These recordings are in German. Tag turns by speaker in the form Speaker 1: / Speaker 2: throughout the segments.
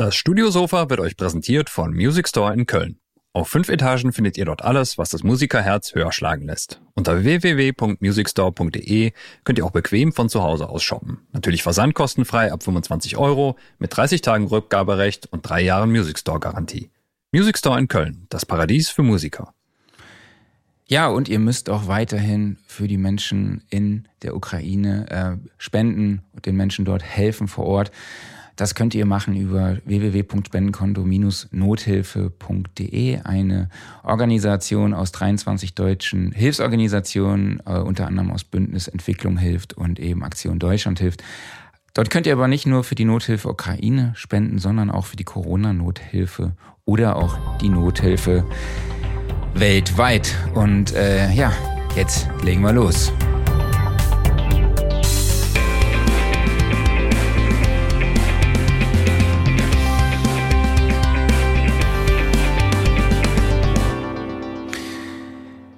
Speaker 1: Das Studiosofa wird euch präsentiert von Music Store in Köln. Auf fünf Etagen findet ihr dort alles, was das Musikerherz höher schlagen lässt. Unter www.musicstore.de könnt ihr auch bequem von zu Hause aus shoppen. Natürlich versandkostenfrei ab 25 Euro, mit 30 Tagen Rückgaberecht und drei Jahren Music Store Garantie. Music Store in Köln, das Paradies für Musiker.
Speaker 2: Ja, und ihr müsst auch weiterhin für die Menschen in der Ukraine äh, spenden und den Menschen dort helfen vor Ort. Das könnt ihr machen über www.spendenkonto-nothilfe.de, eine Organisation aus 23 deutschen Hilfsorganisationen, äh, unter anderem aus Bündnis Entwicklung hilft und eben Aktion Deutschland hilft. Dort könnt ihr aber nicht nur für die Nothilfe Ukraine spenden, sondern auch für die Corona-Nothilfe oder auch die Nothilfe weltweit. Und äh, ja, jetzt legen wir los.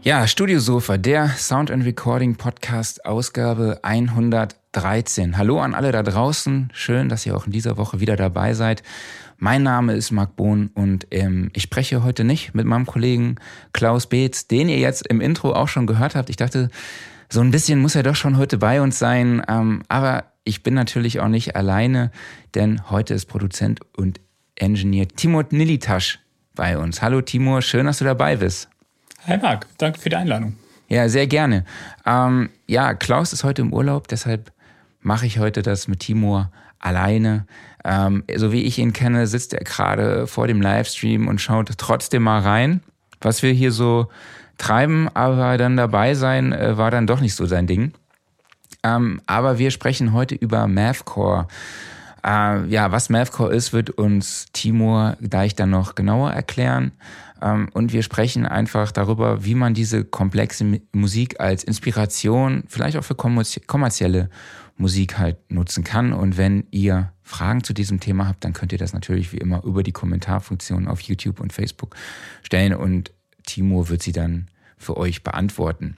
Speaker 2: Ja, Studiosofa, der Sound and Recording Podcast, Ausgabe 113. Hallo an alle da draußen. Schön, dass ihr auch in dieser Woche wieder dabei seid. Mein Name ist Marc Bohn und ähm, ich spreche heute nicht mit meinem Kollegen Klaus Beetz, den ihr jetzt im Intro auch schon gehört habt. Ich dachte, so ein bisschen muss er doch schon heute bei uns sein. Ähm, aber ich bin natürlich auch nicht alleine, denn heute ist Produzent und Engineer Timur Nilitasch bei uns. Hallo Timur, schön, dass du dabei bist.
Speaker 3: Hi Marc, danke für die Einladung.
Speaker 2: Ja, sehr gerne. Ähm, ja, Klaus ist heute im Urlaub, deshalb mache ich heute das mit Timur alleine. Ähm, so wie ich ihn kenne, sitzt er gerade vor dem Livestream und schaut trotzdem mal rein, was wir hier so treiben, aber dann dabei sein äh, war dann doch nicht so sein Ding. Ähm, aber wir sprechen heute über Mathcore. Äh, ja, was Mathcore ist, wird uns Timur gleich dann noch genauer erklären. Ähm, und wir sprechen einfach darüber, wie man diese komplexe Musik als Inspiration, vielleicht auch für kommerzielle Musik halt nutzen kann. Und wenn ihr Fragen zu diesem Thema habt, dann könnt ihr das natürlich wie immer über die Kommentarfunktion auf YouTube und Facebook stellen und Timo wird sie dann für euch beantworten.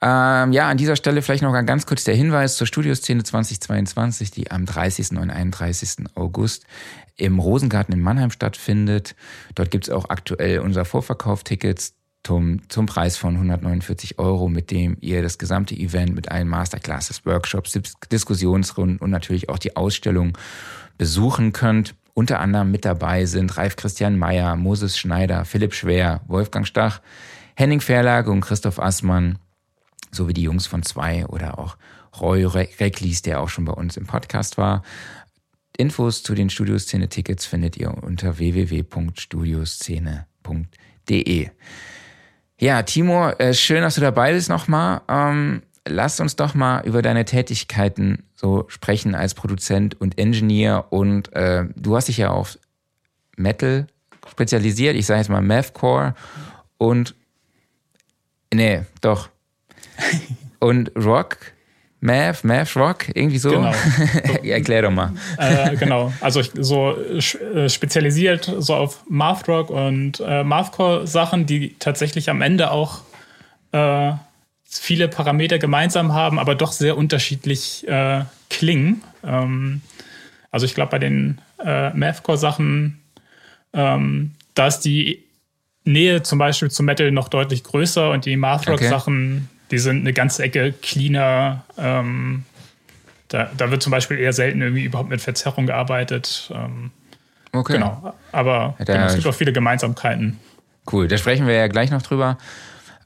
Speaker 2: Ähm, ja, an dieser Stelle vielleicht noch ganz kurz der Hinweis zur Studioszene 2022, die am 30. und 31. August im Rosengarten in Mannheim stattfindet. Dort gibt es auch aktuell unser Vorverkauf-Tickets zum, zum Preis von 149 Euro, mit dem ihr das gesamte Event mit allen Masterclasses, Workshops, Diskussionsrunden und natürlich auch die Ausstellung besuchen könnt. Unter anderem mit dabei sind Ralf Christian Meyer, Moses Schneider, Philipp Schwer, Wolfgang Stach, Henning Verlag und Christoph Assmann, sowie die Jungs von zwei oder auch Roy Recklis, der auch schon bei uns im Podcast war. Infos zu den Studioszene-Tickets findet ihr unter www.studioszene.de. Ja, Timo, äh, schön, dass du dabei bist nochmal. Ähm, lass uns doch mal über deine Tätigkeiten so sprechen als Produzent und Engineer. Und äh, du hast dich ja auf Metal spezialisiert. Ich sage jetzt mal Mathcore und nee, doch. und Rock Math, Math Rock, irgendwie so. Genau. Erklär doch mal.
Speaker 3: Äh, genau, also so äh, spezialisiert so auf Math Rock und äh, Mathcore Sachen, die tatsächlich am Ende auch äh, viele Parameter gemeinsam haben, aber doch sehr unterschiedlich äh, klingen. Ähm, also ich glaube, bei den äh, Mathcore Sachen, ähm, da ist die Nähe zum Beispiel zum Metal noch deutlich größer und die Math Rock Sachen die sind eine ganze Ecke cleaner. Ähm, da, da, wird zum Beispiel eher selten irgendwie überhaupt mit Verzerrung gearbeitet. Ähm, okay. Genau. Aber ja, genau, es gibt auch viele Gemeinsamkeiten.
Speaker 2: Cool, da sprechen wir ja gleich noch drüber.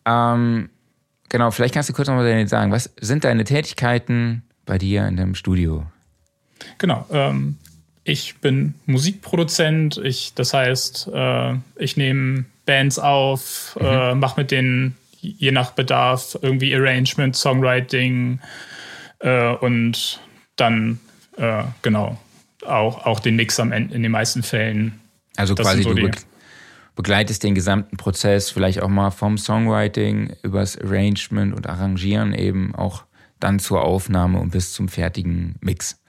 Speaker 2: Ähm, genau, vielleicht kannst du kurz noch mal sagen, was sind deine Tätigkeiten bei dir in dem Studio?
Speaker 3: Genau. Ähm, ich bin Musikproduzent. Ich, das heißt, äh, ich nehme Bands auf, mhm. äh, mache mit denen je nach Bedarf irgendwie Arrangement, Songwriting äh, und dann äh, genau auch, auch den Mix am Ende in den meisten Fällen.
Speaker 2: Also das quasi so du begleitest den gesamten Prozess, vielleicht auch mal vom Songwriting übers Arrangement und Arrangieren eben auch dann zur Aufnahme und bis zum fertigen Mix.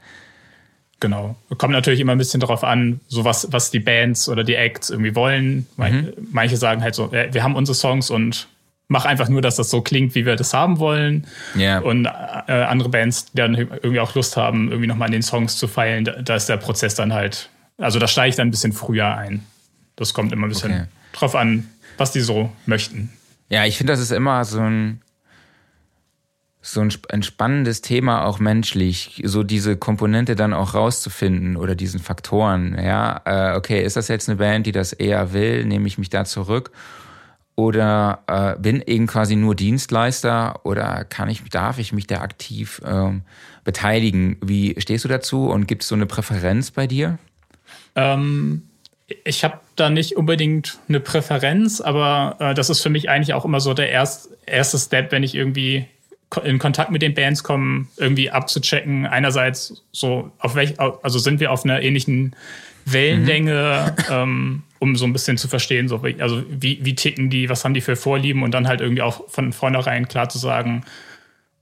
Speaker 3: Genau. Kommt natürlich immer ein bisschen darauf an, so was, was die Bands oder die Acts irgendwie wollen. Mhm. Manche sagen halt so, wir haben unsere Songs und mach einfach nur, dass das so klingt, wie wir das haben wollen. Yeah. Und äh, andere Bands, die dann irgendwie auch Lust haben, irgendwie nochmal an den Songs zu feilen, da, da, ist der Prozess dann halt also da steige ich dann ein bisschen früher ein. Das kommt immer ein bisschen okay. drauf an, was die so möchten.
Speaker 2: Ja, ich finde, das ist immer so ein, so ein, ein spannendes Thema, auch menschlich, so diese Komponente dann auch rauszufinden oder diesen Faktoren. Ja, äh, okay, ist das jetzt eine Band, die das eher will? Nehme ich mich da zurück? Oder äh, bin eben quasi nur Dienstleister oder kann ich, darf ich mich da aktiv ähm, beteiligen? Wie stehst du dazu und gibt es so eine Präferenz bei dir?
Speaker 3: Ähm, ich habe da nicht unbedingt eine Präferenz, aber äh, das ist für mich eigentlich auch immer so der erst, erste Step, wenn ich irgendwie in Kontakt mit den Bands komme, irgendwie abzuchecken. Einerseits so, auf welch, also sind wir auf einer ähnlichen Wellenlänge, mhm. ähm, um so ein bisschen zu verstehen, so, also wie, wie ticken die, was haben die für Vorlieben und dann halt irgendwie auch von vornherein klar zu sagen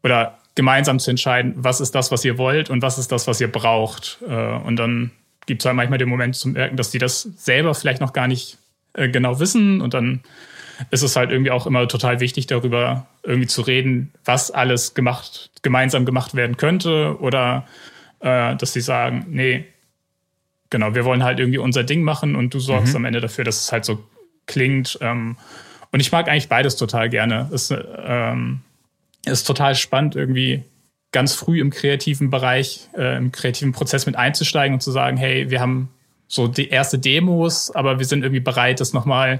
Speaker 3: oder gemeinsam zu entscheiden, was ist das, was ihr wollt und was ist das, was ihr braucht. Äh, und dann gibt es halt manchmal den Moment zu merken, dass die das selber vielleicht noch gar nicht äh, genau wissen und dann ist es halt irgendwie auch immer total wichtig, darüber irgendwie zu reden, was alles gemacht, gemeinsam gemacht werden könnte oder äh, dass sie sagen, nee, genau, wir wollen halt irgendwie unser Ding machen und du sorgst mhm. am Ende dafür, dass es halt so klingt. Ähm, und ich mag eigentlich beides total gerne. Es ähm, ist total spannend, irgendwie ganz früh im kreativen Bereich, äh, im kreativen Prozess mit einzusteigen und zu sagen, hey, wir haben so die erste Demos, aber wir sind irgendwie bereit, das nochmal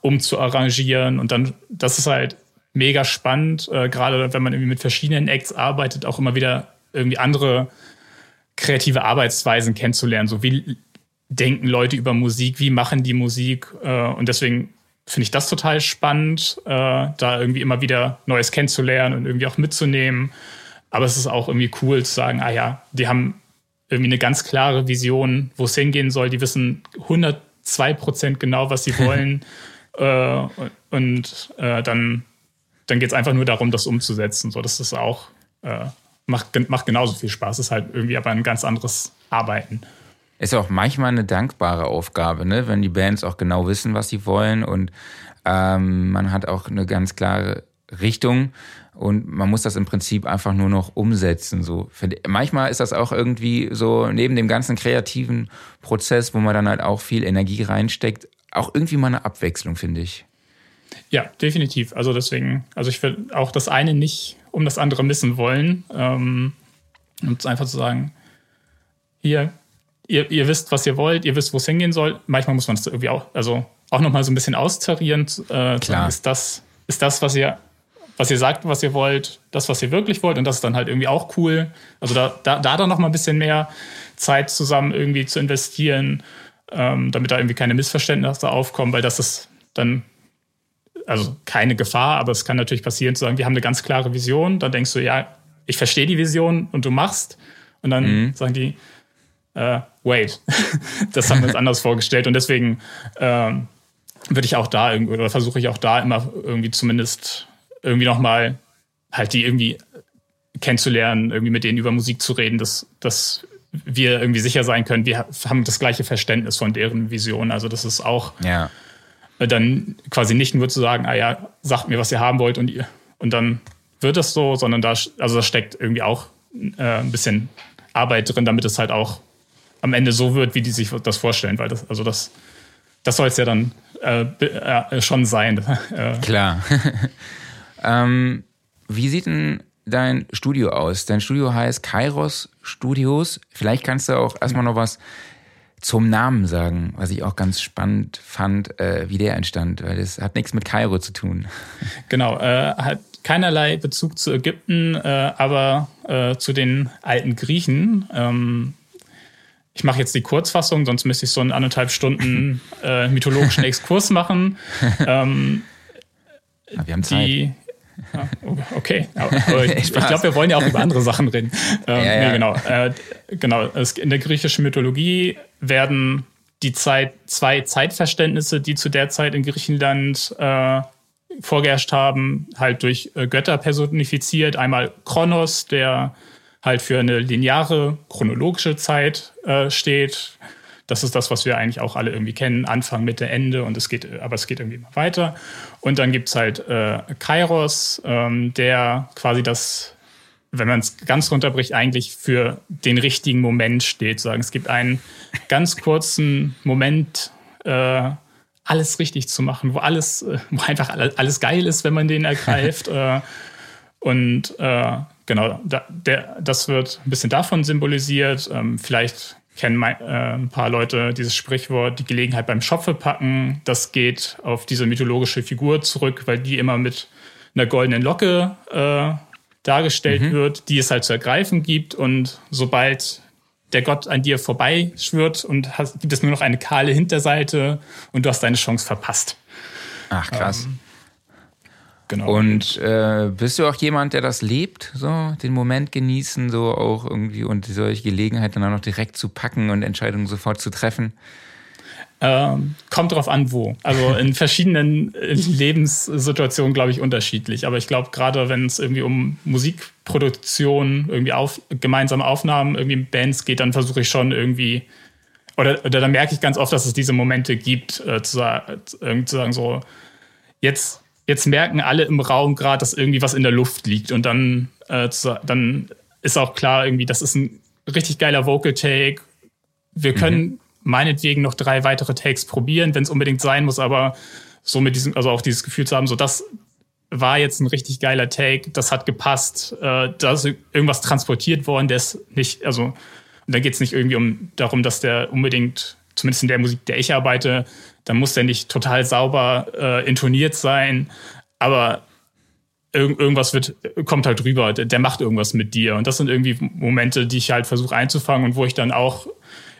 Speaker 3: umzuarrangieren. Und dann, das ist halt mega spannend, äh, gerade wenn man irgendwie mit verschiedenen Acts arbeitet, auch immer wieder irgendwie andere kreative Arbeitsweisen kennenzulernen. So wie denken Leute über Musik, wie machen die Musik. Äh, und deswegen finde ich das total spannend, äh, da irgendwie immer wieder Neues kennenzulernen und irgendwie auch mitzunehmen. Aber es ist auch irgendwie cool zu sagen, ah ja, die haben irgendwie eine ganz klare Vision, wo es hingehen soll. Die wissen 102 Prozent genau, was sie wollen. äh, und äh, dann, dann geht es einfach nur darum, das umzusetzen. So, das ist auch, äh, macht, macht genauso viel Spaß. Ist halt irgendwie aber ein ganz anderes Arbeiten.
Speaker 2: Ist auch manchmal eine dankbare Aufgabe, ne? wenn die Bands auch genau wissen, was sie wollen und ähm, man hat auch eine ganz klare Richtung und man muss das im Prinzip einfach nur noch umsetzen. So manchmal ist das auch irgendwie so neben dem ganzen kreativen Prozess, wo man dann halt auch viel Energie reinsteckt, auch irgendwie mal eine Abwechslung, finde ich.
Speaker 3: Ja, definitiv. Also deswegen, also ich will auch das eine nicht um das andere missen wollen. Ähm, und einfach zu sagen, hier, ihr, ihr wisst, was ihr wollt, ihr wisst, wo es hingehen soll. Manchmal muss man es irgendwie auch, also auch nochmal so ein bisschen austarieren. Äh, Klar. Ist das, ist das, was ihr was ihr sagt, was ihr wollt, das, was ihr wirklich wollt. Und das ist dann halt irgendwie auch cool. Also da, da, da dann noch mal ein bisschen mehr Zeit zusammen irgendwie zu investieren, ähm, damit da irgendwie keine Missverständnisse aufkommen, weil das ist dann, also keine Gefahr, aber es kann natürlich passieren, zu sagen, wir haben eine ganz klare Vision. Dann denkst du, ja, ich verstehe die Vision und du machst. Und dann mhm. sagen die, äh, wait, das haben wir uns anders vorgestellt. Und deswegen ähm, würde ich auch da irgendwie, oder versuche ich auch da immer irgendwie zumindest irgendwie nochmal halt die irgendwie kennenzulernen, irgendwie mit denen über Musik zu reden, dass, dass wir irgendwie sicher sein können, wir haben das gleiche Verständnis von deren Vision. Also das ist auch ja. Dann quasi nicht nur zu sagen, ah ja, sagt mir, was ihr haben wollt und ihr, und dann wird das so, sondern da, also da steckt irgendwie auch äh, ein bisschen Arbeit drin, damit es halt auch am Ende so wird, wie die sich das vorstellen, weil das, also das, das soll es ja dann äh, äh, schon sein.
Speaker 2: Klar. Ähm, wie sieht denn dein Studio aus? Dein Studio heißt Kairos Studios. Vielleicht kannst du auch erstmal noch was zum Namen sagen, was ich auch ganz spannend fand, äh, wie der entstand, weil das hat nichts mit Kairo zu tun.
Speaker 3: Genau, äh, hat keinerlei Bezug zu Ägypten, äh, aber äh, zu den alten Griechen. Ähm, ich mache jetzt die Kurzfassung, sonst müsste ich so einen anderthalb Stunden äh, mythologischen Exkurs machen. Ähm,
Speaker 2: wir haben Zeit. Die,
Speaker 3: ja, okay, aber ich, ich glaube, wir wollen ja auch über andere Sachen reden. Ähm, ja, ja. Nee, genau. Äh, genau. Es, in der griechischen Mythologie werden die Zeit, zwei Zeitverständnisse, die zu der Zeit in Griechenland äh, vorgeherrscht haben, halt durch äh, Götter personifiziert. Einmal Kronos, der halt für eine lineare, chronologische Zeit äh, steht. Das ist das, was wir eigentlich auch alle irgendwie kennen, Anfang, Mitte, Ende und es geht, aber es geht irgendwie immer weiter. Und dann gibt es halt äh, Kairos, ähm, der quasi das wenn man es ganz runterbricht, eigentlich für den richtigen Moment steht. Sagen, es gibt einen ganz kurzen Moment, äh, alles richtig zu machen, wo alles, äh, wo einfach alles geil ist, wenn man den ergreift. äh, und äh, genau, da, der, das wird ein bisschen davon symbolisiert. Ähm, vielleicht kennen äh, ein paar Leute dieses Sprichwort, die Gelegenheit beim Schopfe packen. Das geht auf diese mythologische Figur zurück, weil die immer mit einer goldenen Locke äh, dargestellt mhm. wird, die es halt zu ergreifen gibt. Und sobald der Gott an dir vorbeischwört und hast, gibt es nur noch eine kahle Hinterseite und du hast deine Chance verpasst.
Speaker 2: Ach, krass. Ähm, genau. Und äh, bist du auch jemand, der das lebt, so den Moment genießen, so auch irgendwie und solche Gelegenheiten dann auch noch direkt zu packen und Entscheidungen sofort zu treffen?
Speaker 3: Ähm, kommt drauf an, wo. Also in verschiedenen äh, Lebenssituationen, glaube ich, unterschiedlich. Aber ich glaube, gerade wenn es irgendwie um Musikproduktion, irgendwie auf, gemeinsame Aufnahmen, irgendwie Bands geht, dann versuche ich schon irgendwie, oder, oder dann merke ich ganz oft, dass es diese Momente gibt, äh, zu, äh, zu sagen, so, jetzt, jetzt merken alle im Raum gerade, dass irgendwie was in der Luft liegt. Und dann, äh, dann ist auch klar, irgendwie, das ist ein richtig geiler Vocal Take. Wir können. Mhm meinetwegen noch drei weitere Takes probieren, wenn es unbedingt sein muss, aber so mit diesem, also auch dieses Gefühl zu haben, so das war jetzt ein richtig geiler Take, das hat gepasst, äh, da ist irgendwas transportiert worden, der ist nicht, also und da geht es nicht irgendwie um darum, dass der unbedingt, zumindest in der Musik, der ich arbeite, dann muss der nicht total sauber äh, intoniert sein, aber irg irgendwas wird, kommt halt rüber, der, der macht irgendwas mit dir. Und das sind irgendwie Momente, die ich halt versuche einzufangen und wo ich dann auch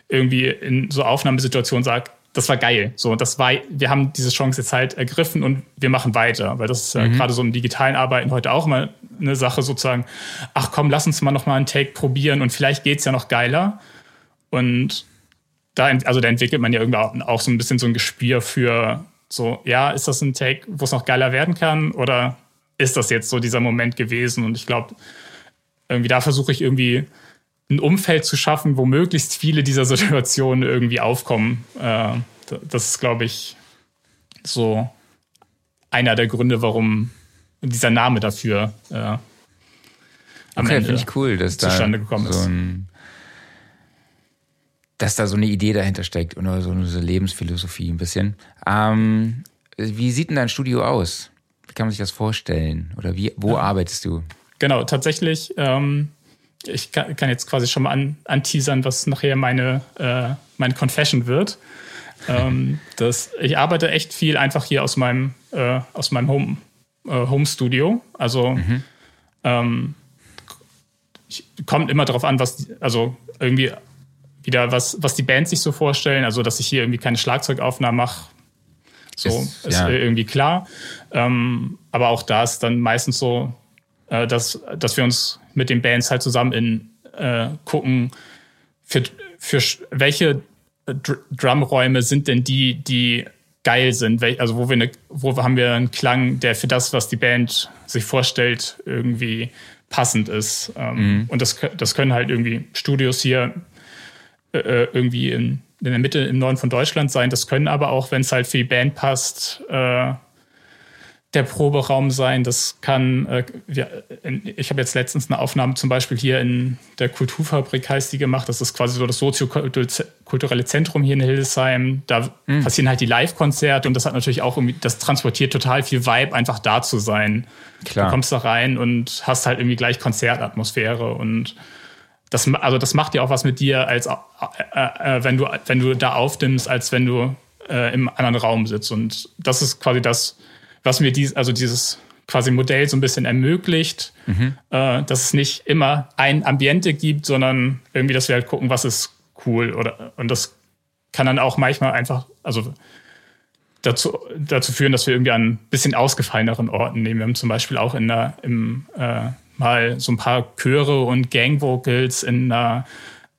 Speaker 3: irgendwie in so Aufnahmesituationen sage, das war geil. So, das war, wir haben diese Chance jetzt halt ergriffen und wir machen weiter. Weil das ist ja mhm. gerade so im digitalen Arbeiten heute auch mal eine Sache sozusagen, ach komm, lass uns mal noch mal einen Take probieren und vielleicht geht's ja noch geiler. Und da, also da entwickelt man ja irgendwie auch so ein bisschen so ein Gespür für so, ja, ist das ein Take, wo es noch geiler werden kann? Oder ist das jetzt so dieser Moment gewesen? Und ich glaube, irgendwie da versuche ich irgendwie ein Umfeld zu schaffen, wo möglichst viele dieser Situationen irgendwie aufkommen. Äh, das ist, glaube ich, so einer der Gründe, warum dieser Name dafür äh, am
Speaker 2: okay, Ende ich cool, dass
Speaker 3: zustande gekommen
Speaker 2: so ein, dass da so eine Idee dahinter steckt oder so eine Lebensphilosophie ein bisschen. Ähm, wie sieht denn dein Studio aus? Wie kann man sich das vorstellen? Oder wie, wo ja. arbeitest du?
Speaker 3: Genau, tatsächlich ähm, ich kann, kann, jetzt quasi schon mal an, anteasern, was nachher meine, äh, meine Confession wird. Ähm, das, ich arbeite echt viel einfach hier aus meinem, äh, aus meinem Home, äh, Home Studio. Also mhm. ähm, kommt immer darauf an, was, also irgendwie wieder, was, was die Bands sich so vorstellen. Also, dass ich hier irgendwie keine Schlagzeugaufnahmen mache, so ist, ist ja. irgendwie klar. Ähm, aber auch da ist dann meistens so, äh, dass, dass wir uns mit den Bands halt zusammen in äh, gucken, für, für welche Dr Drumräume sind denn die, die geil sind, also wo wir eine, wo haben wir einen Klang, der für das, was die Band sich vorstellt, irgendwie passend ist. Ähm, mhm. Und das, das können halt irgendwie Studios hier äh, äh, irgendwie in, in der Mitte im Norden von Deutschland sein. Das können aber auch, wenn es halt für die Band passt, äh, der Proberaum sein. Das kann, äh, wir, ich habe jetzt letztens eine Aufnahme zum Beispiel hier in der Kulturfabrik heißt die gemacht. Das ist quasi so das soziokulturelle Zentrum hier in Hildesheim. Da mhm. passieren halt die Live-Konzerte und das hat natürlich auch irgendwie, das transportiert total viel Vibe, einfach da zu sein. Klar. Du kommst da rein und hast halt irgendwie gleich Konzertatmosphäre und das, also das macht ja auch was mit dir, als äh, äh, äh wenn du, wenn du da aufnimmst, als wenn du äh, im anderen Raum sitzt. Und das ist quasi das, was mir dies, also dieses quasi Modell so ein bisschen ermöglicht, mhm. äh, dass es nicht immer ein Ambiente gibt, sondern irgendwie, dass wir halt gucken, was ist cool oder und das kann dann auch manchmal einfach, also dazu, dazu führen, dass wir irgendwie an ein bisschen ausgefalleneren Orten nehmen. Wir haben zum Beispiel auch in der, im, äh, mal so ein paar Chöre und Gang-Vocals in einer,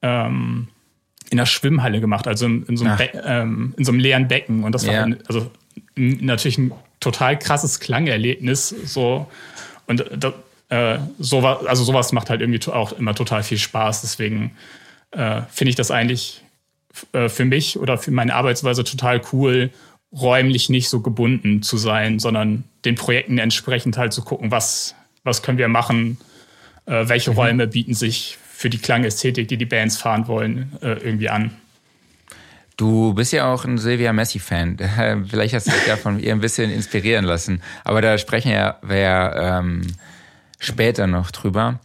Speaker 3: ähm, in einer Schwimmhalle gemacht, also in, in, so, einem ähm, in so einem leeren Becken. Und das war ja. also natürlich ein total krasses Klangerlebnis. So. Und da, äh, sowas, also sowas macht halt irgendwie auch immer total viel Spaß. Deswegen äh, finde ich das eigentlich äh, für mich oder für meine Arbeitsweise total cool, räumlich nicht so gebunden zu sein, sondern den Projekten entsprechend halt zu gucken, was, was können wir machen, äh, welche mhm. Räume bieten sich für die Klangästhetik, die die Bands fahren wollen, äh, irgendwie an.
Speaker 2: Du bist ja auch ein Silvia Messi-Fan. Vielleicht hast du dich ja von ihr ein bisschen inspirieren lassen. Aber da sprechen ja wir ähm, später noch drüber.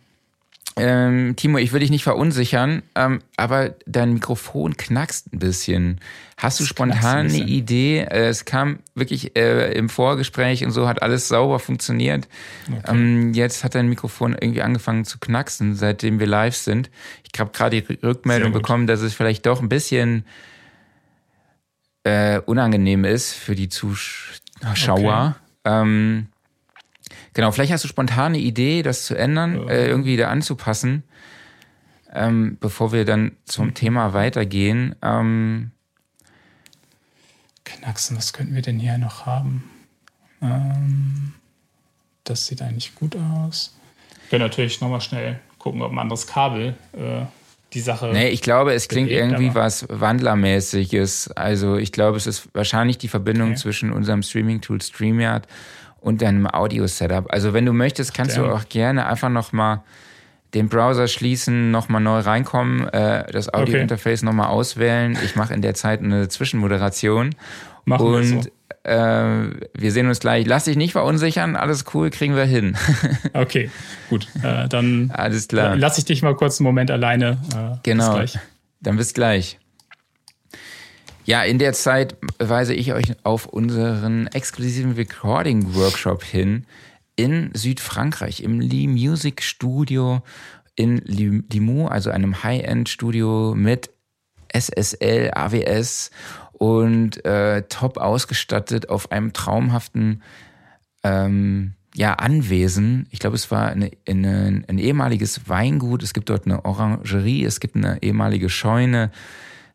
Speaker 2: Ähm, Timo, ich will dich nicht verunsichern, ähm, aber dein Mikrofon knackst ein bisschen. Hast du spontan eine Idee? Äh, es kam wirklich äh, im Vorgespräch und so hat alles sauber funktioniert. Okay. Ähm, jetzt hat dein Mikrofon irgendwie angefangen zu knacksen, seitdem wir live sind. Ich habe gerade die Rückmeldung bekommen, dass es vielleicht doch ein bisschen äh, unangenehm ist für die Zuschauer. Okay. Genau, vielleicht hast du spontan eine Idee, das zu ändern, äh, irgendwie da anzupassen, ähm, bevor wir dann zum Thema weitergehen. Ähm,
Speaker 3: Knacksen, was könnten wir denn hier noch haben? Ähm, das sieht eigentlich gut aus. Ich will natürlich nochmal schnell gucken, ob ein anderes Kabel äh, die Sache.
Speaker 2: Nee, ich glaube, es klingt bewegt, irgendwie was Wandlermäßiges. Also ich glaube, es ist wahrscheinlich die Verbindung okay. zwischen unserem Streaming-Tool StreamYard und deinem Audio-Setup. Also wenn du möchtest, kannst Damn. du auch gerne einfach nochmal den Browser schließen, nochmal neu reinkommen, äh, das Audio-Interface okay. nochmal auswählen. Ich mache in der Zeit eine Zwischenmoderation. Machen und wir, so. äh, wir sehen uns gleich. Lass dich nicht verunsichern, alles cool, kriegen wir hin.
Speaker 3: okay, gut. Äh, dann alles klar. lass ich dich mal kurz einen Moment alleine.
Speaker 2: Äh, genau. Bis dann bis gleich. Ja, in der Zeit weise ich euch auf unseren exklusiven Recording-Workshop hin in Südfrankreich, im Lee Music Studio in Limoux, also einem High-End-Studio mit SSL, AWS und äh, top ausgestattet auf einem traumhaften ähm, ja, Anwesen. Ich glaube, es war eine, eine, ein ehemaliges Weingut. Es gibt dort eine Orangerie, es gibt eine ehemalige Scheune.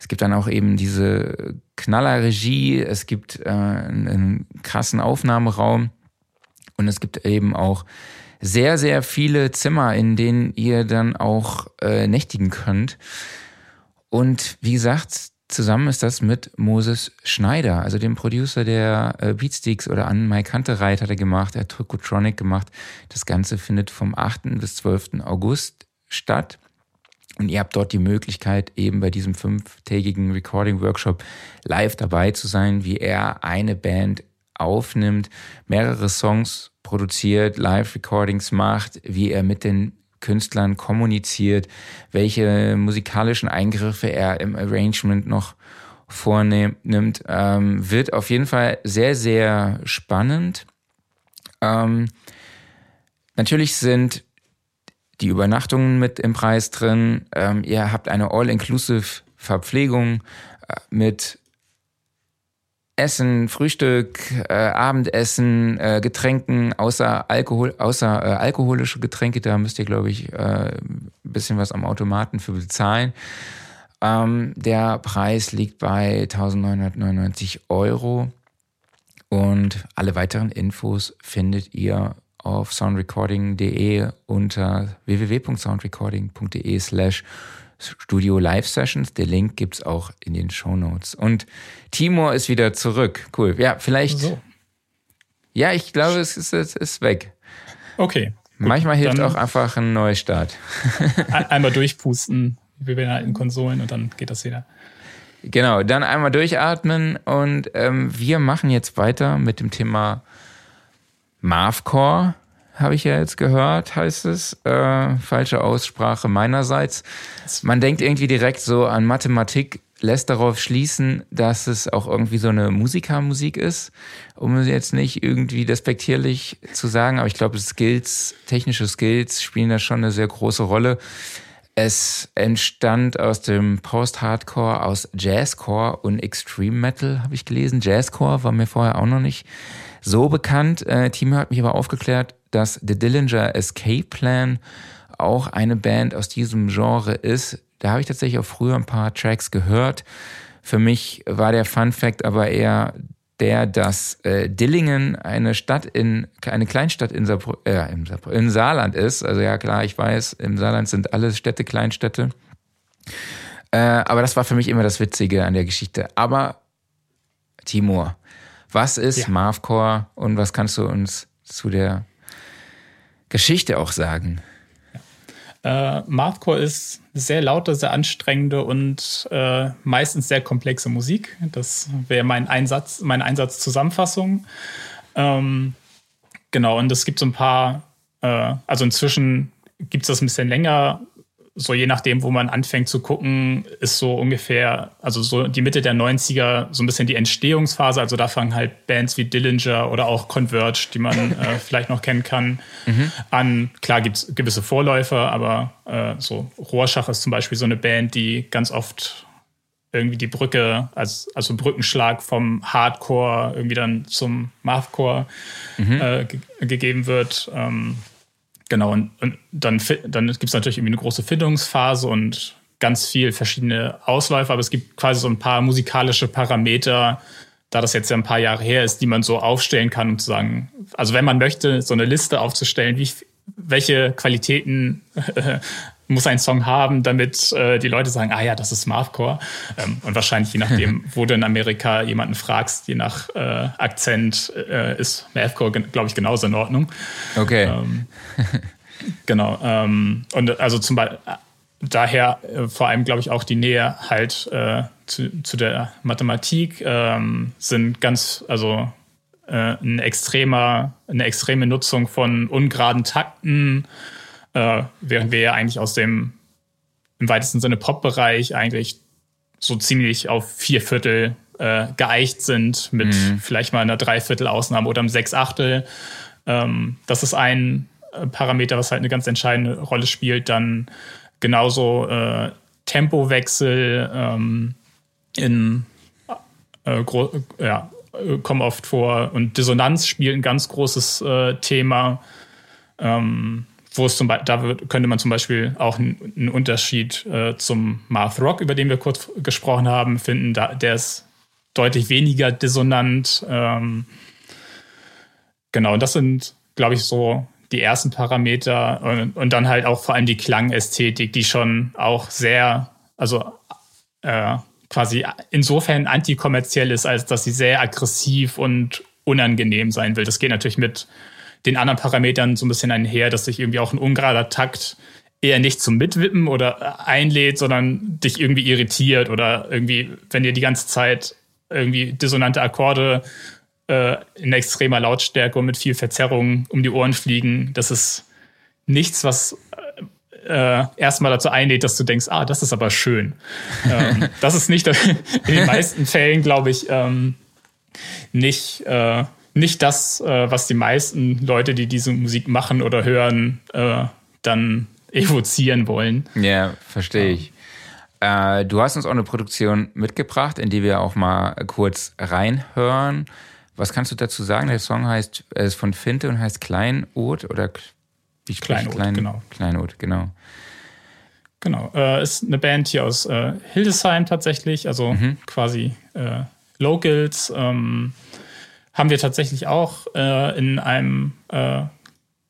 Speaker 2: Es gibt dann auch eben diese Knallerregie, es gibt äh, einen krassen Aufnahmeraum und es gibt eben auch sehr, sehr viele Zimmer, in denen ihr dann auch äh, nächtigen könnt. Und wie gesagt, zusammen ist das mit Moses Schneider, also dem Producer der äh, Beatsticks oder an Mike Hunterreit hat er gemacht, er hat Tricotronic gemacht. Das Ganze findet vom 8. bis 12. August statt. Und ihr habt dort die Möglichkeit, eben bei diesem fünftägigen Recording-Workshop live dabei zu sein, wie er eine Band aufnimmt, mehrere Songs produziert, Live-Recordings macht, wie er mit den Künstlern kommuniziert, welche musikalischen Eingriffe er im Arrangement noch vornimmt. Ähm, wird auf jeden Fall sehr, sehr spannend. Ähm, natürlich sind die Übernachtungen mit im Preis drin. Ähm, ihr habt eine All-Inclusive Verpflegung äh, mit Essen, Frühstück, äh, Abendessen, äh, Getränken, außer Alkohol, außer äh, alkoholische Getränke, da müsst ihr, glaube ich, äh, ein bisschen was am Automaten für bezahlen. Ähm, der Preis liegt bei 1999 Euro und alle weiteren Infos findet ihr auf soundrecording.de unter www.soundrecording.de slash Studio Live Sessions. Der Link gibt's auch in den Show Notes. Und Timur ist wieder zurück. Cool. Ja, vielleicht. So. Ja, ich glaube, es ist, es ist weg.
Speaker 3: Okay.
Speaker 2: Gut, Manchmal hilft auch einfach ein Neustart.
Speaker 3: einmal durchpusten, wie bei den alten Konsolen, und dann geht das wieder.
Speaker 2: Genau, dann einmal durchatmen und ähm, wir machen jetzt weiter mit dem Thema Marvcore habe ich ja jetzt gehört, heißt es. Äh, falsche Aussprache meinerseits. Man denkt irgendwie direkt so an Mathematik, lässt darauf schließen, dass es auch irgendwie so eine Musikermusik ist, um jetzt nicht irgendwie despektierlich zu sagen, aber ich glaube, Skills, technische Skills spielen da schon eine sehr große Rolle. Es entstand aus dem Post-Hardcore, aus Jazzcore und Extreme Metal, habe ich gelesen. Jazzcore war mir vorher auch noch nicht so bekannt. Äh, Timo hat mich aber aufgeklärt, dass The Dillinger Escape Plan auch eine Band aus diesem Genre ist. Da habe ich tatsächlich auch früher ein paar Tracks gehört. Für mich war der Fun Fact aber eher der, dass äh, Dillingen eine Stadt in eine Kleinstadt in, Saarbrü äh, Saarbrü in Saarland ist. Also ja klar, ich weiß, im Saarland sind alle Städte Kleinstädte. Äh, aber das war für mich immer das Witzige an der Geschichte. Aber Timur, was ist ja. Marvcore und was kannst du uns zu der Geschichte auch sagen?
Speaker 3: Äh, Mathcore ist sehr laute, sehr anstrengende und äh, meistens sehr komplexe Musik. Das wäre mein Einsatz, meine Einsatzzusammenfassung. Ähm, genau, und es gibt so ein paar, äh, also inzwischen gibt es das ein bisschen länger, so je nachdem, wo man anfängt zu gucken, ist so ungefähr, also so die Mitte der 90er, so ein bisschen die Entstehungsphase. Also da fangen halt Bands wie Dillinger oder auch Converge, die man äh, vielleicht noch kennen kann, mhm. an. Klar gibt es gewisse Vorläufer, aber äh, so Rorschach ist zum Beispiel so eine Band, die ganz oft irgendwie die Brücke, als, also Brückenschlag vom Hardcore irgendwie dann zum Mathcore mhm. äh, gegeben wird. Ähm, Genau, und, und dann, dann gibt es natürlich irgendwie eine große Findungsphase und ganz viel verschiedene Ausläufer, aber es gibt quasi so ein paar musikalische Parameter, da das jetzt ja ein paar Jahre her ist, die man so aufstellen kann, um zu sagen, also wenn man möchte, so eine Liste aufzustellen, wie, welche Qualitäten muss ein Song haben, damit äh, die Leute sagen, ah ja, das ist Mathcore. Ähm, und wahrscheinlich je nachdem, wo du in Amerika jemanden fragst, je nach äh, Akzent äh, ist Mathcore, glaube ich, genauso in Ordnung.
Speaker 2: Okay.
Speaker 3: Ähm, genau. Ähm, und also zum Beispiel daher äh, vor allem, glaube ich, auch die Nähe halt äh, zu, zu der Mathematik ähm, sind ganz, also äh, ein extremer, eine extreme Nutzung von ungeraden Takten, äh, während wir ja eigentlich aus dem im weitesten Sinne Pop-Bereich eigentlich so ziemlich auf vier Viertel äh, geeicht sind, mit mhm. vielleicht mal einer Dreiviertel-Ausnahme oder einem Sechsachtel. Ähm, das ist ein äh, Parameter, was halt eine ganz entscheidende Rolle spielt. Dann genauso äh, Tempowechsel ähm, in äh, ja, kommen oft vor und Dissonanz spielt ein ganz großes äh, Thema. Ähm, wo es zum Beispiel, da könnte man zum Beispiel auch einen, Unterschied äh, zum Math Rock, über den wir kurz gesprochen haben, finden. Da, der ist deutlich weniger dissonant. Ähm, genau, und das sind, glaube ich, so die ersten Parameter und, und, dann halt auch vor allem die Klangästhetik, die schon auch sehr, also äh, quasi insofern antikommerziell ist, als dass sie sehr aggressiv und unangenehm sein will. Das geht natürlich mit den anderen Parametern so ein bisschen einher, dass sich irgendwie auch ein ungerader Takt eher nicht zum Mitwippen oder einlädt, sondern dich irgendwie irritiert oder irgendwie, wenn dir die ganze Zeit irgendwie dissonante Akkorde äh, in extremer Lautstärke und mit viel Verzerrung um die Ohren fliegen, das ist nichts, was äh, erstmal dazu einlädt, dass du denkst, ah, das ist aber schön. ähm, das ist nicht in den meisten Fällen, glaube ich, ähm, nicht äh, nicht das, äh, was die meisten Leute, die diese Musik machen oder hören, äh, dann evozieren wollen.
Speaker 2: Ja, verstehe ich. Äh, du hast uns auch eine Produktion mitgebracht, in die wir auch mal kurz reinhören. Was kannst du dazu sagen? Der Song heißt, er ist von Finte und heißt Kleinod oder
Speaker 3: wie Kleinod, Klein, genau.
Speaker 2: Kleinod, genau.
Speaker 3: Genau, äh, ist eine Band hier aus äh, Hildesheim tatsächlich, also mhm. quasi äh, Locals. Ähm, haben wir tatsächlich auch äh, in einem, äh,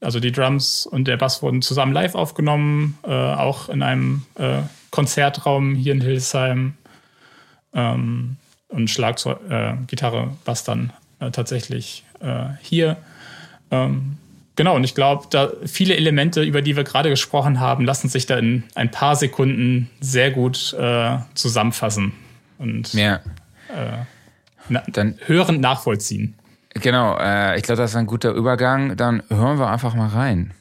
Speaker 3: also die Drums und der Bass wurden zusammen live aufgenommen, äh, auch in einem äh, Konzertraum hier in Hildesheim. Ähm, und Schlagzeug, äh, Gitarre, Bass dann äh, tatsächlich hier. Ähm, genau, und ich glaube, da viele Elemente, über die wir gerade gesprochen haben, lassen sich da in ein paar Sekunden sehr gut zusammenfassen. Und
Speaker 2: ja.
Speaker 3: Na, dann hören, nachvollziehen.
Speaker 2: Genau, äh, ich glaube, das ist ein guter Übergang. Dann hören wir einfach mal rein.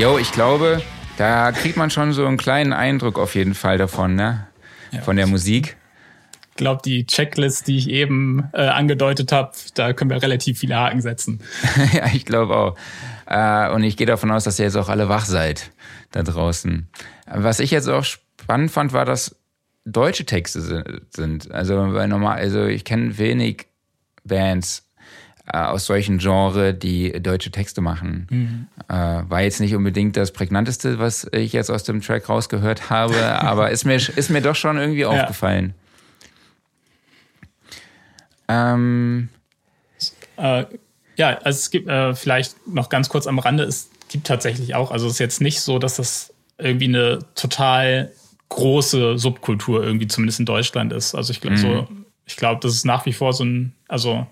Speaker 2: Jo, ich glaube, da kriegt man schon so einen kleinen Eindruck auf jeden Fall davon, ne? Ja, von der Musik.
Speaker 3: glaube, die Checklist, die ich eben äh, angedeutet habe, da können wir relativ viele Haken setzen.
Speaker 2: ja, ich glaube auch. Äh, und ich gehe davon aus, dass ihr jetzt auch alle wach seid da draußen. Was ich jetzt auch spannend fand, war, dass deutsche Texte sind. Also, weil normal, also ich kenne wenig Bands aus solchen Genre, die deutsche Texte machen. Mhm. Äh, war jetzt nicht unbedingt das prägnanteste, was ich jetzt aus dem Track rausgehört habe, aber ist mir, ist mir doch schon irgendwie ja. aufgefallen.
Speaker 3: Ähm, äh, ja, also es gibt äh, vielleicht noch ganz kurz am Rande, es gibt tatsächlich auch, also es ist jetzt nicht so, dass das irgendwie eine total große Subkultur irgendwie zumindest in Deutschland ist. Also ich glaube mhm. so, ich glaube, das ist nach wie vor so ein, also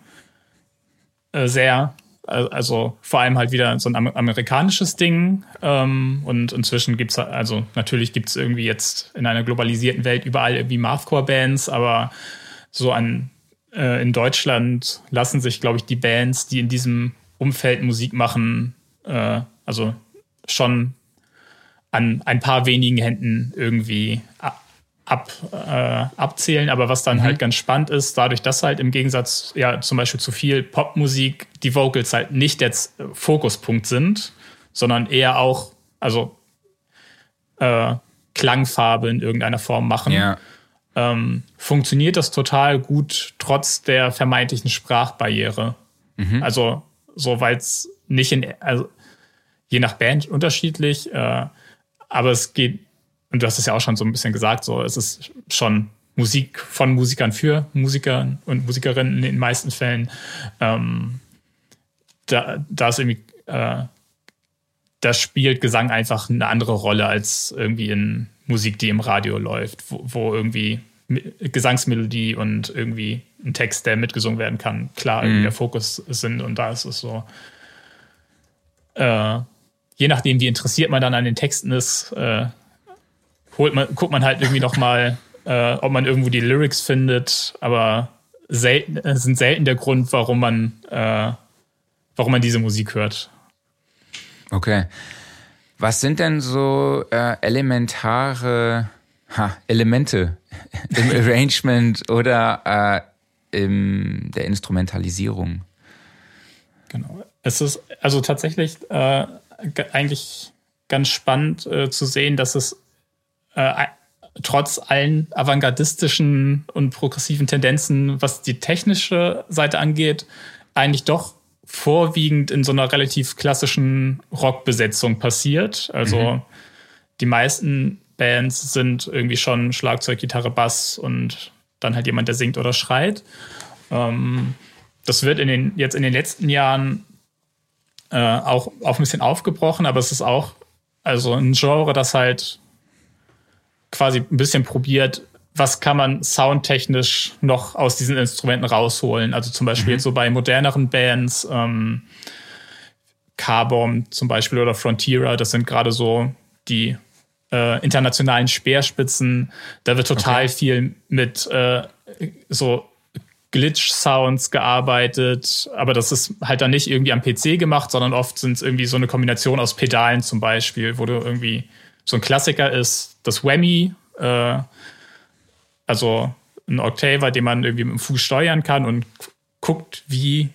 Speaker 3: äh, sehr, also vor allem halt wieder so ein amerikanisches Ding. Ähm, und inzwischen gibt es, also natürlich gibt es irgendwie jetzt in einer globalisierten Welt überall irgendwie Mathcore-Bands, aber so an äh, in Deutschland lassen sich, glaube ich, die Bands, die in diesem Umfeld Musik machen, äh, also schon an ein paar wenigen Händen irgendwie ab, äh, abzählen. Aber was dann mhm. halt ganz spannend ist, dadurch, dass halt im Gegensatz ja zum Beispiel zu viel Popmusik die Vocals halt nicht der Fokuspunkt sind, sondern eher auch, also äh, Klangfarbe in irgendeiner Form machen. Ja. Ähm, funktioniert das total gut trotz der vermeintlichen Sprachbarriere. Mhm. Also so, weil es nicht in, also je nach Band unterschiedlich, äh, aber es geht und du hast es ja auch schon so ein bisschen gesagt, so es ist schon Musik von Musikern für Musiker und Musikerinnen in den meisten Fällen. Ähm, da, da ist irgendwie, äh, da spielt Gesang einfach eine andere Rolle als irgendwie in Musik, die im Radio läuft, wo, wo irgendwie Gesangsmelodie und irgendwie ein Text, der mitgesungen werden kann, klar irgendwie mhm. der Fokus sind und da ist es so. Äh, je nachdem, wie interessiert man dann an den Texten ist, äh, holt man, guckt man halt irgendwie noch mal, äh, ob man irgendwo die Lyrics findet, aber selten, äh, sind selten der Grund, warum man, äh, warum man diese Musik hört.
Speaker 2: Okay. Was sind denn so äh, elementare ha, Elemente im Arrangement oder äh, in der Instrumentalisierung?
Speaker 3: Genau. Es ist also tatsächlich äh, eigentlich ganz spannend äh, zu sehen, dass es äh, trotz allen avantgardistischen und progressiven Tendenzen, was die technische Seite angeht, eigentlich doch vorwiegend in so einer relativ klassischen Rockbesetzung passiert. Also mhm. die meisten Bands sind irgendwie schon Schlagzeug, Gitarre, Bass und dann halt jemand, der singt oder schreit. Ähm, das wird in den, jetzt in den letzten Jahren äh, auch, auch ein bisschen aufgebrochen, aber es ist auch also ein Genre, das halt quasi ein bisschen probiert, was kann man soundtechnisch noch aus diesen Instrumenten rausholen. Also zum Beispiel mhm. so bei moderneren Bands, ähm, Carbom zum Beispiel oder Frontiera, das sind gerade so die äh, internationalen Speerspitzen. Da wird total okay. viel mit äh, so Glitch-Sounds gearbeitet, aber das ist halt dann nicht irgendwie am PC gemacht, sondern oft sind es irgendwie so eine Kombination aus Pedalen zum Beispiel, wo du irgendwie so ein Klassiker ist das Whammy, äh, also ein Octaver, den man irgendwie mit dem Fuß steuern kann und guckt, wie,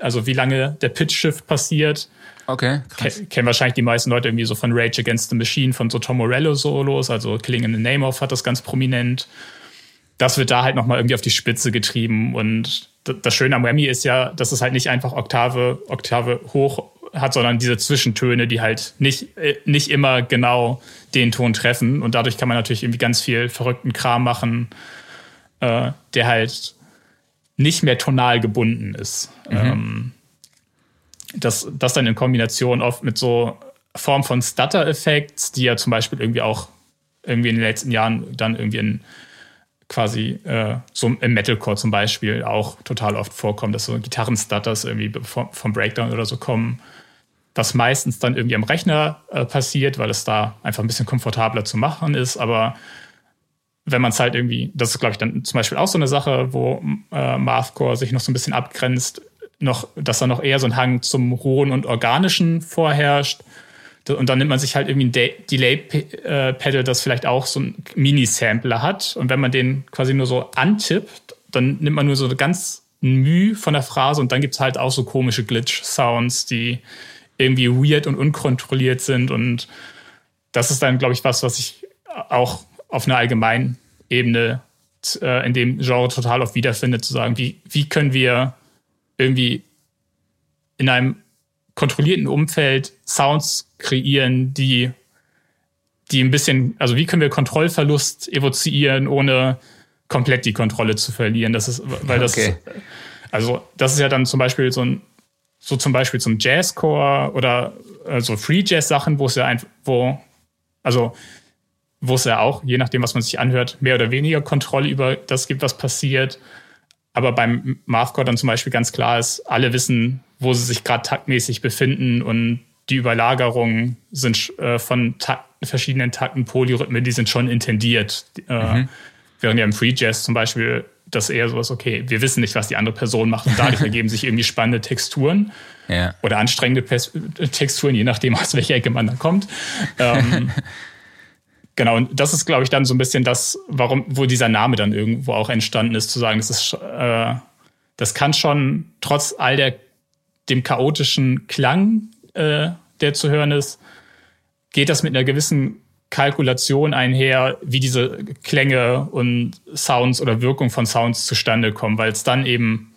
Speaker 3: also wie lange der Pitch-Shift passiert.
Speaker 2: Okay.
Speaker 3: Krass. Kennen wahrscheinlich die meisten Leute irgendwie so von Rage Against the Machine, von so Tom Morello-Solos, also Killing in the Name of hat das ganz prominent. Das wird da halt nochmal irgendwie auf die Spitze getrieben und das Schöne am Whammy ist ja, dass es halt nicht einfach Oktave, Oktave hoch hat, sondern diese Zwischentöne, die halt nicht, äh, nicht immer genau den Ton treffen. Und dadurch kann man natürlich irgendwie ganz viel verrückten Kram machen, äh, der halt nicht mehr tonal gebunden ist. Mhm. Ähm, das, das dann in Kombination oft mit so Form von Stutter-Effekts, die ja zum Beispiel irgendwie auch irgendwie in den letzten Jahren dann irgendwie in quasi äh, so im Metalcore zum Beispiel auch total oft vorkommen, dass so Gitarren-Stutters irgendwie vom, vom Breakdown oder so kommen was meistens dann irgendwie am Rechner äh, passiert, weil es da einfach ein bisschen komfortabler zu machen ist. Aber wenn man es halt irgendwie, das ist, glaube ich, dann zum Beispiel auch so eine Sache, wo äh, Mathcore sich noch so ein bisschen abgrenzt, noch, dass da noch eher so ein Hang zum Rohen und Organischen vorherrscht. Und dann nimmt man sich halt irgendwie ein Delay-Pedal, das vielleicht auch so ein Mini-Sampler hat. Und wenn man den quasi nur so antippt, dann nimmt man nur so ganz Mühe von der Phrase und dann gibt es halt auch so komische Glitch-Sounds, die irgendwie weird und unkontrolliert sind. Und das ist dann, glaube ich, was, was ich auch auf einer allgemeinen Ebene äh, in dem Genre total oft wiederfinde, zu sagen, wie, wie können wir irgendwie in einem kontrollierten Umfeld Sounds kreieren, die, die ein bisschen, also wie können wir Kontrollverlust evozieren, ohne komplett die Kontrolle zu verlieren. Das ist, weil das, okay. also das ist ja dann zum Beispiel so ein, so zum Beispiel zum Jazzcore oder also Free Jazz Sachen, wo es ja einfach, wo, also wo es ja auch, je nachdem, was man sich anhört, mehr oder weniger Kontrolle über das gibt, was passiert. Aber beim Mathcore dann zum Beispiel ganz klar ist, alle wissen, wo sie sich gerade taktmäßig befinden und die Überlagerungen sind äh, von Takt, verschiedenen Takten, Polyrhythmen, die sind schon intendiert. Äh, mhm. Während ja im Free Jazz zum Beispiel das eher so ist, okay, wir wissen nicht, was die andere Person macht und dadurch ergeben sich irgendwie spannende Texturen ja. oder anstrengende Pers Texturen, je nachdem, aus welcher Ecke man da kommt. Ähm, Genau, und das ist, glaube ich, dann so ein bisschen das, warum, wo dieser Name dann irgendwo auch entstanden ist, zu sagen, das ist, äh, das kann schon trotz all der dem chaotischen Klang, äh, der zu hören ist, geht das mit einer gewissen Kalkulation einher, wie diese Klänge und Sounds oder Wirkung von Sounds zustande kommen, weil es dann eben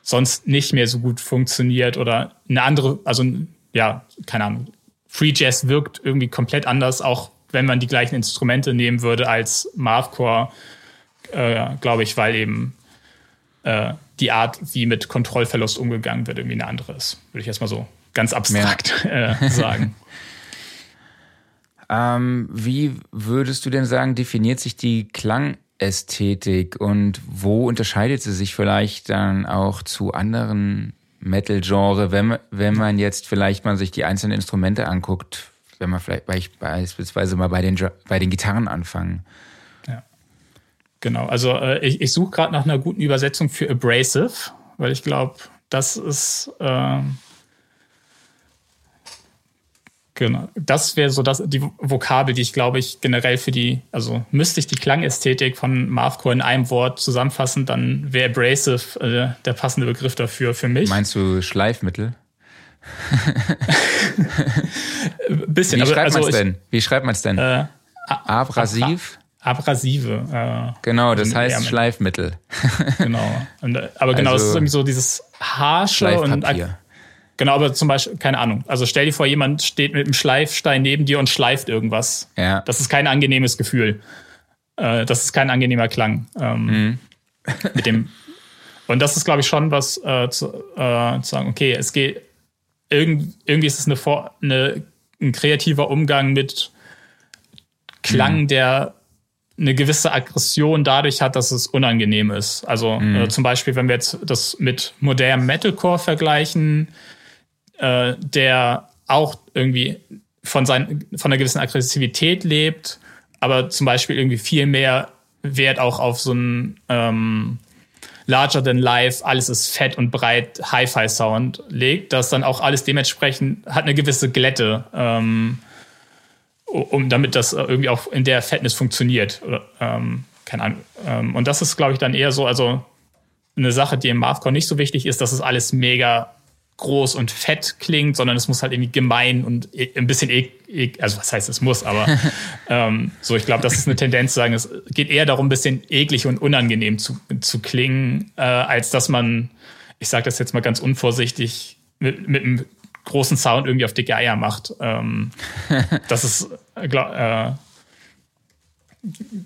Speaker 3: sonst nicht mehr so gut funktioniert oder eine andere, also ja, keine Ahnung, Free Jazz wirkt irgendwie komplett anders, auch wenn man die gleichen Instrumente nehmen würde als Mathcore, äh, glaube ich, weil eben äh, die Art, wie mit Kontrollverlust umgegangen wird, irgendwie eine andere ist. Würde ich erstmal so ganz abstrakt äh, sagen.
Speaker 2: ähm, wie würdest du denn sagen, definiert sich die Klangästhetik und wo unterscheidet sie sich vielleicht dann auch zu anderen Metal-Genre, wenn, wenn man jetzt vielleicht mal sich die einzelnen Instrumente anguckt, wenn man vielleicht beispielsweise mal bei den, bei den Gitarren anfangen.
Speaker 3: Ja. Genau, also äh, ich, ich suche gerade nach einer guten Übersetzung für abrasive, weil ich glaube, das ist äh, genau, das wäre so das, die Vokabel, die ich glaube ich generell für die, also müsste ich die Klangästhetik von Marvcore in einem Wort zusammenfassen, dann wäre abrasive äh, der passende Begriff dafür für mich.
Speaker 2: Meinst du Schleifmittel?
Speaker 3: bisschen.
Speaker 2: Wie schreibt also man es denn? Wie schreibt man es denn? Äh, Abrasiv?
Speaker 3: Abrasive. Äh,
Speaker 2: genau, das heißt. Schleifmittel.
Speaker 3: genau. Und, aber genau, also, das ist irgendwie so dieses Harsche und Genau, aber zum Beispiel, keine Ahnung. Also stell dir vor, jemand steht mit einem Schleifstein neben dir und schleift irgendwas. Ja. Das ist kein angenehmes Gefühl. Äh, das ist kein angenehmer Klang. Ähm, mhm. mit dem. Und das ist, glaube ich, schon was äh, zu, äh, zu sagen, okay, es geht, irgend, irgendwie ist es eine, eine, ein kreativer Umgang mit Klang, mhm. der eine gewisse Aggression dadurch hat, dass es unangenehm ist. Also mhm. äh, zum Beispiel, wenn wir jetzt das mit modernem Metalcore vergleichen, äh, der auch irgendwie von, sein, von einer gewissen Aggressivität lebt, aber zum Beispiel irgendwie viel mehr Wert auch auf so ein ähm, larger than life, alles ist fett und breit, Hi-Fi-Sound legt, das dann auch alles dementsprechend hat eine gewisse Glätte, ähm, um damit das irgendwie auch in der Fettness funktioniert. Ähm, keine Ahnung. Ähm, und das ist, glaube ich, dann eher so, also eine Sache, die im Mathcore nicht so wichtig ist, dass es alles mega groß und fett klingt, sondern es muss halt irgendwie gemein und e ein bisschen e e also was heißt es muss, aber ähm, so, ich glaube, das ist eine Tendenz zu sagen, es geht eher darum, ein bisschen eklig und unangenehm zu, zu klingen, äh, als dass man, ich sage das jetzt mal ganz unvorsichtig, mit, mit einem großen Sound irgendwie auf dicke Eier macht. Ähm, das ist, glaub, äh,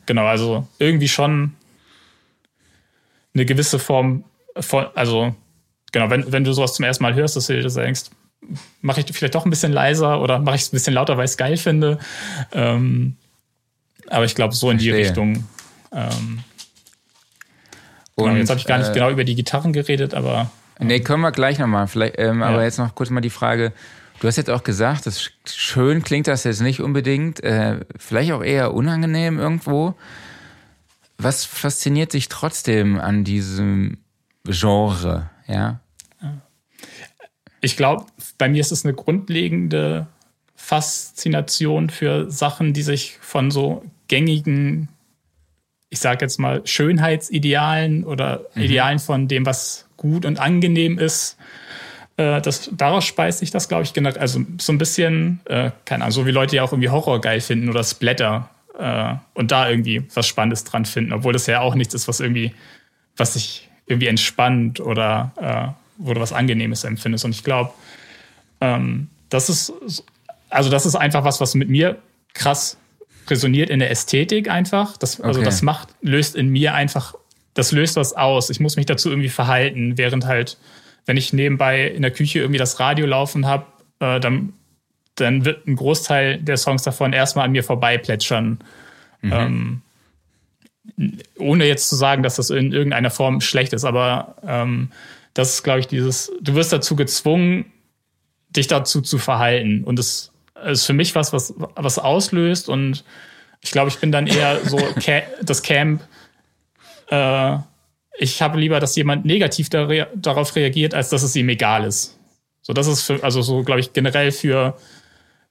Speaker 3: genau, also irgendwie schon eine gewisse Form von, also genau, wenn, wenn du sowas zum ersten Mal hörst, dass du dir denkst, mache ich vielleicht doch ein bisschen leiser oder mache ich es ein bisschen lauter, weil ich es geil finde. Ähm, aber ich glaube, so in die Richtung. Ähm, genau, und jetzt habe ich gar nicht äh, genau über die Gitarren geredet, aber.
Speaker 2: Ähm, nee, können wir gleich nochmal. Vielleicht, ähm, ja. Aber jetzt noch kurz mal die Frage. Du hast jetzt auch gesagt, das schön klingt das jetzt nicht unbedingt, äh, vielleicht auch eher unangenehm irgendwo. Was fasziniert dich trotzdem an diesem Genre, ja?
Speaker 3: Ich glaube, bei mir ist es eine grundlegende Faszination für Sachen, die sich von so gängigen, ich sage jetzt mal, Schönheitsidealen oder mhm. Idealen von dem, was gut und angenehm ist, äh, das, daraus speist sich das, glaube ich, generell. Also so ein bisschen, äh, keine Ahnung, so wie Leute ja auch irgendwie Horror geil finden oder Splatter äh, und da irgendwie was Spannendes dran finden, obwohl das ja auch nichts ist, was irgendwie, was sich irgendwie entspannt oder äh, wo du was Angenehmes empfindest. Und ich glaube, ähm, das ist, also das ist einfach was, was mit mir krass resoniert in der Ästhetik einfach. Das, also okay. das macht, löst in mir einfach, das löst was aus. Ich muss mich dazu irgendwie verhalten, während halt wenn ich nebenbei in der Küche irgendwie das Radio laufen habe, äh, dann, dann wird ein Großteil der Songs davon erstmal an mir vorbei plätschern. Mhm. Ähm, ohne jetzt zu sagen, dass das in irgendeiner Form schlecht ist, aber ähm, das ist, glaube ich, dieses, du wirst dazu gezwungen, dich dazu zu verhalten. Und das ist für mich was, was, was auslöst. Und ich glaube, ich bin dann eher so das Camp, äh, ich habe lieber, dass jemand negativ da rea darauf reagiert, als dass es ihm egal ist. So, das ist für, also so, glaube ich, generell für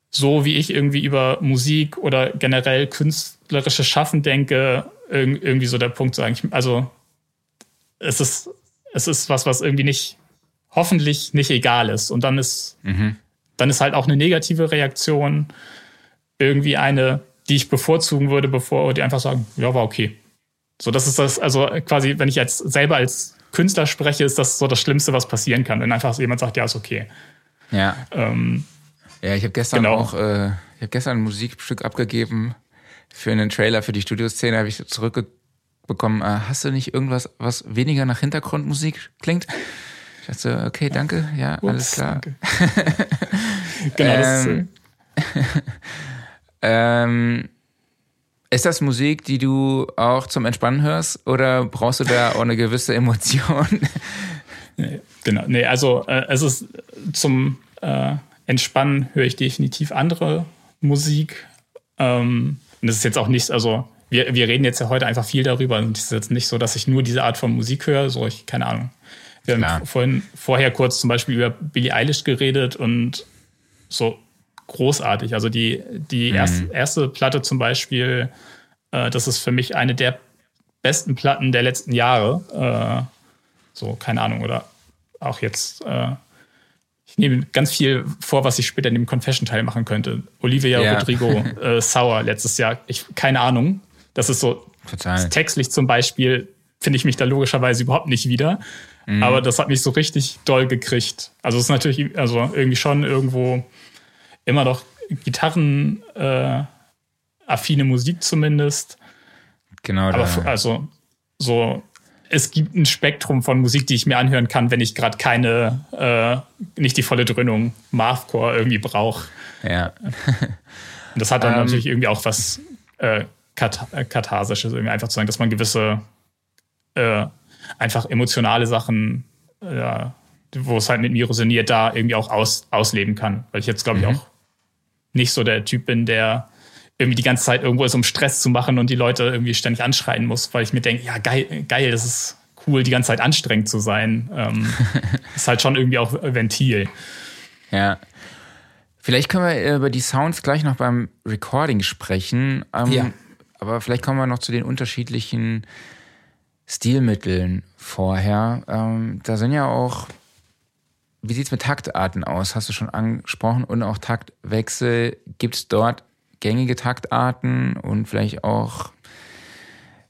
Speaker 3: so, wie ich irgendwie über Musik oder generell künstlerische Schaffen denke, irgendwie so der Punkt sagen. Ich, also, es ist, es ist was, was irgendwie nicht, hoffentlich nicht egal ist. Und dann ist, mhm. dann ist halt auch eine negative Reaktion irgendwie eine, die ich bevorzugen würde, bevor die einfach sagen, ja, war okay. So, das ist das, also quasi, wenn ich jetzt selber als Künstler spreche, ist das so das Schlimmste, was passieren kann, wenn einfach jemand sagt, ja, ist okay.
Speaker 2: Ja. Ähm, ja, ich habe gestern genau. auch, äh, ich habe gestern ein Musikstück abgegeben für einen Trailer für die Studioszene, habe ich zurückbekommen, äh, hast du nicht irgendwas, was weniger nach Hintergrundmusik klingt? Ich dachte, okay, danke, ja, Ups, alles klar. genau, das ähm, ist, ähm, ist das Musik, die du auch zum Entspannen hörst oder brauchst du da auch eine gewisse Emotion?
Speaker 3: Nee, genau, nee, also äh, es ist zum äh, Entspannen höre ich definitiv andere Musik. Ähm, und das ist jetzt auch nicht, also wir, wir reden jetzt ja heute einfach viel darüber und es ist jetzt nicht so, dass ich nur diese Art von Musik höre, so ich, keine Ahnung. Wir Klar. haben vorhin, vorher kurz zum Beispiel über Billie Eilish geredet und so großartig. Also die, die mhm. erste, erste Platte zum Beispiel, äh, das ist für mich eine der besten Platten der letzten Jahre. Äh, so, keine Ahnung, oder auch jetzt, äh, ich nehme ganz viel vor, was ich später in dem Confession-Teil machen könnte. Olivia ja. Rodrigo äh, Sauer letztes Jahr, ich, keine Ahnung. Das ist so Total. textlich zum Beispiel, finde ich mich da logischerweise überhaupt nicht wieder. Mhm. Aber das hat mich so richtig doll gekriegt. Also es ist natürlich also irgendwie schon irgendwo immer noch Gitarren äh, affine Musik zumindest.
Speaker 2: Genau.
Speaker 3: Aber also so es gibt ein Spektrum von Musik, die ich mir anhören kann, wenn ich gerade keine, äh, nicht die volle Dröhnung Mathcore irgendwie brauche.
Speaker 2: Ja.
Speaker 3: Und das hat dann ähm. natürlich irgendwie auch was äh, Kath Katharsisches, irgendwie einfach zu sagen, dass man gewisse äh, einfach emotionale Sachen, äh, wo es halt mit mir resoniert, da irgendwie auch aus, ausleben kann. Weil ich jetzt, glaube ich, mhm. auch nicht so der Typ bin, der irgendwie die ganze Zeit irgendwo ist, um Stress zu machen und die Leute irgendwie ständig anschreien muss, weil ich mir denke, ja, geil, geil, das ist cool, die ganze Zeit anstrengend zu sein. Ähm, ist halt schon irgendwie auch Ventil.
Speaker 2: Ja. Vielleicht können wir über die Sounds gleich noch beim Recording sprechen. Ähm, ja. Aber vielleicht kommen wir noch zu den unterschiedlichen Stilmitteln vorher. Ähm, da sind ja auch wie sieht es mit Taktarten aus? Hast du schon angesprochen. Und auch Taktwechsel. Gibt es dort gängige Taktarten und vielleicht auch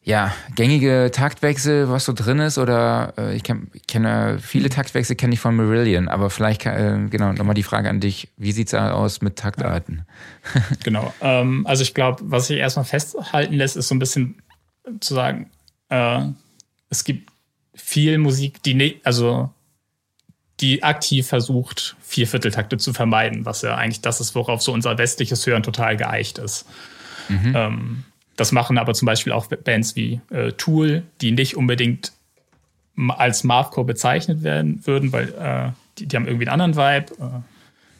Speaker 2: ja, gängige Taktwechsel, was so drin ist? Oder äh, ich kenne kenn, viele Taktwechsel kenne ich von Marillion, aber vielleicht, äh, genau, nochmal die Frage an dich. Wie sieht es aus mit Taktarten?
Speaker 3: genau. Ähm, also ich glaube, was sich erstmal festhalten lässt, ist so ein bisschen zu sagen, äh, es gibt viel Musik, die ne also die aktiv versucht, Viervierteltakte zu vermeiden, was ja eigentlich das ist, worauf so unser westliches Hören total geeicht ist. Mhm. Ähm, das machen aber zum Beispiel auch Bands wie äh, Tool, die nicht unbedingt als Mathcore bezeichnet werden würden, weil äh, die, die, haben irgendwie einen anderen Vibe. Äh,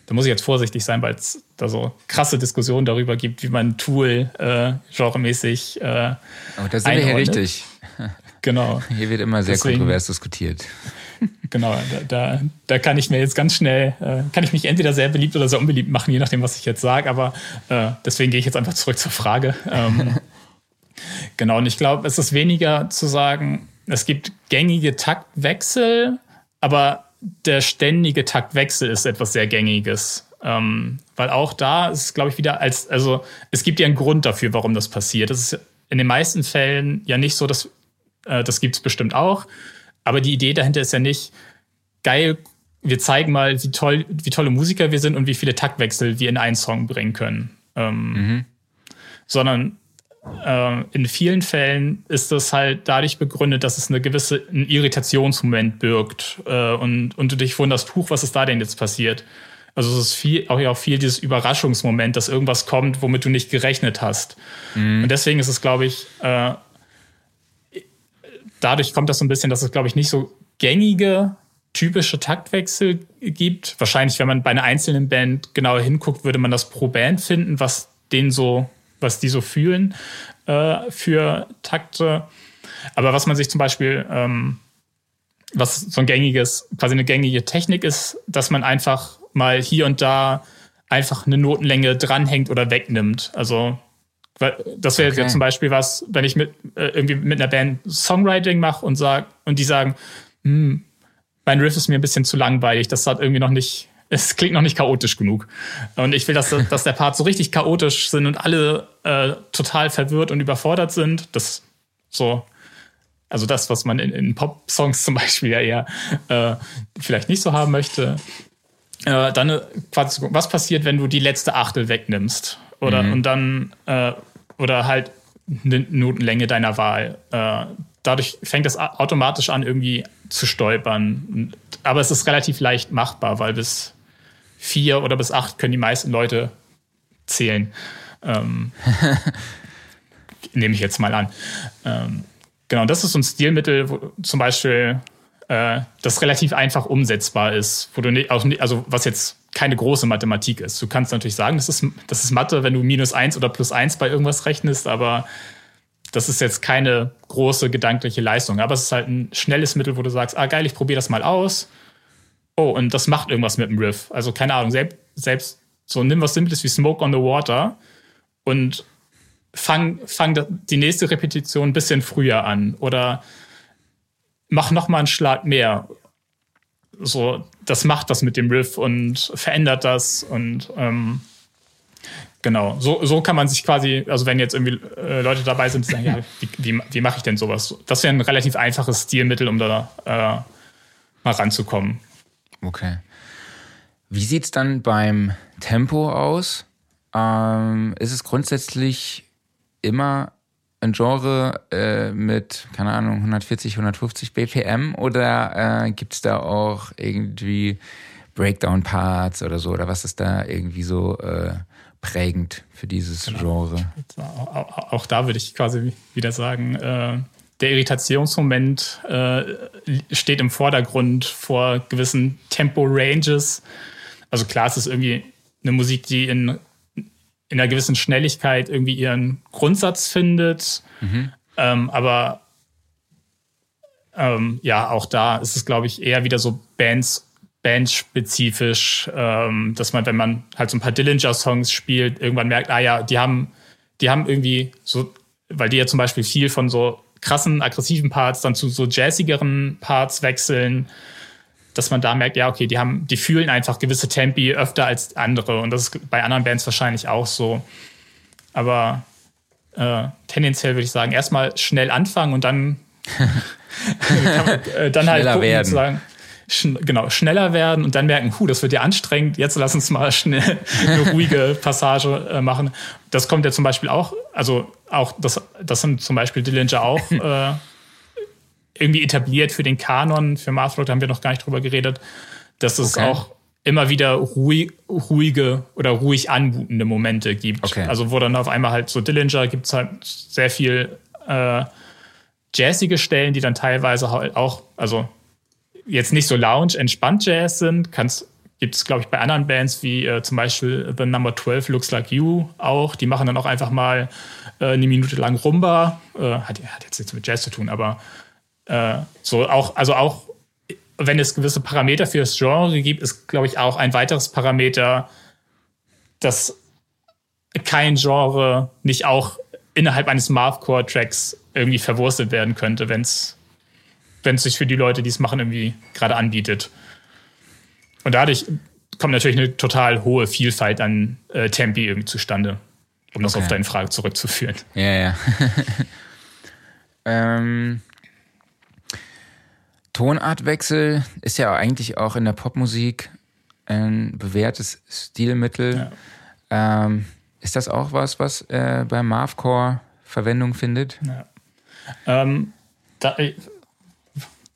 Speaker 3: da muss ich jetzt vorsichtig sein, weil es da so krasse Diskussionen darüber gibt, wie man Tool äh, genremäßig. Äh,
Speaker 2: oh, da sind wir hier richtig.
Speaker 3: Genau.
Speaker 2: Hier wird immer sehr Deswegen, kontrovers diskutiert.
Speaker 3: Genau, da, da, da, kann ich mir jetzt ganz schnell, äh, kann ich mich entweder sehr beliebt oder sehr unbeliebt machen, je nachdem, was ich jetzt sage. Aber äh, deswegen gehe ich jetzt einfach zurück zur Frage. Ähm, genau, und ich glaube, es ist weniger zu sagen, es gibt gängige Taktwechsel, aber der ständige Taktwechsel ist etwas sehr Gängiges. Ähm, weil auch da ist, glaube ich, wieder als, also es gibt ja einen Grund dafür, warum das passiert. Das ist in den meisten Fällen ja nicht so, dass äh, das gibt es bestimmt auch. Aber die Idee dahinter ist ja nicht, geil, wir zeigen mal, wie toll, wie tolle Musiker wir sind und wie viele Taktwechsel wir in einen Song bringen können. Ähm, mhm. Sondern äh, in vielen Fällen ist das halt dadurch begründet, dass es eine gewisse einen Irritationsmoment birgt äh, und, und du dich wunderst, huch, was ist da denn jetzt passiert? Also es ist viel, auch ja auch viel dieses Überraschungsmoment, dass irgendwas kommt, womit du nicht gerechnet hast. Mhm. Und deswegen ist es, glaube ich, äh, dadurch kommt das so ein bisschen, dass es, glaube ich, nicht so gängige, typische Taktwechsel gibt. Wahrscheinlich, wenn man bei einer einzelnen Band genauer hinguckt, würde man das pro Band finden, was denen so, was die so fühlen äh, für Takte. Aber was man sich zum Beispiel, ähm, was so ein gängiges, quasi eine gängige Technik ist, dass man einfach mal hier und da einfach eine Notenlänge dranhängt oder wegnimmt. Also das wäre okay. zum Beispiel was, wenn ich mit äh, irgendwie mit einer Band Songwriting mache und sag und die sagen, hm, mein Riff ist mir ein bisschen zu langweilig, das hat irgendwie noch nicht, es klingt noch nicht chaotisch genug. Und ich will, dass, dass der Part so richtig chaotisch sind und alle äh, total verwirrt und überfordert sind. Das so, also das, was man in, in Pop-Songs zum Beispiel ja eher äh, vielleicht nicht so haben möchte. Äh, dann äh, quasi, was passiert, wenn du die letzte Achtel wegnimmst? Oder mhm. und dann äh, oder halt eine Notenlänge deiner Wahl. Äh, dadurch fängt es automatisch an, irgendwie zu stolpern. Aber es ist relativ leicht machbar, weil bis vier oder bis acht können die meisten Leute zählen. Ähm, nehme ich jetzt mal an. Ähm, genau, das ist so ein Stilmittel, wo zum Beispiel äh, das relativ einfach umsetzbar ist, wo du nicht, also was jetzt keine große Mathematik ist. Du kannst natürlich sagen, das ist, das ist Mathe, wenn du minus eins oder plus eins bei irgendwas rechnest, aber das ist jetzt keine große gedankliche Leistung. Aber es ist halt ein schnelles Mittel, wo du sagst, ah geil, ich probiere das mal aus. Oh, und das macht irgendwas mit dem Riff. Also keine Ahnung, selbst, selbst so nimm was Simples wie Smoke on the Water und fang, fang die nächste Repetition ein bisschen früher an oder mach noch mal einen Schlag mehr so, das macht das mit dem Riff und verändert das und ähm, genau, so, so kann man sich quasi, also wenn jetzt irgendwie äh, Leute dabei sind, sagen, ja, wie, wie, wie mache ich denn sowas? Das wäre ein relativ einfaches Stilmittel, um da äh, mal ranzukommen.
Speaker 2: Okay. Wie sieht es dann beim Tempo aus? Ähm, ist es grundsätzlich immer ein Genre äh, mit, keine Ahnung, 140, 150 BPM oder äh, gibt es da auch irgendwie Breakdown-Parts oder so? Oder was ist da irgendwie so äh, prägend für dieses genau. Genre?
Speaker 3: Auch, auch, da würde ich quasi wieder sagen, äh, der Irritationsmoment äh, steht im Vordergrund vor gewissen Tempo-Ranges. Also klar, es ist irgendwie eine Musik, die in in einer gewissen Schnelligkeit irgendwie ihren Grundsatz findet. Mhm. Ähm, aber ähm, ja, auch da ist es, glaube ich, eher wieder so Bands, bandspezifisch, ähm, dass man, wenn man halt so ein paar Dillinger-Songs spielt, irgendwann merkt, ah ja, die haben, die haben irgendwie so, weil die ja zum Beispiel viel von so krassen, aggressiven Parts dann zu so jazzigeren Parts wechseln dass man da merkt, ja, okay, die haben, die fühlen einfach gewisse Tempi öfter als andere. Und das ist bei anderen Bands wahrscheinlich auch so. Aber äh, tendenziell würde ich sagen, erstmal schnell anfangen und dann, man, äh, dann halt gucken, werden. Sagen, schn genau, schneller werden und dann merken, hu, das wird ja anstrengend, jetzt lass uns mal schnell eine ruhige Passage äh, machen. Das kommt ja zum Beispiel auch, also auch, das, das sind zum Beispiel Dillinger auch irgendwie etabliert für den Kanon, für Mathrock, da haben wir noch gar nicht drüber geredet, dass es okay. auch immer wieder ruhig, ruhige oder ruhig anmutende Momente gibt. Okay. Also wo dann auf einmal halt so Dillinger gibt es halt sehr viel äh, jazzige Stellen, die dann teilweise halt auch, also jetzt nicht so lounge, entspannt Jazz sind, gibt es, glaube ich, bei anderen Bands wie äh, zum Beispiel The Number 12 Looks Like You auch. Die machen dann auch einfach mal äh, eine Minute lang Rumba. Äh, hat, hat, jetzt nichts mit Jazz zu tun, aber äh, so auch, also auch wenn es gewisse Parameter für das Genre gibt, ist, glaube ich, auch ein weiteres Parameter, dass kein Genre nicht auch innerhalb eines Mathcore-Tracks irgendwie verwurstet werden könnte, wenn es sich für die Leute, die es machen, irgendwie gerade anbietet. Und dadurch kommt natürlich eine total hohe Vielfalt an äh, Tempi irgendwie zustande, um das auf deine Frage zurückzuführen.
Speaker 2: Ja, ja. ähm, Tonartwechsel ist ja eigentlich auch in der Popmusik ein bewährtes Stilmittel. Ja. Ähm, ist das auch was, was äh, beim Marvcore Verwendung findet? Ja.
Speaker 3: Ähm, da, äh,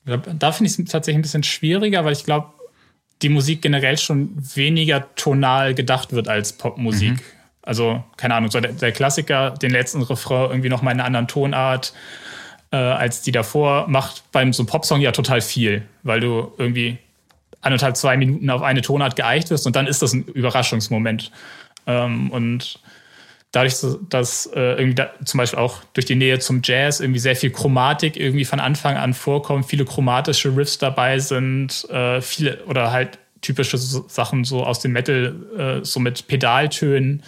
Speaker 3: da finde ich es tatsächlich ein bisschen schwieriger, weil ich glaube, die Musik generell schon weniger tonal gedacht wird als Popmusik. Mhm. Also, keine Ahnung, so der, der, Klassiker, den letzten Refrain irgendwie nochmal in einer anderen Tonart äh, als die davor, macht beim so einem Popsong ja total viel, weil du irgendwie anderthalb, zwei Minuten auf eine Tonart geeicht wirst und dann ist das ein Überraschungsmoment. Ähm, und dadurch, dass äh, irgendwie da, zum Beispiel auch durch die Nähe zum Jazz irgendwie sehr viel Chromatik irgendwie von Anfang an vorkommt, viele chromatische Riffs dabei sind, äh, viele oder halt typische Sachen so aus dem Metal, äh, so mit Pedaltönen,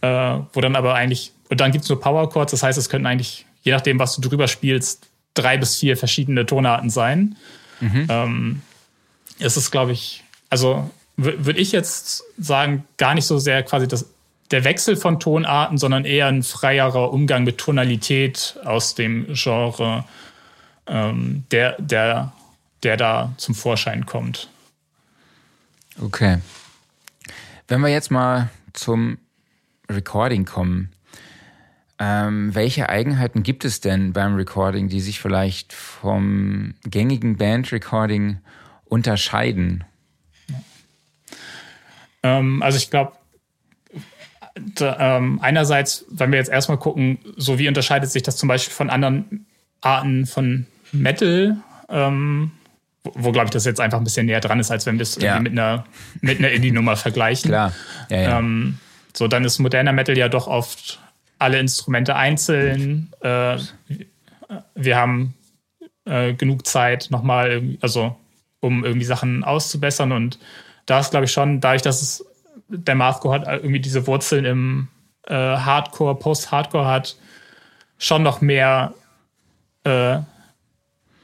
Speaker 3: äh, wo dann aber eigentlich, und dann gibt es nur Power Chords, das heißt, es könnten eigentlich, je nachdem, was du drüber spielst, drei bis vier verschiedene Tonarten sein. Mhm. Ähm, es ist, glaube ich, also würde ich jetzt sagen, gar nicht so sehr quasi das, der Wechsel von Tonarten, sondern eher ein freierer Umgang mit Tonalität aus dem Genre, ähm, der, der, der da zum Vorschein kommt.
Speaker 2: Okay. Wenn wir jetzt mal zum Recording kommen, ähm, welche Eigenheiten gibt es denn beim Recording, die sich vielleicht vom gängigen Band-Recording unterscheiden?
Speaker 3: Ähm, also ich glaube, ähm, einerseits, wenn wir jetzt erstmal gucken, so wie unterscheidet sich das zum Beispiel von anderen Arten von Metal, ähm, wo, wo glaube ich, das jetzt einfach ein bisschen näher dran ist, als wenn wir es ja. mit einer, mit einer Indie-Nummer vergleichen.
Speaker 2: Klar. Ja, ja.
Speaker 3: Ähm, so, dann ist moderner Metal ja doch oft alle Instrumente einzeln. Äh, wir haben äh, genug Zeit nochmal, also um irgendwie Sachen auszubessern und da ist, glaube ich, schon, dadurch, dass es der Mathcore hat irgendwie diese Wurzeln im äh, Hardcore, Post-Hardcore hat, schon noch mehr, äh,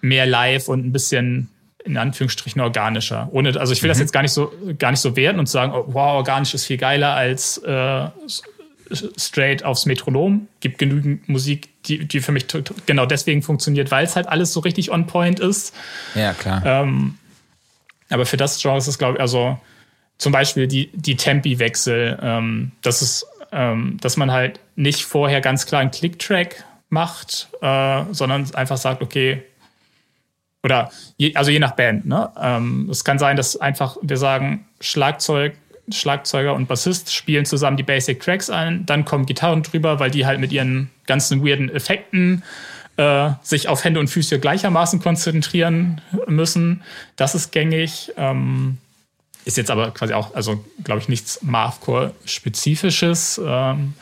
Speaker 3: mehr live und ein bisschen in Anführungsstrichen organischer. Ohne, also ich will mhm. das jetzt gar nicht so gar nicht so werten und sagen, oh, wow, organisch ist viel geiler als äh, straight aufs Metronom. Gibt genügend Musik, die, die für mich genau deswegen funktioniert, weil es halt alles so richtig on point ist.
Speaker 2: Ja, klar.
Speaker 3: Ähm, aber für das Genre ist es, glaube ich, also zum Beispiel die, die Tempi-Wechsel, ähm, das ist, ähm, dass man halt nicht vorher ganz klar einen Click-Track macht, äh, sondern einfach sagt, okay, oder je, also je nach Band, ne? Ähm, es kann sein, dass einfach wir sagen, Schlagzeug, Schlagzeuger und Bassist spielen zusammen die Basic Tracks ein, dann kommen Gitarren drüber, weil die halt mit ihren ganzen weirden Effekten äh, sich auf Hände und Füße gleichermaßen konzentrieren müssen. Das ist gängig. Ähm, ist jetzt aber quasi auch, also glaube ich, nichts Mathcore-spezifisches. Ähm,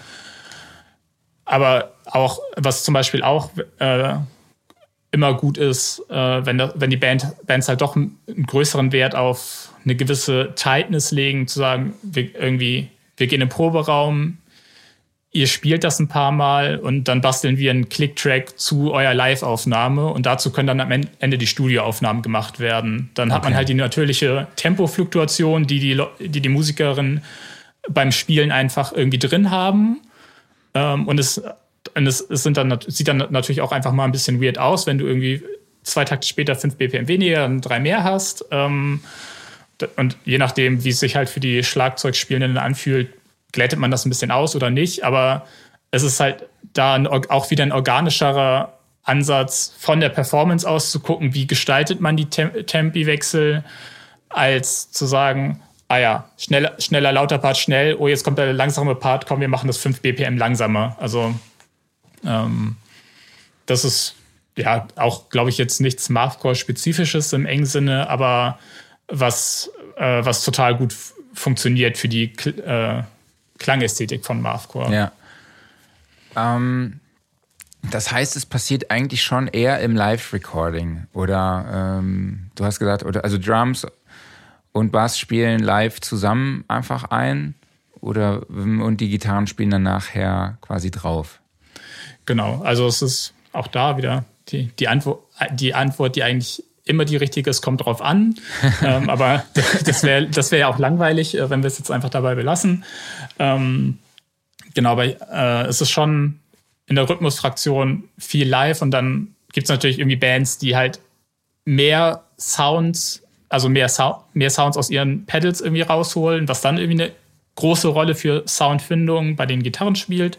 Speaker 3: aber auch, was zum Beispiel auch äh, immer gut ist, äh, wenn, da, wenn die Band, Bands halt doch einen, größeren Wert auf eine gewisse Tightness legen, zu sagen, wir irgendwie, wir gehen im Proberaum, ihr spielt das ein paar Mal und dann basteln wir einen Click-Track zu eurer Live-Aufnahme und dazu können dann am Ende die Studioaufnahmen gemacht werden. Dann okay. hat man halt die natürliche Tempofluktuation, die die, die, die Musikerin beim Spielen einfach irgendwie drin haben. Ähm, und es, und es, es sind dann, sieht dann natürlich auch einfach mal ein bisschen weird aus, wenn du irgendwie zwei Takte später fünf BPM weniger und drei mehr hast. Ähm, und je nachdem, wie es sich halt für die Schlagzeugspielenden anfühlt, glättet man das ein bisschen aus oder nicht, aber es ist halt da ein, auch wieder ein organischerer Ansatz von der Performance aus zu gucken, wie gestaltet man die Tem Tempi-Wechsel, als zu sagen, ah ja, schneller, schneller, lauter Part, schnell, oh, jetzt kommt der langsame Part, komm, wir machen das 5 BPM langsamer. Also ähm, das ist ja auch, glaube ich, jetzt nichts Mathcore-spezifisches im engen Sinne, aber was, äh, was total gut funktioniert für die äh, Klangästhetik von Mathcore.
Speaker 2: Ja. Ähm, Das heißt, es passiert eigentlich schon eher im Live-Recording. Oder ähm, du hast gesagt, oder also Drums und Bass spielen live zusammen einfach ein oder und die Gitarren spielen dann nachher quasi drauf.
Speaker 3: Genau, also es ist auch da wieder die, die, Antwort, die Antwort, die eigentlich immer die richtige ist, kommt drauf an. ähm, aber das wäre das wär ja auch langweilig, äh, wenn wir es jetzt einfach dabei belassen. Ähm, genau, aber äh, es ist schon in der Rhythmusfraktion viel live und dann gibt es natürlich irgendwie Bands, die halt mehr Sounds, also mehr, Sound, mehr Sounds aus ihren Pedals irgendwie rausholen, was dann irgendwie eine große Rolle für Soundfindung bei den Gitarren spielt.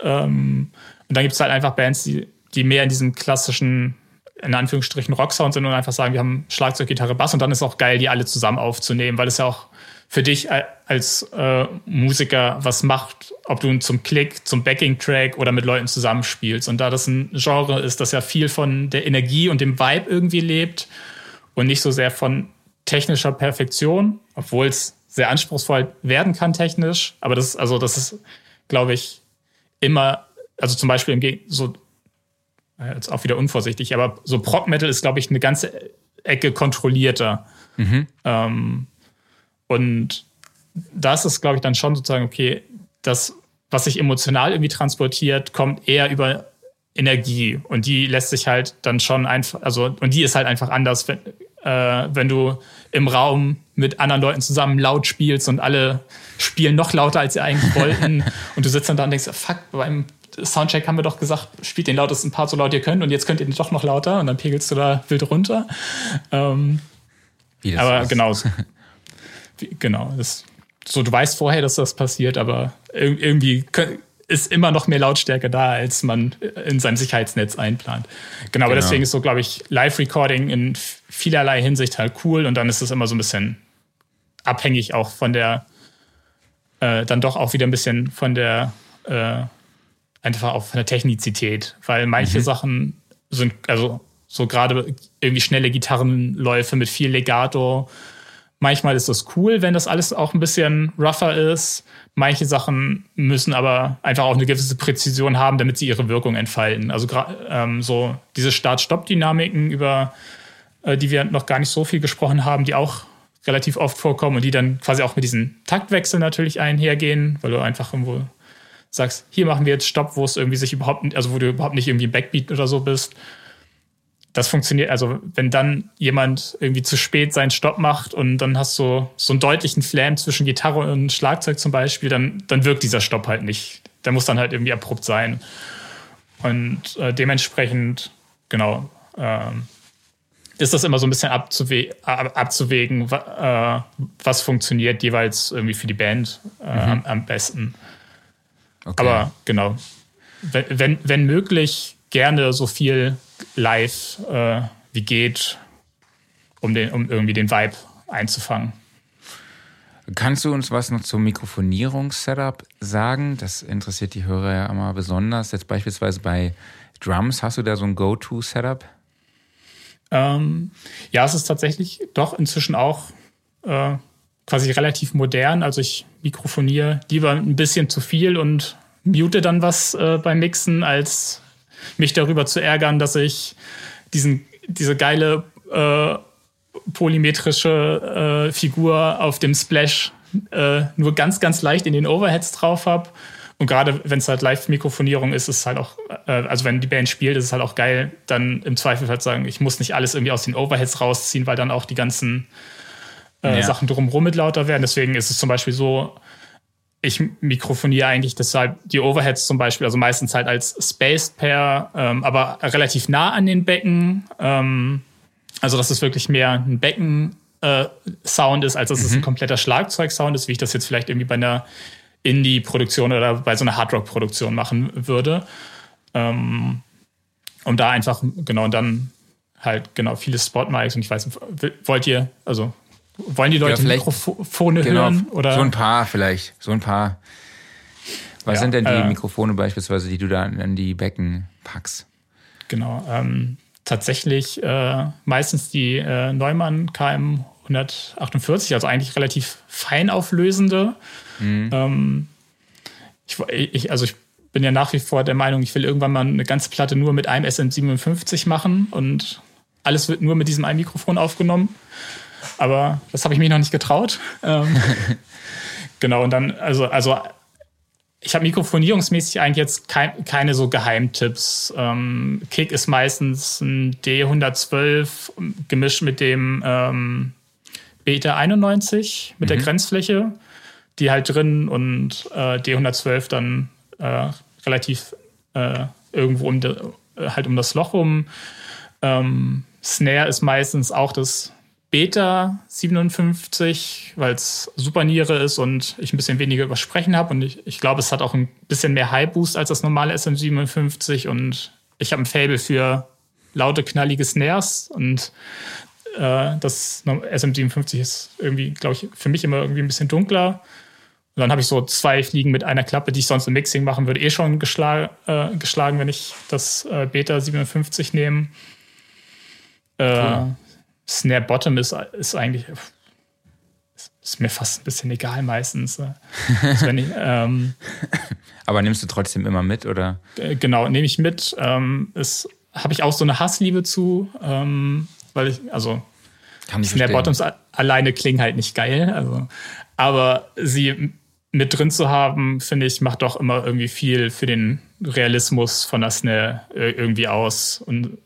Speaker 3: Ähm, und dann gibt es halt einfach Bands, die, die mehr in diesem klassischen, in Anführungsstrichen, Rocksound sind und einfach sagen, wir haben Schlagzeug, Gitarre, Bass und dann ist es auch geil, die alle zusammen aufzunehmen, weil es ja auch für dich als äh, Musiker was macht, ob du zum Klick, zum Backing-Track oder mit Leuten zusammenspielst. Und da das ein Genre ist, das ja viel von der Energie und dem Vibe irgendwie lebt und nicht so sehr von technischer Perfektion, obwohl es sehr anspruchsvoll werden kann technisch. Aber das, also das ist, glaube ich, immer, also zum Beispiel im Geg so jetzt auch wieder unvorsichtig, aber so Prog Metal ist, glaube ich, eine ganze Ecke kontrollierter. Mhm. Ähm, und das ist, glaube ich, dann schon sozusagen, okay, das, was sich emotional irgendwie transportiert, kommt eher über Energie. Und die lässt sich halt dann schon einfach, also, und die ist halt einfach anders, wenn, äh, wenn du im Raum mit anderen Leuten zusammen laut spielst und alle spielen noch lauter, als sie eigentlich wollten. und du sitzt dann da und denkst, fuck, beim Soundcheck haben wir doch gesagt, spielt den lautesten Part so laut ihr könnt und jetzt könnt ihr den doch noch lauter und dann pegelst du da wild runter. Ähm, aber genau. genau. Das, so, du weißt vorher, dass das passiert, aber irgendwie ist immer noch mehr Lautstärke da, als man in seinem Sicherheitsnetz einplant. Genau, genau. aber deswegen ist so, glaube ich, Live-Recording in vielerlei Hinsicht halt cool und dann ist es immer so ein bisschen abhängig auch von der, äh, dann doch auch wieder ein bisschen von der, äh, einfach auch von der Technizität, weil manche mhm. Sachen sind, also so gerade irgendwie schnelle Gitarrenläufe mit viel Legato Manchmal ist das cool, wenn das alles auch ein bisschen rougher ist. Manche Sachen müssen aber einfach auch eine gewisse Präzision haben, damit sie ihre Wirkung entfalten. Also ähm, so diese Start-Stopp-Dynamiken, über äh, die wir noch gar nicht so viel gesprochen haben, die auch relativ oft vorkommen und die dann quasi auch mit diesen Taktwechseln natürlich einhergehen, weil du einfach irgendwo sagst, hier machen wir jetzt Stopp, wo es irgendwie sich überhaupt, also wo du überhaupt nicht irgendwie Backbeat oder so bist das funktioniert, also wenn dann jemand irgendwie zu spät seinen Stopp macht und dann hast du so einen deutlichen Flam zwischen Gitarre und Schlagzeug zum Beispiel, dann, dann wirkt dieser Stopp halt nicht. Der muss dann halt irgendwie abrupt sein. Und äh, dementsprechend, genau, äh, ist das immer so ein bisschen abzuwe abzuwägen, äh, was funktioniert jeweils irgendwie für die Band äh, mhm. am, am, besten. Okay. Aber genau, wenn, wenn, wenn möglich, gerne so viel live äh, wie geht, um, den, um irgendwie den Vibe einzufangen.
Speaker 2: Kannst du uns was noch zum Mikrofonierungssetup sagen? Das interessiert die Hörer ja immer besonders. Jetzt beispielsweise bei Drums, hast du da so ein Go-To-Setup?
Speaker 3: Ähm, ja, es ist tatsächlich doch inzwischen auch äh, quasi relativ modern. Also ich mikrofoniere lieber ein bisschen zu viel und mute dann was äh, beim Mixen, als mich darüber zu ärgern, dass ich diesen, diese geile äh, polymetrische äh, Figur auf dem Splash äh, nur ganz, ganz leicht in den Overheads drauf habe. Und gerade wenn es halt Live-Mikrofonierung ist, ist es halt auch, äh, also wenn die Band spielt, ist es halt auch geil, dann im Zweifel halt sagen, ich muss nicht alles irgendwie aus den Overheads rausziehen, weil dann auch die ganzen äh, ja. Sachen drumherum mit lauter werden. Deswegen ist es zum Beispiel so, ich mikrofoniere eigentlich deshalb die Overheads zum Beispiel, also meistens halt als Spaced Pair, ähm, aber relativ nah an den Becken. Ähm, also, dass es wirklich mehr ein Becken-Sound äh, ist, als dass mhm. es ein mhm. kompletter Schlagzeug-Sound ist, wie ich das jetzt vielleicht irgendwie bei einer Indie-Produktion oder bei so einer Hardrock-Produktion machen würde. Ähm, um da einfach, genau, und dann halt, genau, viele Spot-Mics und ich weiß, wollt ihr, also wollen die Leute ja, Mikrofone genau, hören? Oder?
Speaker 2: So ein paar vielleicht, so ein paar. Was ja, sind denn die äh, Mikrofone beispielsweise, die du da an die Becken packst?
Speaker 3: Genau, ähm, tatsächlich äh, meistens die äh, Neumann KM 148, also eigentlich relativ fein auflösende. Mhm. Ähm, ich, ich, also ich bin ja nach wie vor der Meinung, ich will irgendwann mal eine ganze Platte nur mit einem SM57 machen und alles wird nur mit diesem einen Mikrofon aufgenommen. Aber das habe ich mich noch nicht getraut. Ähm, genau, und dann, also, also ich habe mikrofonierungsmäßig eigentlich jetzt kein, keine so Geheimtipps. Ähm, Kick ist meistens ein D112 gemischt mit dem ähm, Beta 91 mit mhm. der Grenzfläche, die halt drin und äh, D112 dann äh, relativ äh, irgendwo um de, halt um das Loch rum. Ähm, Snare ist meistens auch das Beta 57, weil es super Niere ist und ich ein bisschen weniger übersprechen habe. Und ich, ich glaube, es hat auch ein bisschen mehr High-Boost als das normale SM57. Und ich habe ein Fable für laute, knallige Snares. Und äh, das SM57 ist irgendwie, glaube ich, für mich immer irgendwie ein bisschen dunkler. Und dann habe ich so zwei Fliegen mit einer Klappe, die ich sonst im Mixing machen würde, eh schon geschlagen, äh, geschlagen wenn ich das äh, Beta 57 nehme. Cool. Snare Bottom ist, ist eigentlich ist mir fast ein bisschen egal meistens. Ne? Also ich, ähm,
Speaker 2: Aber nimmst du trotzdem immer mit, oder?
Speaker 3: Genau, nehme ich mit. Ähm, es habe ich auch so eine Hassliebe zu, ähm, weil ich, also Kann Snare Bottoms alleine klingen halt nicht geil. Also, aber sie mit drin zu haben, finde ich, macht doch immer irgendwie viel für den Realismus von der Snare äh, irgendwie aus. Und,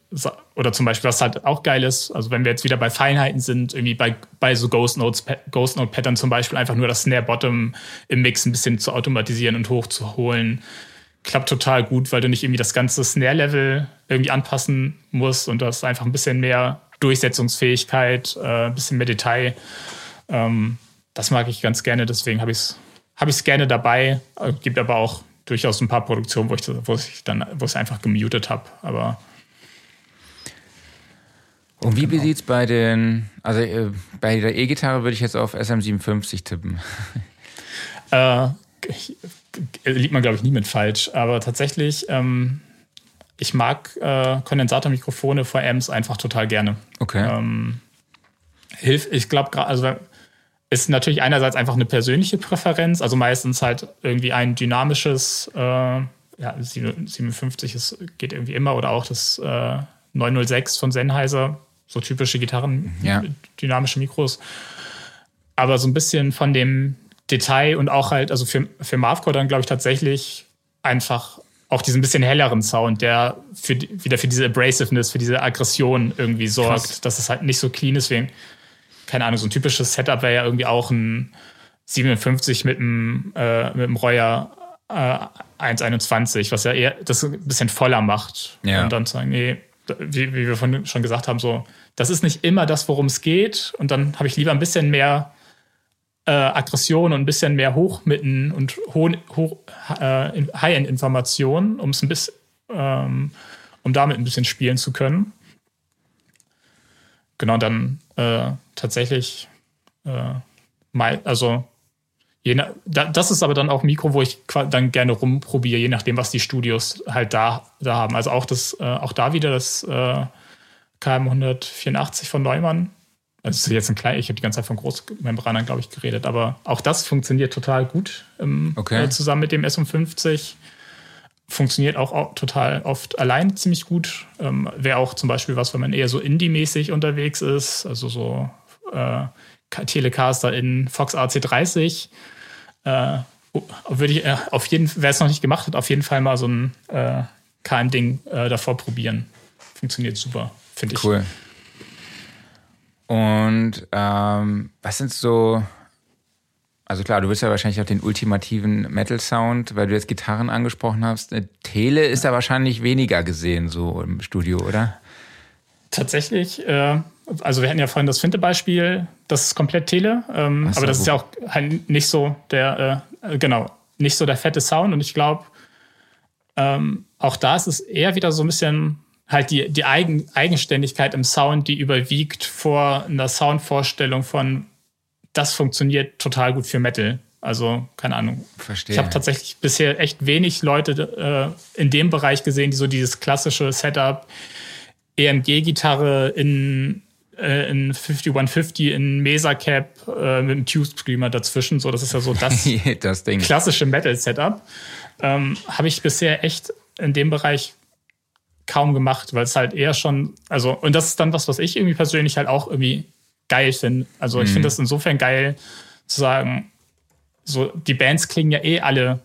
Speaker 3: oder zum Beispiel, was halt auch geil ist, also wenn wir jetzt wieder bei Feinheiten sind, irgendwie bei, bei so Ghost Notes, Ghost Note Pattern zum Beispiel, einfach nur das Snare Bottom im Mix ein bisschen zu automatisieren und hochzuholen, klappt total gut, weil du nicht irgendwie das ganze Snare Level irgendwie anpassen musst und hast einfach ein bisschen mehr Durchsetzungsfähigkeit, äh, ein bisschen mehr Detail. Ähm, das mag ich ganz gerne, deswegen habe ich es habe ich es gerne dabei. Äh, gibt aber auch durchaus ein paar Produktionen, wo ich, wo ich dann, wo ich einfach gemutet habe. Aber
Speaker 2: und wie genau. sieht es bei den, also äh, bei der E-Gitarre würde ich jetzt auf SM57 tippen.
Speaker 3: Äh, liegt man, glaube ich, nie mit falsch. Aber tatsächlich, ähm, ich mag äh, Kondensatormikrofone vor Amps einfach total gerne.
Speaker 2: Okay.
Speaker 3: Ähm, hilft, ich glaube, gerade, also ist natürlich einerseits einfach eine persönliche Präferenz, also meistens halt irgendwie ein dynamisches, äh, ja, 57 ist, geht irgendwie immer, oder auch das äh, 906 von Sennheiser, so typische Gitarren, ja. dynamische Mikros. Aber so ein bisschen von dem Detail und auch halt, also für, für Marvcore dann, glaube ich, tatsächlich einfach auch diesen bisschen helleren Sound, der für, wieder für diese Abrasiveness, für diese Aggression irgendwie sorgt, Krass. dass es halt nicht so clean ist. Wegen, keine Ahnung, so ein typisches Setup wäre ja irgendwie auch ein 57 mit einem, äh, mit einem Reuer äh, 121, was ja eher das ein bisschen voller macht. Ja. Und dann sagen, nee, wie, wie wir von, schon gesagt haben, so, das ist nicht immer das, worum es geht. Und dann habe ich lieber ein bisschen mehr äh, Aggression und ein bisschen mehr Hochmitten und hoch, hoch, äh, High-End-Informationen, um es ein bisschen, ähm, um damit ein bisschen spielen zu können. Genau, dann äh, tatsächlich äh, also je nach, da, das ist aber dann auch ein Mikro, wo ich dann gerne rumprobiere, je nachdem, was die Studios halt da, da haben. Also auch das, äh, auch da wieder das äh, KM184 von Neumann. Also ist jetzt ein klein, ich habe die ganze Zeit von Großmembranern, glaube ich, geredet, aber auch das funktioniert total gut ähm, okay. äh, zusammen mit dem S50 funktioniert auch total oft allein ziemlich gut. Ähm, Wäre auch zum Beispiel was, wenn man eher so Indie-mäßig unterwegs ist, also so äh, Telecaster in Fox AC30. Äh, würde ich äh, auf jeden wer es noch nicht gemacht hat, auf jeden Fall mal so ein äh, KM-Ding äh, davor probieren. Funktioniert super, finde ich.
Speaker 2: Cool. Und ähm, was sind so also klar, du willst ja wahrscheinlich auch den ultimativen Metal-Sound, weil du jetzt Gitarren angesprochen hast. Eine Tele ist ja wahrscheinlich weniger gesehen so im Studio, oder?
Speaker 3: Tatsächlich, äh, also wir hatten ja vorhin das Finte-Beispiel, das ist komplett Tele, ähm, so, aber das gut. ist ja auch halt nicht so der, äh, genau, nicht so der fette Sound und ich glaube, ähm, auch da ist es eher wieder so ein bisschen halt die, die Eigen, Eigenständigkeit im Sound, die überwiegt vor einer Soundvorstellung von das funktioniert total gut für Metal. Also, keine Ahnung.
Speaker 2: Verstehe.
Speaker 3: Ich habe tatsächlich bisher echt wenig Leute äh, in dem Bereich gesehen, die so dieses klassische Setup, EMG-Gitarre in, äh, in 5150, in Mesa Cap äh, mit einem Tube Screamer dazwischen. So, das ist ja so das,
Speaker 2: das
Speaker 3: klassische Metal-Setup. ähm, habe ich bisher echt in dem Bereich kaum gemacht, weil es halt eher schon, also, und das ist dann was, was ich irgendwie persönlich halt auch irgendwie geil finde. Also ich mhm. finde das insofern geil zu sagen, so die Bands klingen ja eh alle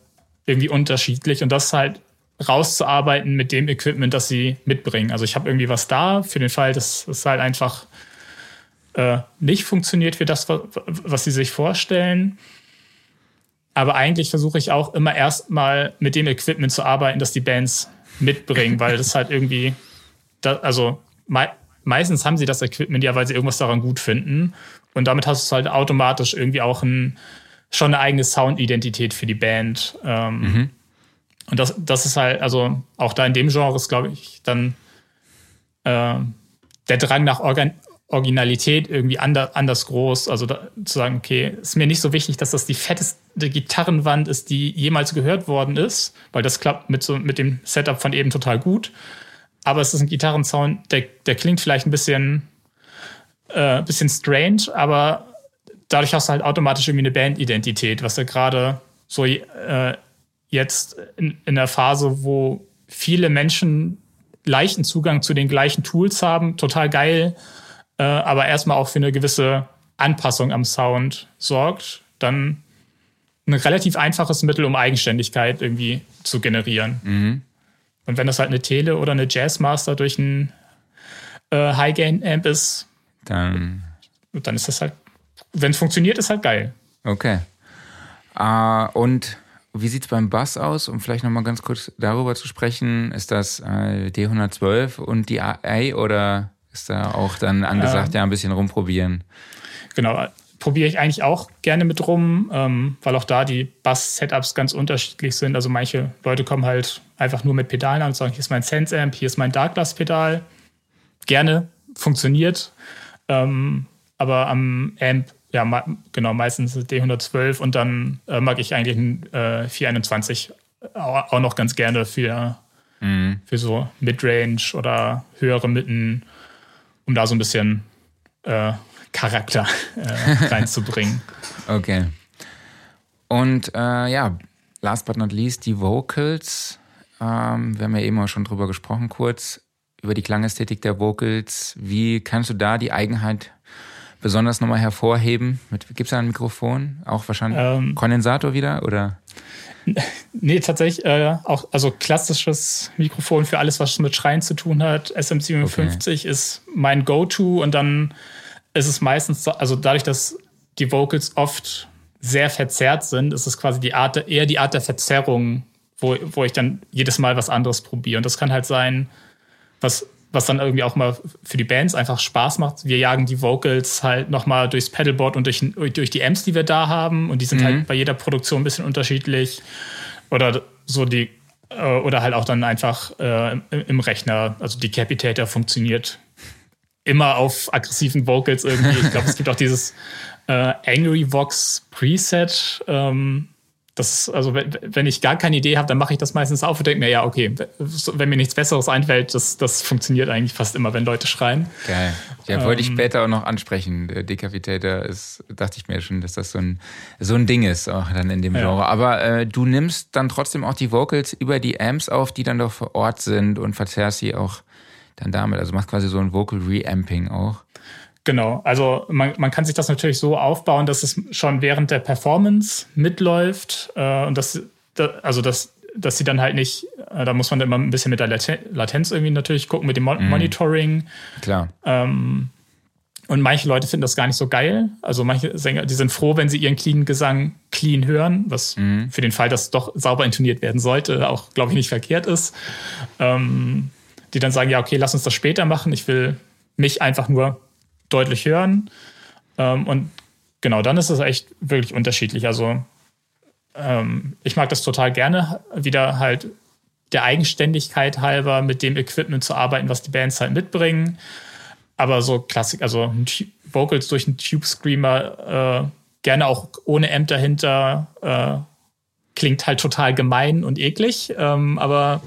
Speaker 3: irgendwie unterschiedlich und das halt rauszuarbeiten mit dem Equipment, das sie mitbringen. Also ich habe irgendwie was da für den Fall, dass es halt einfach äh, nicht funktioniert für das, was sie sich vorstellen. Aber eigentlich versuche ich auch immer erstmal mit dem Equipment zu arbeiten, das die Bands mitbringen, weil das halt irgendwie, da, also me meistens haben sie das Equipment ja, weil sie irgendwas daran gut finden. Und damit hast du halt automatisch irgendwie auch ein, schon eine eigene Soundidentität für die Band. Ähm, mhm. Und das, das ist halt, also auch da in dem Genre ist, glaube ich, dann äh, der Drang nach Organ Originalität irgendwie anders, anders groß. Also da, zu sagen, okay, ist mir nicht so wichtig, dass das die fetteste Gitarrenwand ist, die jemals gehört worden ist, weil das klappt mit, so, mit dem Setup von eben total gut. Aber es ist ein Gitarrensound, der, der klingt vielleicht ein bisschen, äh, bisschen strange, aber dadurch hast du halt automatisch irgendwie eine Bandidentität, was ja gerade so äh, jetzt in, in der Phase, wo viele Menschen leichten Zugang zu den gleichen Tools haben, total geil äh, aber erstmal auch für eine gewisse Anpassung am Sound sorgt, dann ein relativ einfaches Mittel, um Eigenständigkeit irgendwie zu generieren. Mhm. Und wenn das halt eine Tele oder eine Jazzmaster durch ein äh, High-Gain-Amp ist, dann, dann ist das halt, wenn es funktioniert, ist halt geil.
Speaker 2: Okay. Uh, und wie sieht es beim Bass aus? Um vielleicht nochmal ganz kurz darüber zu sprechen, ist das äh, D112 und die AI oder ist da auch dann angesagt, ähm, ja, ein bisschen rumprobieren.
Speaker 3: Genau, probiere ich eigentlich auch gerne mit rum, ähm, weil auch da die Bass-Setups ganz unterschiedlich sind. Also manche Leute kommen halt einfach nur mit Pedalen an und sagen, hier ist mein Sense-Amp, hier ist mein Darkglass-Pedal. Gerne, funktioniert. Ähm, aber am Amp, ja, genau, meistens D112 und dann äh, mag ich eigentlich ein äh, 421 auch, auch noch ganz gerne für, mhm. für so Midrange oder höhere Mitten um da so ein bisschen äh, Charakter äh, reinzubringen.
Speaker 2: Okay. Und äh, ja, last but not least, die Vocals. Ähm, wir haben ja eben auch schon drüber gesprochen, kurz über die Klangästhetik der Vocals. Wie kannst du da die Eigenheit besonders nochmal hervorheben? Gibt es da ein Mikrofon? Auch wahrscheinlich ähm, Kondensator wieder? Oder?
Speaker 3: Nee, tatsächlich äh, auch, also klassisches Mikrofon für alles, was mit Schreien zu tun hat. SM57 okay. ist mein Go-To und dann ist es meistens, so, also dadurch, dass die Vocals oft sehr verzerrt sind, ist es quasi die Art, eher die Art der Verzerrung, wo, wo ich dann jedes Mal was anderes probiere. Und das kann halt sein, was was dann irgendwie auch mal für die Bands einfach Spaß macht. Wir jagen die Vocals halt nochmal durchs Pedalboard und durch, durch die Amps, die wir da haben. Und die sind halt mhm. halt bei jeder Produktion ein bisschen unterschiedlich. Oder so die, äh, oder halt auch dann einfach äh, im Rechner. Also Decapitator funktioniert immer auf aggressiven Vocals irgendwie. Ich glaube, es gibt auch dieses äh, Angry Vox Preset. Ähm, das, also wenn ich gar keine Idee habe, dann mache ich das meistens auf und denke mir, ja, okay, wenn mir nichts Besseres einfällt, das, das funktioniert eigentlich fast immer, wenn Leute schreien.
Speaker 2: Geil. Ja, wollte ich ähm, später auch noch ansprechen. Der Decapitator ist, dachte ich mir schon, dass das so ein, so ein Ding ist, auch dann in dem ja. Genre. Aber äh, du nimmst dann trotzdem auch die Vocals über die Amps auf, die dann doch vor Ort sind und verzerrst sie auch dann damit. Also machst quasi so ein Vocal Reamping auch.
Speaker 3: Genau, also man, man kann sich das natürlich so aufbauen, dass es schon während der Performance mitläuft äh, und dass, da, also dass, dass sie dann halt nicht, äh, da muss man immer ein bisschen mit der Latenz irgendwie natürlich gucken, mit dem Mon mhm. Monitoring.
Speaker 2: Klar.
Speaker 3: Ähm, und manche Leute finden das gar nicht so geil. Also manche Sänger, die sind froh, wenn sie ihren clean Gesang clean hören, was mhm. für den Fall, dass doch sauber intoniert werden sollte, auch, glaube ich, nicht verkehrt ist. Ähm, die dann sagen, ja, okay, lass uns das später machen. Ich will mich einfach nur deutlich hören. Ähm, und genau, dann ist es echt wirklich unterschiedlich. Also ähm, ich mag das total gerne, wieder halt der Eigenständigkeit halber mit dem Equipment zu arbeiten, was die Bands halt mitbringen. Aber so Klassik, also Vocals durch einen Tube Screamer, äh, gerne auch ohne Amp dahinter, äh, klingt halt total gemein und eklig. Ähm, aber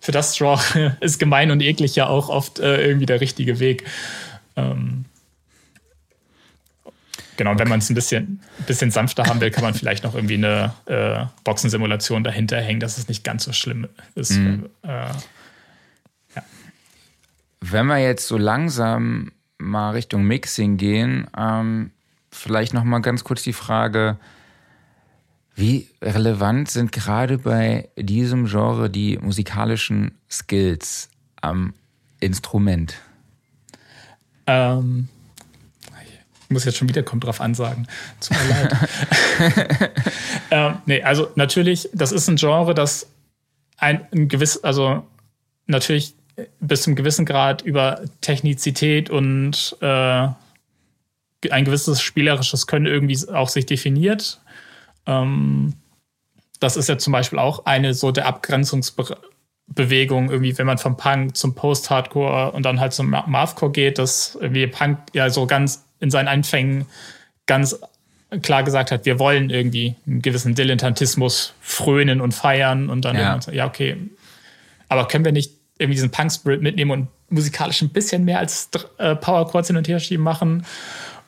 Speaker 3: für das Genre ist gemein und eklig ja auch oft äh, irgendwie der richtige Weg. Ähm, Genau, wenn man es ein bisschen, bisschen sanfter haben will, kann man vielleicht noch irgendwie eine äh, Boxensimulation dahinter hängen, dass es nicht ganz so schlimm ist. Mhm. Äh,
Speaker 2: ja. Wenn wir jetzt so langsam mal Richtung Mixing gehen, ähm, vielleicht noch mal ganz kurz die Frage, wie relevant sind gerade bei diesem Genre die musikalischen Skills am Instrument?
Speaker 3: Ähm, ich muss jetzt schon wieder kommt drauf ansagen. Tut mir leid. ähm, nee, also natürlich, das ist ein Genre, das ein, ein gewiss, also natürlich bis zum gewissen Grad über Technizität und äh, ein gewisses spielerisches Können irgendwie auch sich definiert. Ähm, das ist ja zum Beispiel auch eine so der Abgrenzungsbewegung, irgendwie, wenn man vom Punk zum Post-Hardcore und dann halt zum Mathcore geht, dass irgendwie Punk ja so ganz in seinen Anfängen ganz klar gesagt hat, wir wollen irgendwie einen gewissen Dilettantismus frönen und feiern und dann ja, so, ja okay, aber können wir nicht irgendwie diesen Punk-Spirit mitnehmen und musikalisch ein bisschen mehr als äh, Power Chords hin und her schieben machen?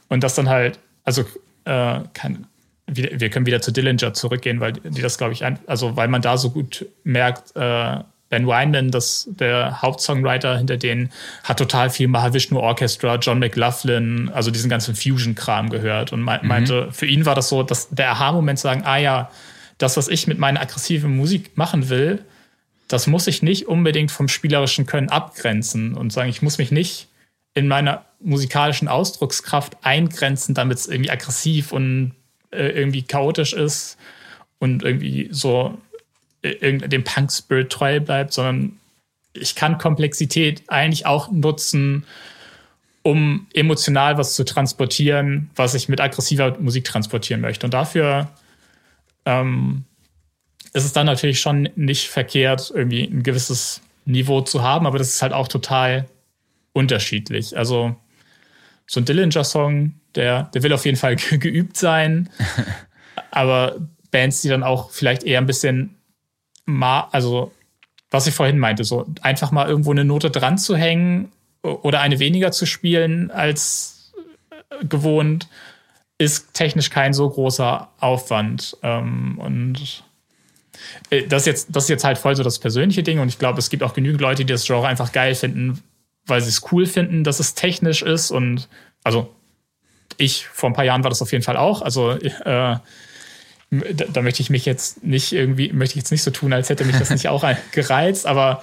Speaker 3: Und das dann halt, also äh, kann, wir können wieder zu Dillinger zurückgehen, weil die das, glaube ich, also weil man da so gut merkt, äh, Ben Weinman, das, der Hauptsongwriter hinter denen, hat total viel Mahavishnu Orchestra, John McLaughlin, also diesen ganzen Fusion-Kram gehört und mhm. meinte, für ihn war das so, dass der Aha-Moment zu sagen, ah ja, das, was ich mit meiner aggressiven Musik machen will, das muss ich nicht unbedingt vom spielerischen Können abgrenzen und sagen, ich muss mich nicht in meiner musikalischen Ausdruckskraft eingrenzen, damit es irgendwie aggressiv und äh, irgendwie chaotisch ist und irgendwie so dem Punk-Spirit treu bleibt, sondern ich kann Komplexität eigentlich auch nutzen, um emotional was zu transportieren, was ich mit aggressiver Musik transportieren möchte. Und dafür ähm, ist es dann natürlich schon nicht verkehrt, irgendwie ein gewisses Niveau zu haben, aber das ist halt auch total unterschiedlich. Also so ein Dillinger-Song, der, der will auf jeden Fall geübt sein, aber Bands, die dann auch vielleicht eher ein bisschen mal, also was ich vorhin meinte, so einfach mal irgendwo eine Note dran zu hängen oder eine weniger zu spielen als äh, gewohnt, ist technisch kein so großer Aufwand. Ähm, und äh, das ist, jetzt, das ist jetzt halt voll so das persönliche Ding und ich glaube, es gibt auch genügend Leute, die das Genre einfach geil finden, weil sie es cool finden, dass es technisch ist und also ich vor ein paar Jahren war das auf jeden Fall auch. Also äh, da, da, möchte ich mich jetzt nicht irgendwie, möchte ich jetzt nicht so tun, als hätte mich das nicht auch gereizt, aber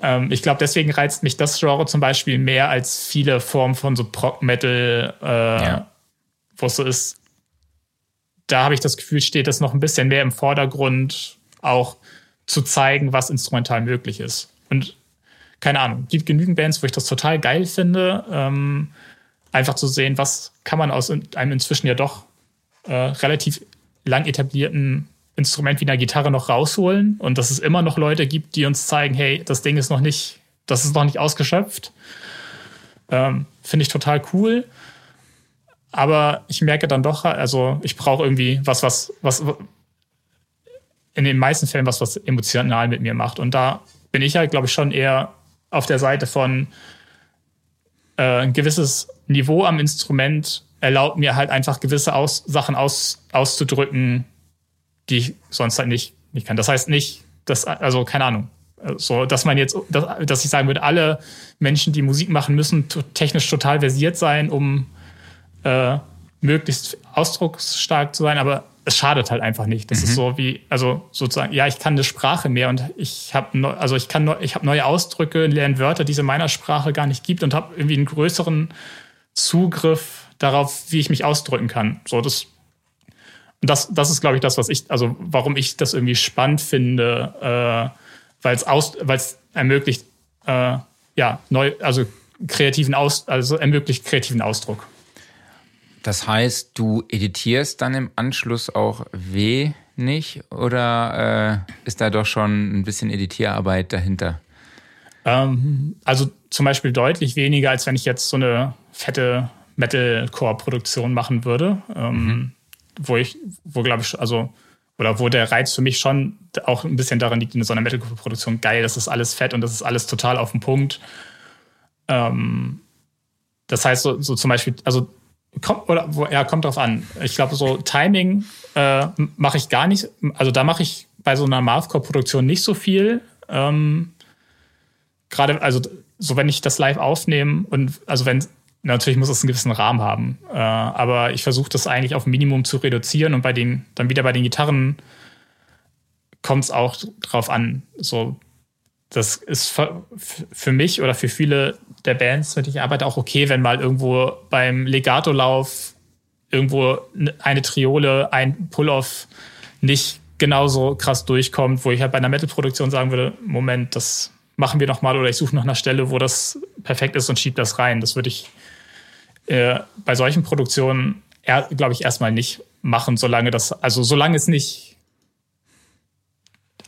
Speaker 3: ähm, ich glaube, deswegen reizt mich das Genre zum Beispiel mehr als viele Formen von so Prog-Metal, äh, ja. wo es so ist. Da habe ich das Gefühl, steht das noch ein bisschen mehr im Vordergrund, auch zu zeigen, was instrumental möglich ist. Und keine Ahnung, gibt genügend Bands, wo ich das total geil finde, ähm, einfach zu sehen, was kann man aus einem inzwischen ja doch äh, relativ lang etablierten Instrument wie einer Gitarre noch rausholen und dass es immer noch Leute gibt, die uns zeigen, hey, das Ding ist noch nicht, das ist noch nicht ausgeschöpft. Ähm, Finde ich total cool. Aber ich merke dann doch, also ich brauche irgendwie was, was, was in den meisten Fällen was, was emotional mit mir macht. Und da bin ich halt, glaube ich, schon eher auf der Seite von äh, ein gewisses Niveau am Instrument erlaubt mir halt einfach gewisse aus Sachen aus auszudrücken, die ich sonst halt nicht, nicht kann. Das heißt nicht, dass, also keine Ahnung, so, dass man jetzt, dass, dass ich sagen würde, alle Menschen, die Musik machen, müssen technisch total versiert sein, um äh, möglichst ausdrucksstark zu sein, aber es schadet halt einfach nicht. Das mhm. ist so wie, also sozusagen, ja, ich kann eine Sprache mehr und ich habe, also ich kann, ich habe neue Ausdrücke, lerne Wörter, die es in meiner Sprache gar nicht gibt und habe irgendwie einen größeren Zugriff darauf, wie ich mich ausdrücken kann. So, das, das, das ist, glaube ich, das, was ich, also warum ich das irgendwie spannend finde, äh, weil es aus, weil es ermöglicht, äh, ja, neu, also kreativen Aus, also ermöglicht kreativen Ausdruck.
Speaker 2: Das heißt, du editierst dann im Anschluss auch wenig oder äh, ist da doch schon ein bisschen Editierarbeit dahinter?
Speaker 3: Ähm, also zum Beispiel deutlich weniger, als wenn ich jetzt so eine fette Metalcore-Produktion machen würde, ähm, mhm. wo ich, wo glaube ich, also, oder wo der Reiz für mich schon auch ein bisschen daran liegt, in so einer Metalcore-Produktion, geil, das ist alles fett und das ist alles total auf den Punkt. Ähm, das heißt, so, so zum Beispiel, also kommt, oder, wo, ja, kommt drauf an. Ich glaube, so Timing äh, mache ich gar nicht. Also da mache ich bei so einer Mathcore-Produktion nicht so viel. Ähm, Gerade, also so wenn ich das live aufnehme und also wenn natürlich muss es einen gewissen Rahmen haben, äh, aber ich versuche das eigentlich auf Minimum zu reduzieren und bei den dann wieder bei den Gitarren kommt es auch drauf an. So, das ist für, mich oder für viele der Bands, mit denen ich arbeite, auch okay, wenn mal irgendwo beim Legato-Lauf irgendwo eine Triole, ein Pull-off nicht genauso krass durchkommt, wo ich halt bei einer Metal-Produktion sagen würde, Moment, das machen wir noch mal oder ich suche nach einer Stelle, wo das perfekt ist und schiebe das rein. Das würde ich äh, bei solchen Produktionen, glaube ich, erstmal nicht machen, solange das, also solange es nicht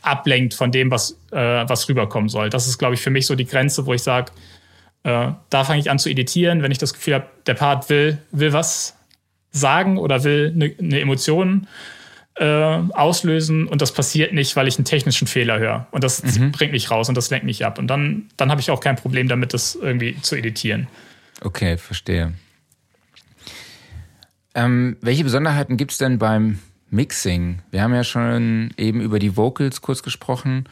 Speaker 3: ablenkt von dem, was, äh, was rüberkommen soll. Das ist, glaube ich, für mich so die Grenze, wo ich sage, äh, da fange ich an zu editieren, wenn ich das Gefühl habe, der Part will, will was sagen oder will eine, eine Emotion äh, auslösen und das passiert nicht, weil ich einen technischen Fehler höre. Und das mhm. bringt mich raus und das lenkt mich ab. Und dann, dann habe ich auch kein Problem damit, das irgendwie zu editieren.
Speaker 2: Okay, verstehe. Ähm, welche Besonderheiten gibt es denn beim Mixing? Wir haben ja schon eben über die Vocals kurz gesprochen.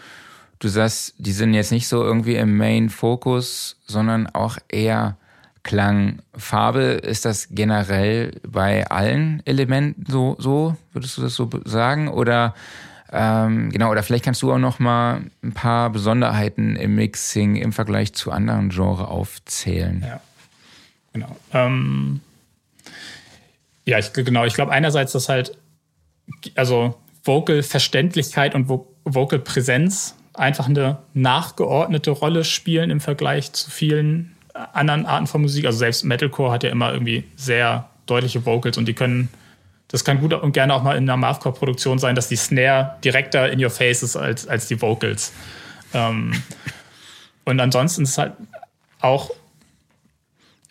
Speaker 2: Du sagst, die sind jetzt nicht so irgendwie im Main-Fokus, sondern auch eher Klang, Farbe. Ist das generell bei allen Elementen so, so? Würdest du das so sagen? Oder ähm, genau, oder vielleicht kannst du auch noch mal ein paar Besonderheiten im Mixing im Vergleich zu anderen Genres aufzählen.
Speaker 3: Ja, genau. Ähm, ja, ich, genau. Ich glaube einerseits, dass halt also Vocal-Verständlichkeit und Vocal-Präsenz einfach eine nachgeordnete Rolle spielen im Vergleich zu vielen anderen Arten von Musik. Also selbst Metalcore hat ja immer irgendwie sehr deutliche Vocals und die können, das kann gut und gerne auch mal in einer Mathcore-Produktion sein, dass die Snare direkter in your face ist als, als die Vocals. Ähm, und ansonsten ist halt auch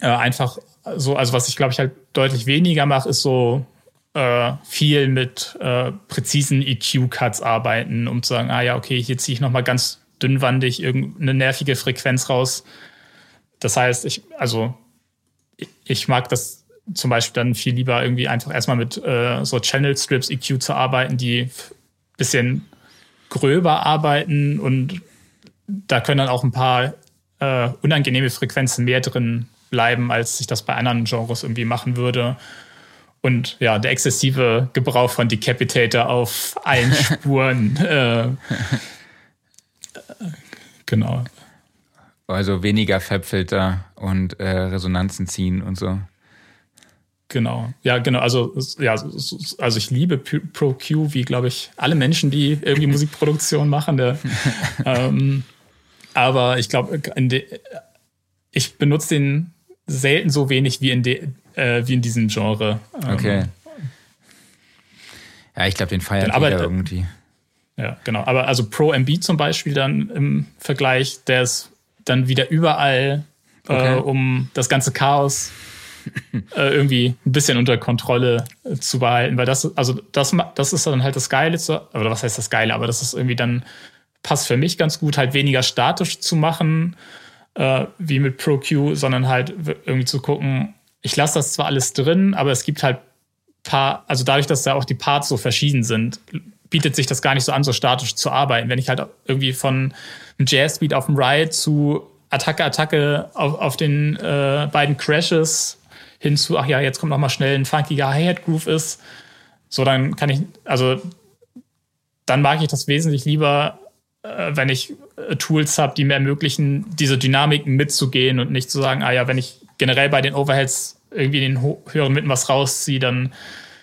Speaker 3: äh, einfach so, also was ich glaube ich halt deutlich weniger mache, ist so äh, viel mit äh, präzisen EQ-Cuts arbeiten, um zu sagen, ah ja, okay, hier ziehe ich nochmal ganz dünnwandig irgendeine nervige Frequenz raus. Das heißt, ich, also ich mag das zum Beispiel dann viel lieber irgendwie einfach erstmal mit äh, so Channel Strips EQ zu arbeiten, die bisschen gröber arbeiten und da können dann auch ein paar äh, unangenehme Frequenzen mehr drin bleiben, als ich das bei anderen Genres irgendwie machen würde. Und ja, der exzessive Gebrauch von Decapitator auf allen Spuren. äh, genau.
Speaker 2: Also weniger Fabfilter und äh, Resonanzen ziehen und so.
Speaker 3: Genau, ja, genau. Also, ja, also ich liebe Pro Q, wie glaube ich alle Menschen, die irgendwie Musikproduktion machen. Der, ähm, aber ich glaube, ich benutze den selten so wenig wie in, de, äh, wie in diesem Genre.
Speaker 2: Ähm, okay. Ja, ich glaube, den feiert aber, jeder irgendwie.
Speaker 3: Ja, genau. Aber also Pro MB zum Beispiel dann im Vergleich, der ist dann wieder überall, äh, okay. äh, um das ganze Chaos äh, irgendwie ein bisschen unter Kontrolle äh, zu behalten. Weil das, also das, das ist dann halt das Geile, zu, oder was heißt das Geile, aber das ist irgendwie dann, passt für mich ganz gut, halt weniger statisch zu machen äh, wie mit ProQ, sondern halt irgendwie zu gucken, ich lasse das zwar alles drin, aber es gibt halt paar, also dadurch, dass da auch die Parts so verschieden sind, bietet sich das gar nicht so an, so statisch zu arbeiten. Wenn ich halt irgendwie von einem Jazzbeat auf dem Ride zu Attacke, Attacke auf, auf den äh, beiden Crashes hinzu, ach ja, jetzt kommt noch mal schnell ein funkiger Hi-Hat-Groove ist, so dann kann ich, also dann mag ich das wesentlich lieber, wenn ich äh, Tools habe, die mir ermöglichen, diese Dynamiken mitzugehen und nicht zu sagen, ah ja, wenn ich generell bei den Overheads irgendwie in den höheren Mitten was rausziehe, dann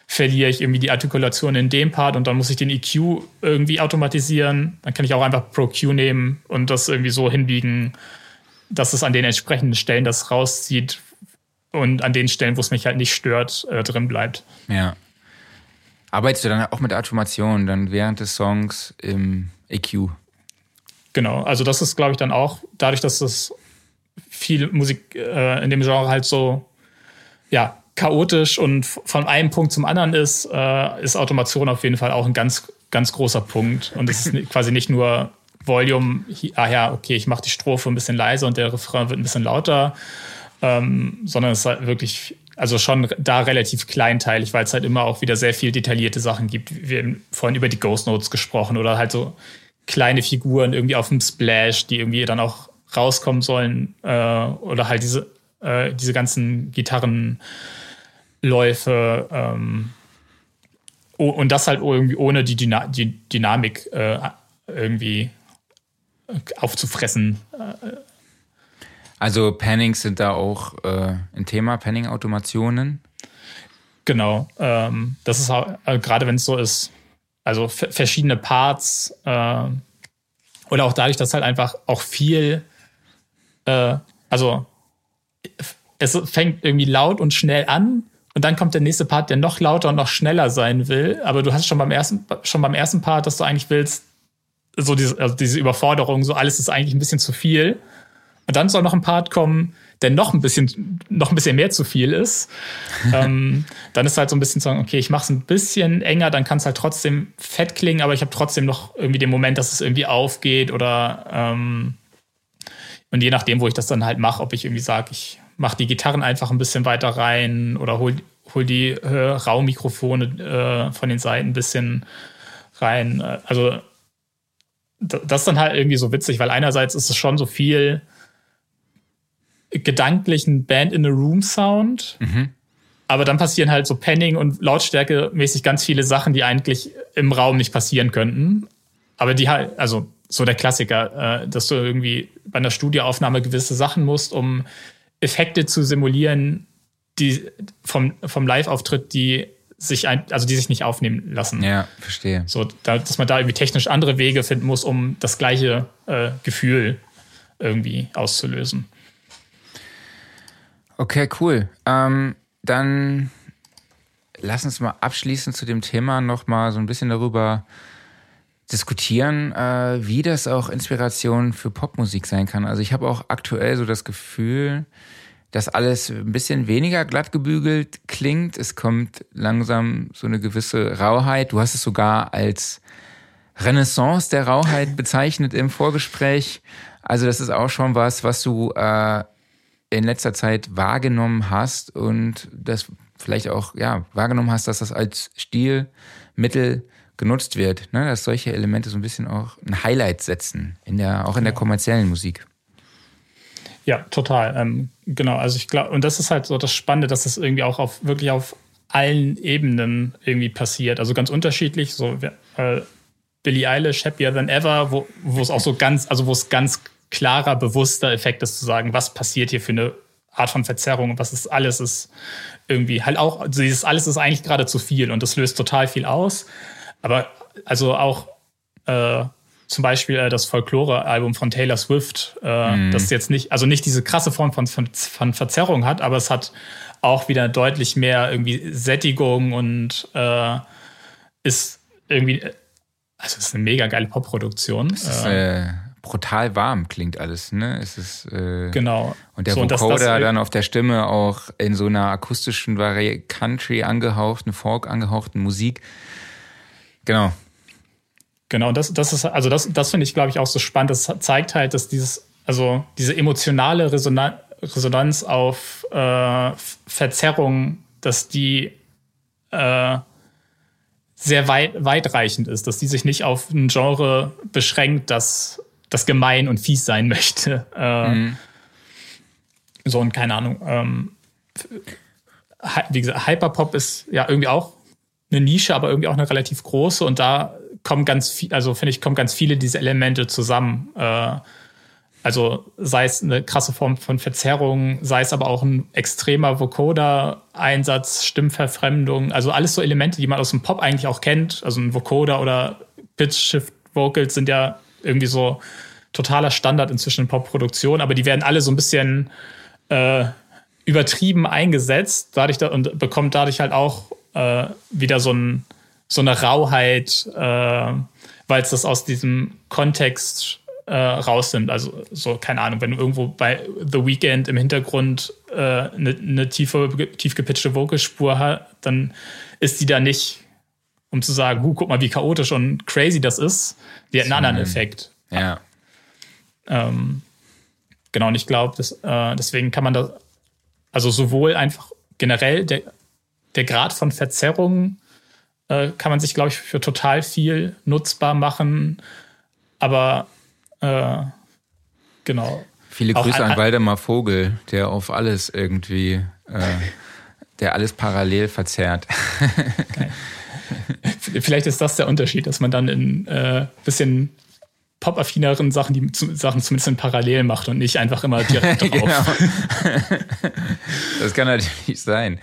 Speaker 3: verliere ich irgendwie die Artikulation in dem Part und dann muss ich den EQ irgendwie automatisieren. Dann kann ich auch einfach Pro Q nehmen und das irgendwie so hinbiegen, dass es an den entsprechenden Stellen das rauszieht und an den Stellen, wo es mich halt nicht stört, äh, drin bleibt.
Speaker 2: Ja. Arbeitest du dann auch mit Automation dann während des Songs im EQ?
Speaker 3: Genau, also das ist, glaube ich, dann auch, dadurch, dass das viel Musik äh, in dem Genre halt so, ja, chaotisch und von einem Punkt zum anderen ist, äh, ist Automation auf jeden Fall auch ein ganz, ganz großer Punkt. Und es ist quasi nicht nur Volume, ah ja, okay, ich mache die Strophe ein bisschen leiser und der Refrain wird ein bisschen lauter, ähm, sondern es ist halt wirklich also schon da relativ kleinteilig, weil es halt immer auch wieder sehr viel detaillierte Sachen gibt. Wir haben vorhin über die Ghost Notes gesprochen oder halt so kleine Figuren irgendwie auf dem Splash, die irgendwie dann auch rauskommen sollen äh, oder halt diese, äh, diese ganzen Gitarrenläufe ähm, und das halt irgendwie ohne die, Dyna die Dynamik äh, irgendwie aufzufressen.
Speaker 2: Also Pannings sind da auch äh, ein Thema, Panning-Automationen.
Speaker 3: Genau. Ähm, das ist also gerade wenn es so ist, also verschiedene Parts äh, oder auch dadurch, dass halt einfach auch viel, äh, also es fängt irgendwie laut und schnell an und dann kommt der nächste Part, der noch lauter und noch schneller sein will. Aber du hast schon beim ersten, schon beim ersten Part, dass du eigentlich willst, so diese, also diese Überforderung, so alles ist eigentlich ein bisschen zu viel. Und dann soll noch ein Part kommen, der noch ein bisschen, noch ein bisschen mehr zu viel ist. ähm, dann ist halt so ein bisschen zu sagen, okay, ich mache es ein bisschen enger, dann kann es halt trotzdem fett klingen, aber ich habe trotzdem noch irgendwie den Moment, dass es irgendwie aufgeht oder ähm, und je nachdem, wo ich das dann halt mache, ob ich irgendwie sage, ich mache die Gitarren einfach ein bisschen weiter rein oder hol, hol die äh, Raummikrofone äh, von den Seiten ein bisschen rein. Also das ist dann halt irgendwie so witzig, weil einerseits ist es schon so viel gedanklichen Band in a Room Sound. Mhm. Aber dann passieren halt so Panning und Lautstärke mäßig ganz viele Sachen, die eigentlich im Raum nicht passieren könnten. Aber die halt, also so der Klassiker, äh, dass du irgendwie bei einer Studioaufnahme gewisse Sachen musst, um Effekte zu simulieren, die vom, vom Live-Auftritt, die sich ein, also die sich nicht aufnehmen lassen.
Speaker 2: Ja, verstehe.
Speaker 3: So, da, dass man da irgendwie technisch andere Wege finden muss, um das gleiche äh, Gefühl irgendwie auszulösen.
Speaker 2: Okay, cool. Ähm, dann lass uns mal abschließend zu dem Thema noch mal so ein bisschen darüber diskutieren, äh, wie das auch Inspiration für Popmusik sein kann. Also ich habe auch aktuell so das Gefühl, dass alles ein bisschen weniger glatt gebügelt klingt. Es kommt langsam so eine gewisse Rauheit. Du hast es sogar als Renaissance der Rauheit bezeichnet im Vorgespräch. Also das ist auch schon was, was du äh, in letzter Zeit wahrgenommen hast und das vielleicht auch ja wahrgenommen hast, dass das als Stilmittel genutzt wird, ne? dass solche Elemente so ein bisschen auch ein Highlight setzen in der auch in der kommerziellen Musik.
Speaker 3: Ja, total. Ähm, genau. Also ich glaube, und das ist halt so das Spannende, dass das irgendwie auch auf wirklich auf allen Ebenen irgendwie passiert. Also ganz unterschiedlich. So äh, Billie Eilish, Happier Than Ever, wo, wo es auch so ganz, also wo es ganz klarer, bewusster Effekt ist zu sagen, was passiert hier für eine Art von Verzerrung und was ist alles ist irgendwie halt auch, also dieses alles ist eigentlich gerade zu viel und das löst total viel aus. Aber also auch äh, zum Beispiel äh, das Folklore-Album von Taylor Swift, äh, mm. das jetzt nicht, also nicht diese krasse Form von, von, von Verzerrung hat, aber es hat auch wieder deutlich mehr irgendwie Sättigung und äh, ist irgendwie, also es ist eine mega geile Popproduktion.
Speaker 2: Ist, äh, brutal warm klingt alles, ne? Es ist äh,
Speaker 3: genau.
Speaker 2: Und der so, Vocoder das, das dann auf der Stimme auch in so einer akustischen Vari Country angehauchten, Folk angehauchten Musik. Genau.
Speaker 3: Genau, das, das ist, also das, das finde ich, glaube ich, auch so spannend. Das zeigt halt, dass dieses, also diese emotionale Resonanz, Resonanz auf äh, Verzerrung, dass die äh, sehr weit, weitreichend ist, dass die sich nicht auf ein Genre beschränkt, das das gemein und fies sein möchte. Äh, mhm. So und keine Ahnung. Ähm, wie gesagt, Hyperpop ist ja irgendwie auch eine Nische, aber irgendwie auch eine relativ große und da kommen ganz viel, also finde ich, kommen ganz viele diese Elemente zusammen. Äh, also sei es eine krasse Form von Verzerrung, sei es aber auch ein extremer Vocoder-Einsatz, Stimmverfremdung, also alles so Elemente, die man aus dem Pop eigentlich auch kennt. Also ein Vocoder oder Pitch-Shift-Vocals sind ja irgendwie so totaler Standard inzwischen in Popproduktion, aber die werden alle so ein bisschen äh, übertrieben eingesetzt, dadurch da, und bekommt dadurch halt auch äh, wieder so, ein, so eine Rauheit, äh, weil es das aus diesem Kontext äh, rausnimmt. Also so, keine Ahnung, wenn du irgendwo bei The Weeknd im Hintergrund eine äh, ne, ne tiefe, tief gepitchte Vocalspur hast, dann ist die da nicht um zu sagen, huh, guck mal, wie chaotisch und crazy das ist, die hat einen anderen Effekt.
Speaker 2: Ja.
Speaker 3: Ähm, genau, und ich glaube, äh, deswegen kann man da, also sowohl einfach generell der, der Grad von Verzerrung äh, kann man sich, glaube ich, für total viel nutzbar machen. Aber äh, genau.
Speaker 2: Viele Grüße an, an Waldemar Vogel, der auf alles irgendwie, äh, der alles parallel verzerrt.
Speaker 3: Okay. Vielleicht ist das der Unterschied, dass man dann in äh, bisschen pop-affineren Sachen, die Sachen zumindest in parallel macht und nicht einfach immer direkt drauf. genau.
Speaker 2: das kann natürlich sein.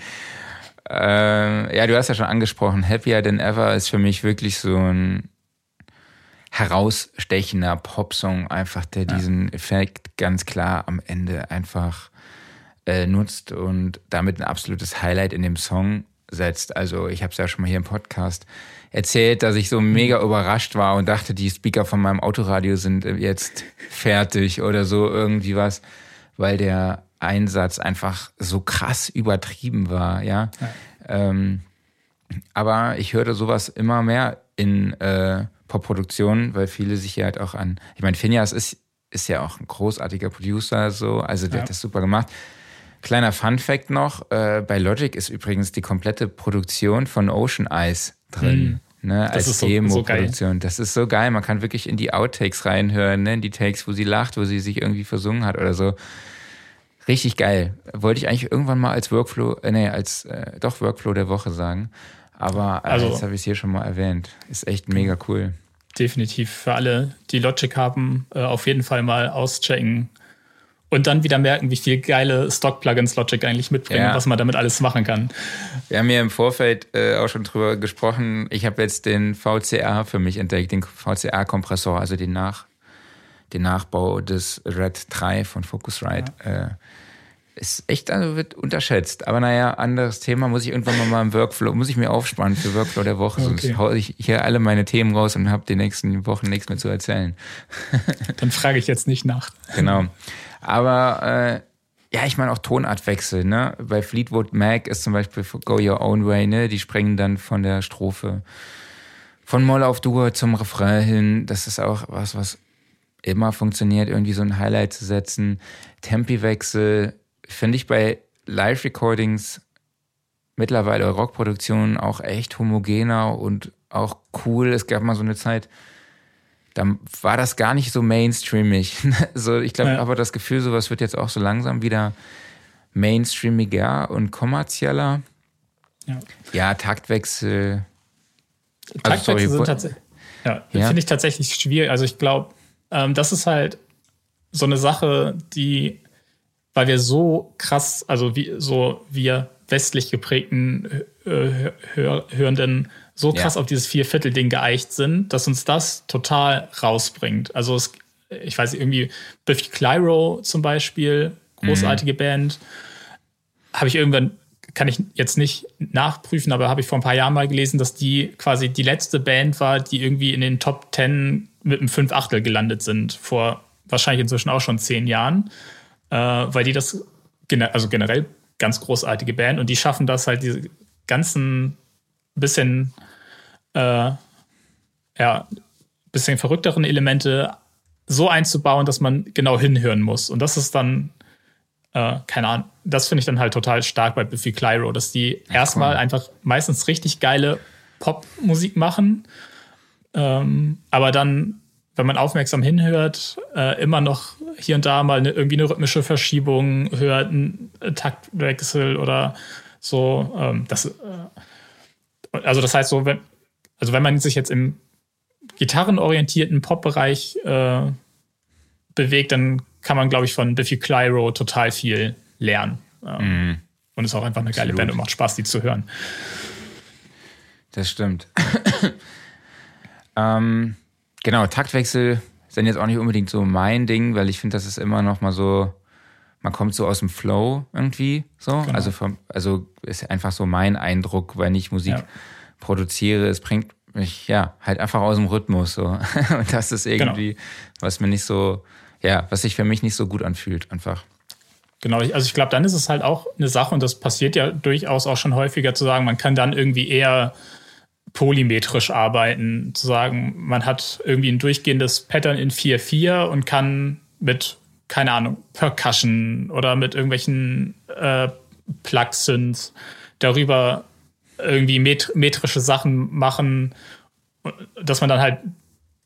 Speaker 2: Äh, ja, du hast ja schon angesprochen, Happier Than Ever ist für mich wirklich so ein herausstechender Popsong, einfach der ja. diesen Effekt ganz klar am Ende einfach äh, nutzt und damit ein absolutes Highlight in dem Song setzt. Also ich habe es ja schon mal hier im Podcast erzählt, dass ich so mega überrascht war und dachte, die Speaker von meinem Autoradio sind jetzt fertig oder so irgendwie was, weil der Einsatz einfach so krass übertrieben war, ja. ja. Ähm, aber ich hörte sowas immer mehr in äh, Popproduktionen, weil viele sich ja halt auch an, ich meine, Phineas ist, ist ja auch ein großartiger Producer, so, also der ja. hat das super gemacht. Kleiner Fun Fact noch, äh, bei Logic ist übrigens die komplette Produktion von Ocean Eyes drin. Mhm. Ne, das als Demo-Produktion. So, so das ist so geil. Man kann wirklich in die Outtakes reinhören, ne, in die Takes, wo sie lacht, wo sie sich irgendwie versungen hat oder so. Richtig geil. Wollte ich eigentlich irgendwann mal als Workflow, äh, nee, als äh, doch Workflow der Woche sagen. Aber äh, also, jetzt habe ich es hier schon mal erwähnt. Ist echt mega cool.
Speaker 3: Definitiv für alle, die Logic haben, äh, auf jeden Fall mal auschecken. Und dann wieder merken, wie viel geile Stock-Plugins Logic eigentlich mitbringen, ja. was man damit alles machen kann.
Speaker 2: Wir haben ja im Vorfeld äh, auch schon drüber gesprochen. Ich habe jetzt den VCR für mich entdeckt, den VCR-Kompressor, also den, Nach, den Nachbau des Red 3 von Focusrite. Ja. Äh, ist echt, also wird unterschätzt. Aber naja, anderes Thema muss ich irgendwann mal im Workflow, muss ich mir aufspannen für Workflow der Woche. Okay. Sonst haue ich hier alle meine Themen raus und habe die nächsten Wochen nichts mehr zu erzählen.
Speaker 3: Dann frage ich jetzt nicht nach.
Speaker 2: Genau. Aber äh, ja, ich meine auch Tonartwechsel, ne? Bei Fleetwood Mac ist zum Beispiel Go Your Own Way, ne? Die springen dann von der Strophe von Moll auf Dur zum Refrain hin. Das ist auch was, was immer funktioniert, irgendwie so ein Highlight zu setzen. Tempiwechsel finde ich bei Live-Recordings mittlerweile Rockproduktionen auch echt homogener und auch cool. Es gab mal so eine Zeit, da war das gar nicht so mainstreamig. so, ich glaube, ja. aber das Gefühl, sowas wird jetzt auch so langsam wieder mainstreamiger und kommerzieller. Ja, ja Taktwechsel.
Speaker 3: Taktwechsel also, sind tatsächlich. Ja, ja? finde ich tatsächlich schwierig. Also ich glaube, ähm, das ist halt so eine Sache, die weil wir so krass, also wie so wir westlich geprägten äh, Hör Hörenden so krass ja. auf dieses Vierviertel-Ding geeicht sind, dass uns das total rausbringt. Also es, ich weiß irgendwie, Biffy Clyro zum Beispiel, großartige mhm. Band, habe ich irgendwann, kann ich jetzt nicht nachprüfen, aber habe ich vor ein paar Jahren mal gelesen, dass die quasi die letzte Band war, die irgendwie in den Top Ten mit einem Fünf Achtel gelandet sind, vor wahrscheinlich inzwischen auch schon zehn Jahren äh, weil die das, also generell ganz großartige Band und die schaffen das halt, diese ganzen bisschen, äh, ja, bisschen verrückteren Elemente so einzubauen, dass man genau hinhören muss. Und das ist dann, äh, keine Ahnung, das finde ich dann halt total stark bei Biffy Clyro, dass die ja, erstmal einfach meistens richtig geile Popmusik machen, ähm, aber dann wenn man aufmerksam hinhört, äh, immer noch hier und da mal eine, irgendwie eine rhythmische Verschiebung hört, einen Taktwechsel oder so. Ähm, das, äh, also das heißt so, wenn, also wenn man sich jetzt im gitarrenorientierten Pop-Bereich äh, bewegt, dann kann man, glaube ich, von Biffy Clyro total viel lernen. Ähm, mm. Und ist auch einfach eine Absolut. geile Band und macht Spaß, die zu hören.
Speaker 2: Das stimmt. ähm, Genau, Taktwechsel sind jetzt auch nicht unbedingt so mein Ding, weil ich finde, das ist immer noch mal so, man kommt so aus dem Flow irgendwie so. Genau. Also, vom, also ist einfach so mein Eindruck, wenn ich Musik ja. produziere. Es bringt mich ja halt einfach aus dem Rhythmus so. Und das ist irgendwie, genau. was mir nicht so, ja, was sich für mich nicht so gut anfühlt, einfach.
Speaker 3: Genau, also ich glaube, dann ist es halt auch eine Sache, und das passiert ja durchaus auch schon häufiger zu sagen, man kann dann irgendwie eher polymetrisch arbeiten, zu sagen, man hat irgendwie ein durchgehendes Pattern in 4-4 und kann mit, keine Ahnung, Percussion oder mit irgendwelchen äh, Plug-Synths, darüber irgendwie met metrische Sachen machen, dass man dann halt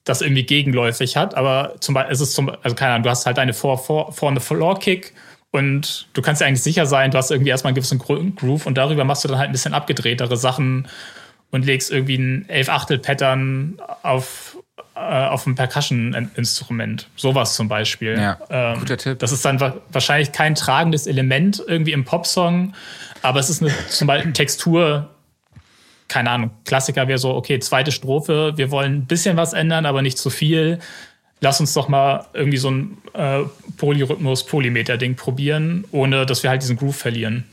Speaker 3: das irgendwie gegenläufig hat. Aber zum Beispiel, es ist zum also keine Ahnung, du hast halt eine vor, vor, vorne Floor Kick und du kannst dir eigentlich sicher sein, du hast irgendwie erstmal einen gewissen Groove und darüber machst du dann halt ein bisschen abgedrehtere Sachen und legst irgendwie ein Elf-Achtel-Pattern auf, äh, auf ein Percussion-Instrument. Sowas zum Beispiel.
Speaker 2: Ja, ähm, guter Tipp.
Speaker 3: Das ist dann wa wahrscheinlich kein tragendes Element irgendwie im Popsong, aber es ist eine zum Beispiel Textur, keine Ahnung, Klassiker wäre so, okay, zweite Strophe, wir wollen ein bisschen was ändern, aber nicht zu viel. Lass uns doch mal irgendwie so ein äh, Polyrhythmus-Polymeter-Ding probieren, ohne dass wir halt diesen Groove verlieren.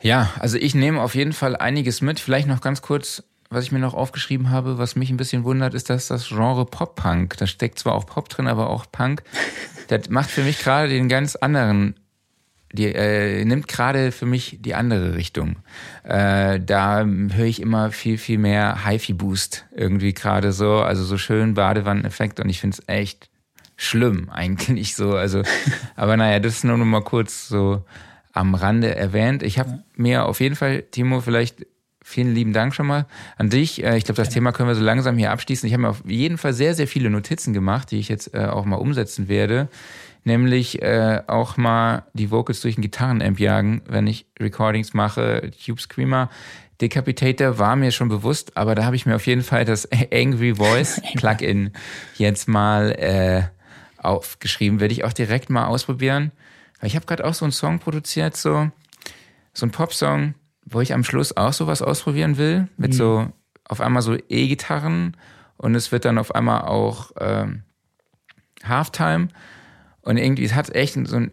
Speaker 2: Ja, also ich nehme auf jeden Fall einiges mit. Vielleicht noch ganz kurz, was ich mir noch aufgeschrieben habe, was mich ein bisschen wundert, ist, dass das Genre Pop-Punk, da steckt zwar auch Pop drin, aber auch Punk, das macht für mich gerade den ganz anderen die äh, nimmt gerade für mich die andere Richtung. Äh, da höre ich immer viel, viel mehr HiFi-Boost irgendwie gerade so, also so schön Badewanneneffekt und ich finde es echt schlimm eigentlich so. Also, aber naja, das ist nur noch mal kurz so am Rande erwähnt. Ich habe mir auf jeden Fall, Timo, vielleicht vielen lieben Dank schon mal an dich. Äh, ich glaube, das Thema können wir so langsam hier abschließen. Ich habe mir auf jeden Fall sehr, sehr viele Notizen gemacht, die ich jetzt äh, auch mal umsetzen werde nämlich äh, auch mal die Vocals durch einen Gitarrenamp jagen, wenn ich Recordings mache. Tube Screamer, Decapitator war mir schon bewusst, aber da habe ich mir auf jeden Fall das Angry Voice Plugin jetzt mal äh, aufgeschrieben. Werde ich auch direkt mal ausprobieren. Ich habe gerade auch so einen Song produziert, so, so ein Popsong, wo ich am Schluss auch sowas ausprobieren will, mit mhm. so auf einmal so E-Gitarren und es wird dann auf einmal auch ähm, Halftime. Und irgendwie, es hat echt so ein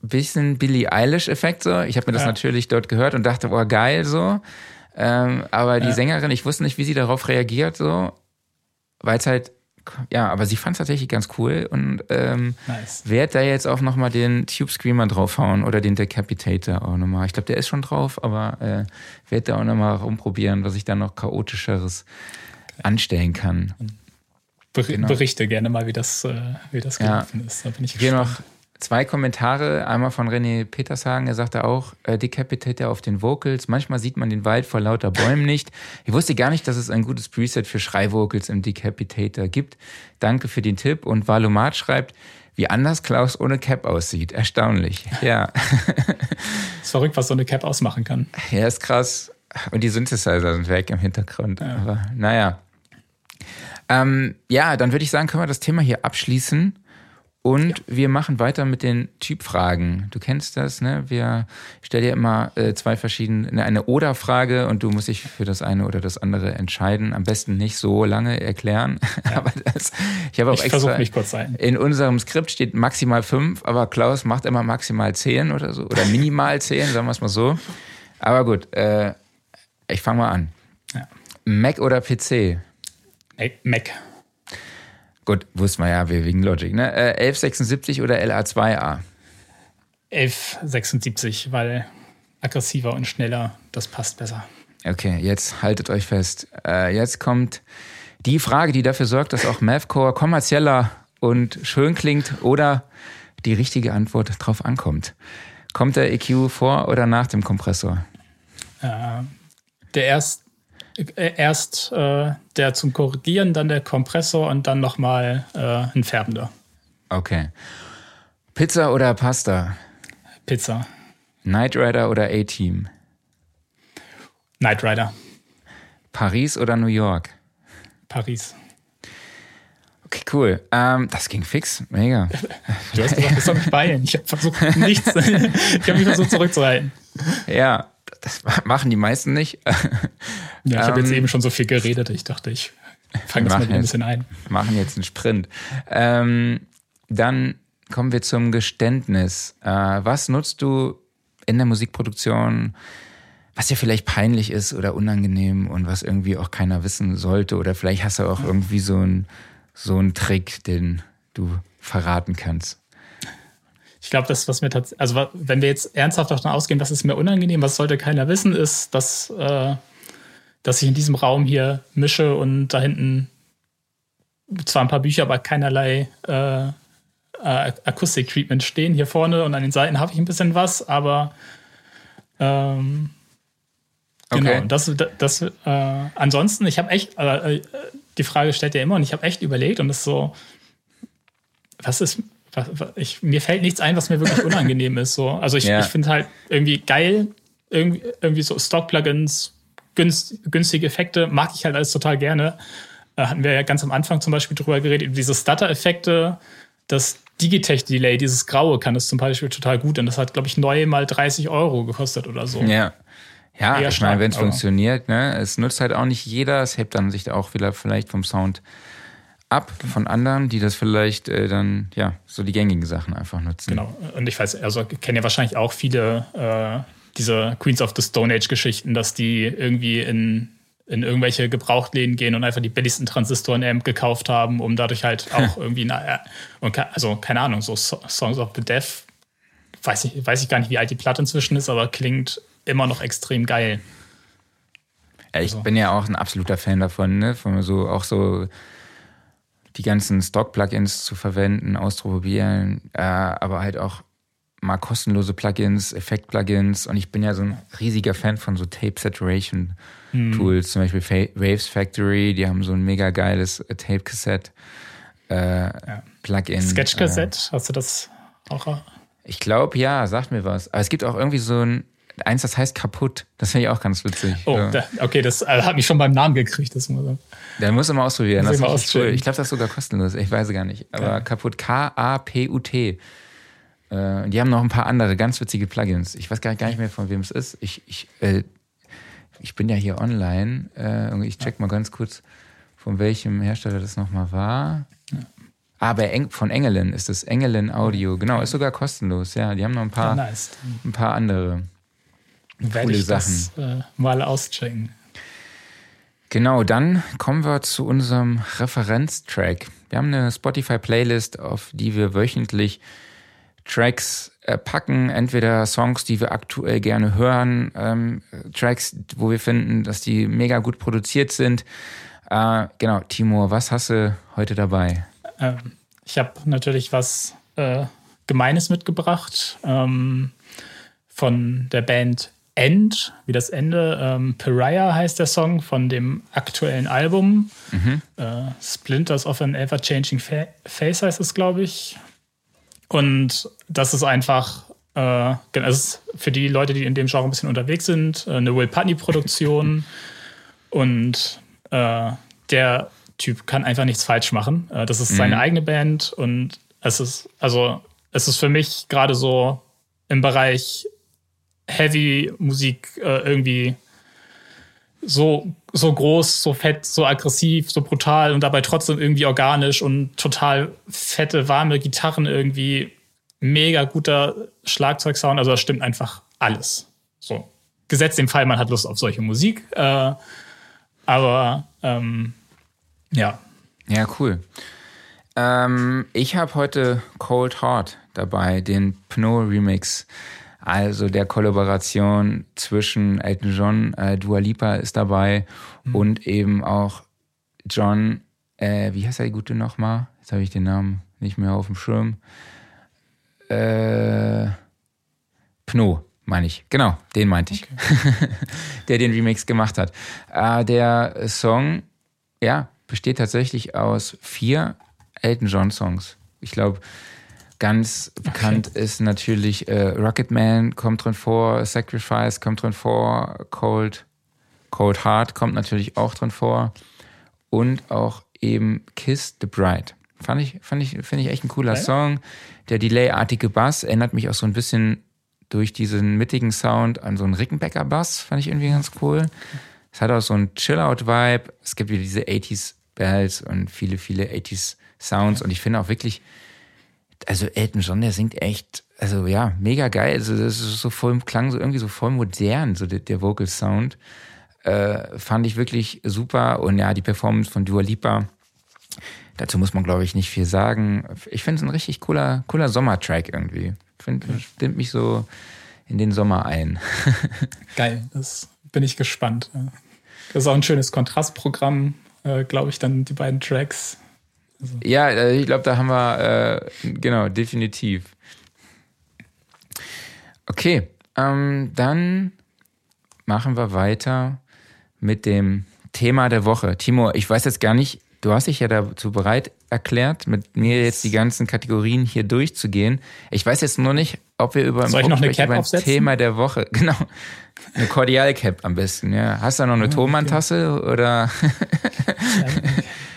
Speaker 2: bisschen Billie Eilish-Effekt so. Ich habe mir das ja. natürlich dort gehört und dachte, boah, geil so. Ähm, aber die ja. Sängerin, ich wusste nicht, wie sie darauf reagiert, so, weil es halt, ja, aber sie fand es tatsächlich ganz cool und ähm, nice. werde da jetzt auch nochmal den Tube Screamer draufhauen oder den Decapitator auch nochmal. Ich glaube, der ist schon drauf, aber äh, werde da auch nochmal rumprobieren, was ich da noch chaotischeres anstellen kann.
Speaker 3: Ber genau. Berichte gerne mal, wie das, äh, wie das gelaufen ja. ist. Da bin ich
Speaker 2: Hier noch zwei Kommentare. Einmal von René Petershagen. Er sagte auch, äh, Decapitator auf den Vocals. Manchmal sieht man den Wald vor lauter Bäumen nicht. Ich wusste gar nicht, dass es ein gutes Preset für Schreivocals im Decapitator gibt. Danke für den Tipp. Und Valomat schreibt, wie anders Klaus ohne Cap aussieht. Erstaunlich. Ja.
Speaker 3: ist verrückt, was so eine Cap ausmachen kann.
Speaker 2: Ja, ist krass. Und die Synthesizer sind weg im Hintergrund. Ja. Aber naja. Ähm, ja, dann würde ich sagen, können wir das Thema hier abschließen. Und ja. wir machen weiter mit den Typfragen. Du kennst das, ne? Wir stellen dir immer äh, zwei verschiedene, eine Oder-Frage und du musst dich für das eine oder das andere entscheiden. Am besten nicht so lange erklären. Ja. aber das, ich habe auch ich extra.
Speaker 3: mich kurz ein.
Speaker 2: In unserem Skript steht maximal fünf, aber Klaus macht immer maximal zehn oder so. Oder minimal zehn, sagen wir es mal so. Aber gut, äh, ich fange mal an. Ja. Mac oder PC?
Speaker 3: Mac.
Speaker 2: Gut, wussten wir ja, wegen Logic, ne? Äh, 1176 oder LA2A?
Speaker 3: 1176, weil aggressiver und schneller, das passt besser.
Speaker 2: Okay, jetzt haltet euch fest. Äh, jetzt kommt die Frage, die dafür sorgt, dass auch Mavcore kommerzieller und schön klingt oder die richtige Antwort drauf ankommt. Kommt der EQ vor oder nach dem Kompressor?
Speaker 3: Äh, der erst äh, erst äh, der zum Korrigieren, dann der Kompressor und dann nochmal äh, ein Färbender.
Speaker 2: Okay. Pizza oder Pasta?
Speaker 3: Pizza.
Speaker 2: Knight Rider oder A-Team?
Speaker 3: Knight Rider.
Speaker 2: Paris oder New York?
Speaker 3: Paris.
Speaker 2: Okay, cool. Ähm, das ging fix. Mega.
Speaker 3: Du hast gesagt, das soll mich beeilen. Ich habe versucht, nichts. ich habe mich versucht zurückzuhalten.
Speaker 2: Ja, das machen die meisten nicht. ja,
Speaker 3: ich habe jetzt ähm, eben schon so viel geredet. Ich dachte, ich fange das mal ein bisschen ein.
Speaker 2: Machen jetzt einen Sprint. Ähm, dann kommen wir zum Geständnis. Äh, was nutzt du in der Musikproduktion, was dir vielleicht peinlich ist oder unangenehm und was irgendwie auch keiner wissen sollte? Oder vielleicht hast du auch irgendwie so einen so einen Trick, den du verraten kannst.
Speaker 3: Ich glaube, das, was mir tatsächlich, also wenn wir jetzt ernsthaft davon ausgehen, was ist mir unangenehm, was sollte keiner wissen, ist, dass, äh, dass ich in diesem Raum hier mische und da hinten zwar ein paar Bücher, aber keinerlei äh, äh, Akustik-Treatment stehen. Hier vorne und an den Seiten habe ich ein bisschen was, aber ähm, genau.
Speaker 2: Okay.
Speaker 3: Das, das, äh, ansonsten, ich habe echt, äh, die Frage stellt ja immer und ich habe echt überlegt und das ist so, was ist, ich, mir fällt nichts ein, was mir wirklich unangenehm ist. So. Also ich,
Speaker 2: Ja.
Speaker 3: ich finde halt irgendwie geil, irgendwie, irgendwie so Stock-Plugins, günst, günstige Effekte, mag ich halt alles total gerne. Äh, hatten wir ja ganz am Anfang zum Beispiel drüber geredet, diese Stutter-Effekte, das Digitech-Delay, dieses Graue kann das zum Beispiel total gut und das hat, glaube ich, neu mal 30 Euro gekostet oder so.
Speaker 2: Ja. Ja,
Speaker 3: Eher
Speaker 2: ich meine, wenn es funktioniert, ne, es nutzt halt auch nicht jeder, es hebt dann sich auch wieder vielleicht vom Sound ab von anderen, die das vielleicht äh, dann, ja, so die gängigen Sachen einfach nutzen.
Speaker 3: Genau. Und ich weiß, also kennen ja wahrscheinlich auch viele äh, diese Queens of the Stone Age Geschichten, dass die irgendwie in, in irgendwelche Gebrauchtläden gehen und einfach die billigsten Transistoren Amp gekauft haben, um dadurch halt auch irgendwie, na, und ke- also keine Ahnung, so So- Songs of the Deaf, weiß ich, weiß ich gar nicht, wie alt die Platte inzwischen ist, aber klingt immer noch extrem geil.
Speaker 2: Ja, ich
Speaker 3: Also-
Speaker 2: bin ja auch ein absoluter Fan davon, ne? Von so auch so die ganzen Stock-Plugins zu verwenden, auszuprobieren, äh, aber halt auch mal kostenlose Plugins, Effekt-Plugins und ich bin ja so ein riesiger Fan von so Tape Saturation Tools, zum Beispiel Fa Waves Factory, die haben so ein mega geiles äh, Tape-Cassette äh, Plugin.
Speaker 3: Sketch
Speaker 2: Äh,
Speaker 3: hast du das auch?
Speaker 2: ich glaube, ja, sagt mir was. Aber es gibt auch irgendwie so ein, eins, das heißt kaputt. Das finde ich auch ganz witzig.
Speaker 3: Oh,
Speaker 2: so.
Speaker 3: da, okay, das äh, hat mich schon beim Namen gekriegt. Das muss,
Speaker 2: Der muss immer ausprobieren.
Speaker 3: Muss
Speaker 2: Das
Speaker 3: ich mal
Speaker 2: cool. Ich glaube, das ist sogar kostenlos. Ich weiß gar nicht. Aber kaputt. K-A-P-U-T. Äh, die haben noch ein paar andere ganz witzige Plugins. Ich weiß gar gar nicht mehr, von wem es ist. Ich, ich, äh, ich bin ja hier online. Äh, ich check mal ganz kurz, von welchem Hersteller das nochmal war. Aber Eng von Engelen ist es. Engelen Audio. Genau, ist sogar kostenlos. Ja, die haben noch ein paar,
Speaker 3: ja, nice.
Speaker 2: ein paar andere.
Speaker 3: Werde
Speaker 2: Coole
Speaker 3: ich das äh, mal auschecken.
Speaker 2: Genau, dann kommen wir zu unserem Referenztrack. Wir haben eine Spotify-Playlist, auf die wir wöchentlich Tracks äh, packen, entweder Songs, die wir aktuell gerne hören, ähm, Tracks, wo wir finden, dass die mega gut produziert sind. Äh, genau, Timur, was hast du heute dabei?
Speaker 3: Ähm, ich habe natürlich was äh, Gemeines mitgebracht ähm, von der Band End, wie das Ende. Ähm, Pariah heißt der Song von dem aktuellen Album. Äh, Splinters of an Ever-Changing Fa Face heißt es, glaube ich. Und das ist einfach, äh, es ist für die Leute, die in dem Genre ein bisschen unterwegs sind, äh, eine Will Putney-Produktion. Und äh, der Typ kann einfach nichts falsch machen. Äh, das ist seine eigene Band und es ist, also, es ist für mich gerade so im Bereich Heavy-Musik äh, irgendwie so, so groß, so fett, so aggressiv, so brutal und dabei trotzdem irgendwie organisch und total fette, warme Gitarren irgendwie. Mega guter Schlagzeugsound, also das stimmt einfach alles. So. Gesetzt dem Fall, man hat Lust auf solche Musik. Äh, aber ähm, ja,
Speaker 2: Ja, cool. Ähm, ich habe heute Cold Heart dabei, den Pno Remix. Also der Kollaboration zwischen Elton John, äh, Dua Lipa ist dabei und eben auch John, äh, wie heißt der gute nochmal? Jetzt habe ich den Namen nicht mehr auf dem Schirm. Äh, Pno, meine ich. Genau, den meinte ich. der den Remix gemacht hat. Äh, der Song, ja, besteht tatsächlich aus vier Elton John Songs. Ich glaube, ganz bekannt ist natürlich äh, Rocketman kommt drin vor, Sacrifice kommt drin vor, Cold, Cold Heart kommt natürlich auch drin vor und auch eben Kiss the Bride. Fand ich, fand ich, finde ich echt ein cooler
Speaker 3: Okay.
Speaker 2: Song. Der Delay-artige Bass erinnert mich auch so ein bisschen durch diesen mittigen Sound an so einen Rickenbacker Bass. Fand ich irgendwie ganz cool. Es hat auch so einen Chill-Out-Vibe. Es gibt wieder diese 80s Bells und viele, viele 80s Sounds. Und ich finde auch wirklich, also Elton John, der singt echt, also ja, mega geil. Also das ist so voll, klang so irgendwie so voll modern, so der, der Vocal Sound. Äh, fand ich wirklich super. Und ja, die Performance von Dua Lipa, dazu muss man, glaube ich, nicht viel sagen. Ich finde es ein richtig cooler, cooler Sommertrack irgendwie. Find, Stimmt mich so in den Sommer ein.
Speaker 3: geil. Das bin ich gespannt. Das ist auch ein schönes Kontrastprogramm, äh, glaube ich, dann die beiden Tracks.
Speaker 2: Also. Ja, äh, ich glaube, da haben wir, äh, genau, definitiv. Okay, ähm, dann machen wir weiter mit dem Thema der Woche. Timo, ich weiß jetzt gar nicht, du hast dich ja dazu bereit erklärt, mit mir jetzt die ganzen Kategorien hier durchzugehen. Ich weiß jetzt nur nicht, ob wir über,
Speaker 3: Soll ich noch eine Cap über ein
Speaker 2: Thema der Woche, genau, eine Cordial-Cap am besten, ja. Hast du noch eine Thomann-Tasse oder?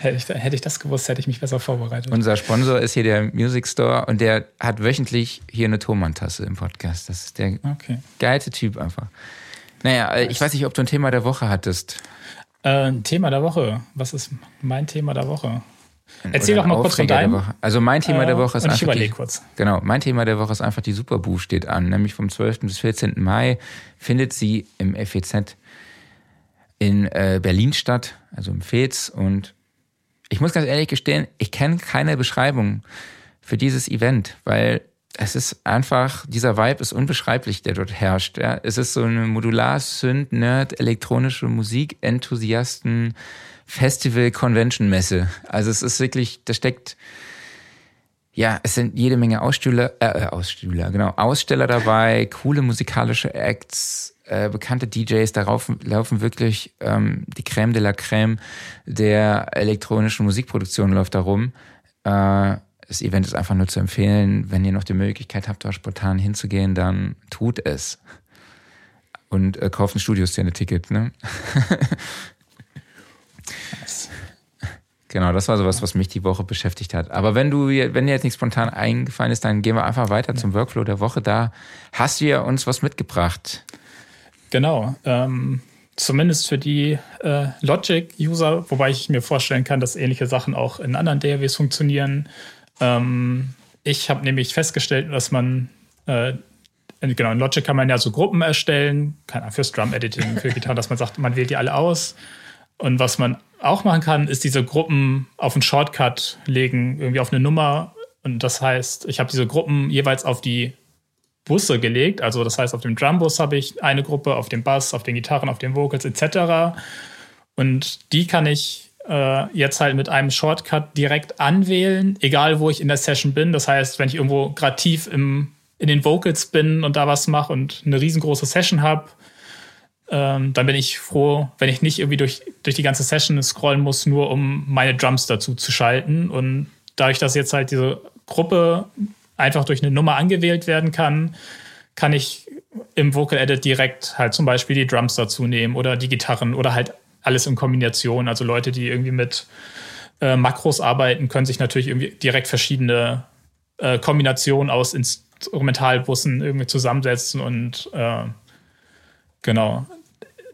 Speaker 3: Hätte, ich, hätte ich das gewusst, hätte ich mich besser vorbereitet.
Speaker 2: Unser Sponsor ist hier der Music Store und der hat wöchentlich hier eine Thomann-Tasse im Podcast. Das ist der okay. geilste Typ einfach. Naja, nice. ich weiß nicht, ob du ein Thema der Woche hattest.
Speaker 3: Äh, ein Thema der Woche. Was ist mein Thema der Woche? Erzähl doch mal kurz von deinem.
Speaker 2: Also mein Thema äh, der Woche ist
Speaker 3: einfach.
Speaker 2: Ich
Speaker 3: die, kurz.
Speaker 2: Genau, mein Thema der Woche ist einfach die Superboo steht an. Nämlich vom 12. bis 14. Mai findet sie im FEZ in äh, Berlin statt, also im FEZ. Und ich muss ganz ehrlich gestehen, ich kenne keine Beschreibung für dieses Event, weil es ist einfach, dieser Vibe ist unbeschreiblich, der dort herrscht. Ja. Es ist so eine Modular-Synth-Nerd, elektronische Musik, Enthusiasten, Festival, Convention-Messe. Also es ist wirklich, da steckt, ja, es sind jede Menge Aussteller, äh, äh, Aussteller, genau, Aussteller dabei, coole musikalische Acts, äh, bekannte DJs, darauf laufen wirklich ähm, die Crème de la Crème der elektronischen Musikproduktion läuft da rum. Äh, das Event ist einfach nur zu empfehlen. Wenn ihr noch die Möglichkeit habt, da spontan hinzugehen, dann tut es. Und äh, kauft ein Studioszene-Ticket, ne? Genau, das war sowas, was mich die Woche beschäftigt hat. Aber wenn du, wenn dir jetzt nicht spontan eingefallen ist, dann gehen wir einfach weiter zum Workflow der Woche. Da hast du ja uns was mitgebracht.
Speaker 3: Genau. Ähm, zumindest für die äh, Logic-User, wobei ich mir vorstellen kann, dass ähnliche Sachen auch in anderen DAWs funktionieren. Ähm, ich habe nämlich festgestellt, dass man äh, genau, in Logic kann man ja so Gruppen erstellen, keine Ahnung, fürs Drum-Editing, für Gitarre, dass man sagt, man wählt die alle aus. Und was man auch machen kann, ist diese Gruppen auf einen Shortcut legen, irgendwie auf eine Nummer. Und das heißt, ich habe diese Gruppen jeweils auf die Busse gelegt. Also das heißt, auf dem Drumbus habe ich eine Gruppe, auf dem Bass, auf den Gitarren, auf den Vocals etc. Und die kann ich äh, jetzt halt mit einem Shortcut direkt anwählen, egal wo ich in der Session bin. Das heißt, wenn ich irgendwo gerade tief im, in den Vocals bin und da was mache und eine riesengroße Session habe, ähm, dann bin ich froh, wenn ich nicht irgendwie durch, durch die ganze Session scrollen muss, nur um meine Drums dazu zu schalten. Und dadurch, dass jetzt halt diese Gruppe einfach durch eine Nummer angewählt werden kann, kann ich im Vocal Edit direkt halt zum Beispiel die Drums dazu nehmen oder die Gitarren oder halt alles in Kombination. Also Leute, die irgendwie mit äh, Makros arbeiten, können sich natürlich irgendwie direkt verschiedene äh, Kombinationen aus Instrumentalbussen irgendwie zusammensetzen und äh, genau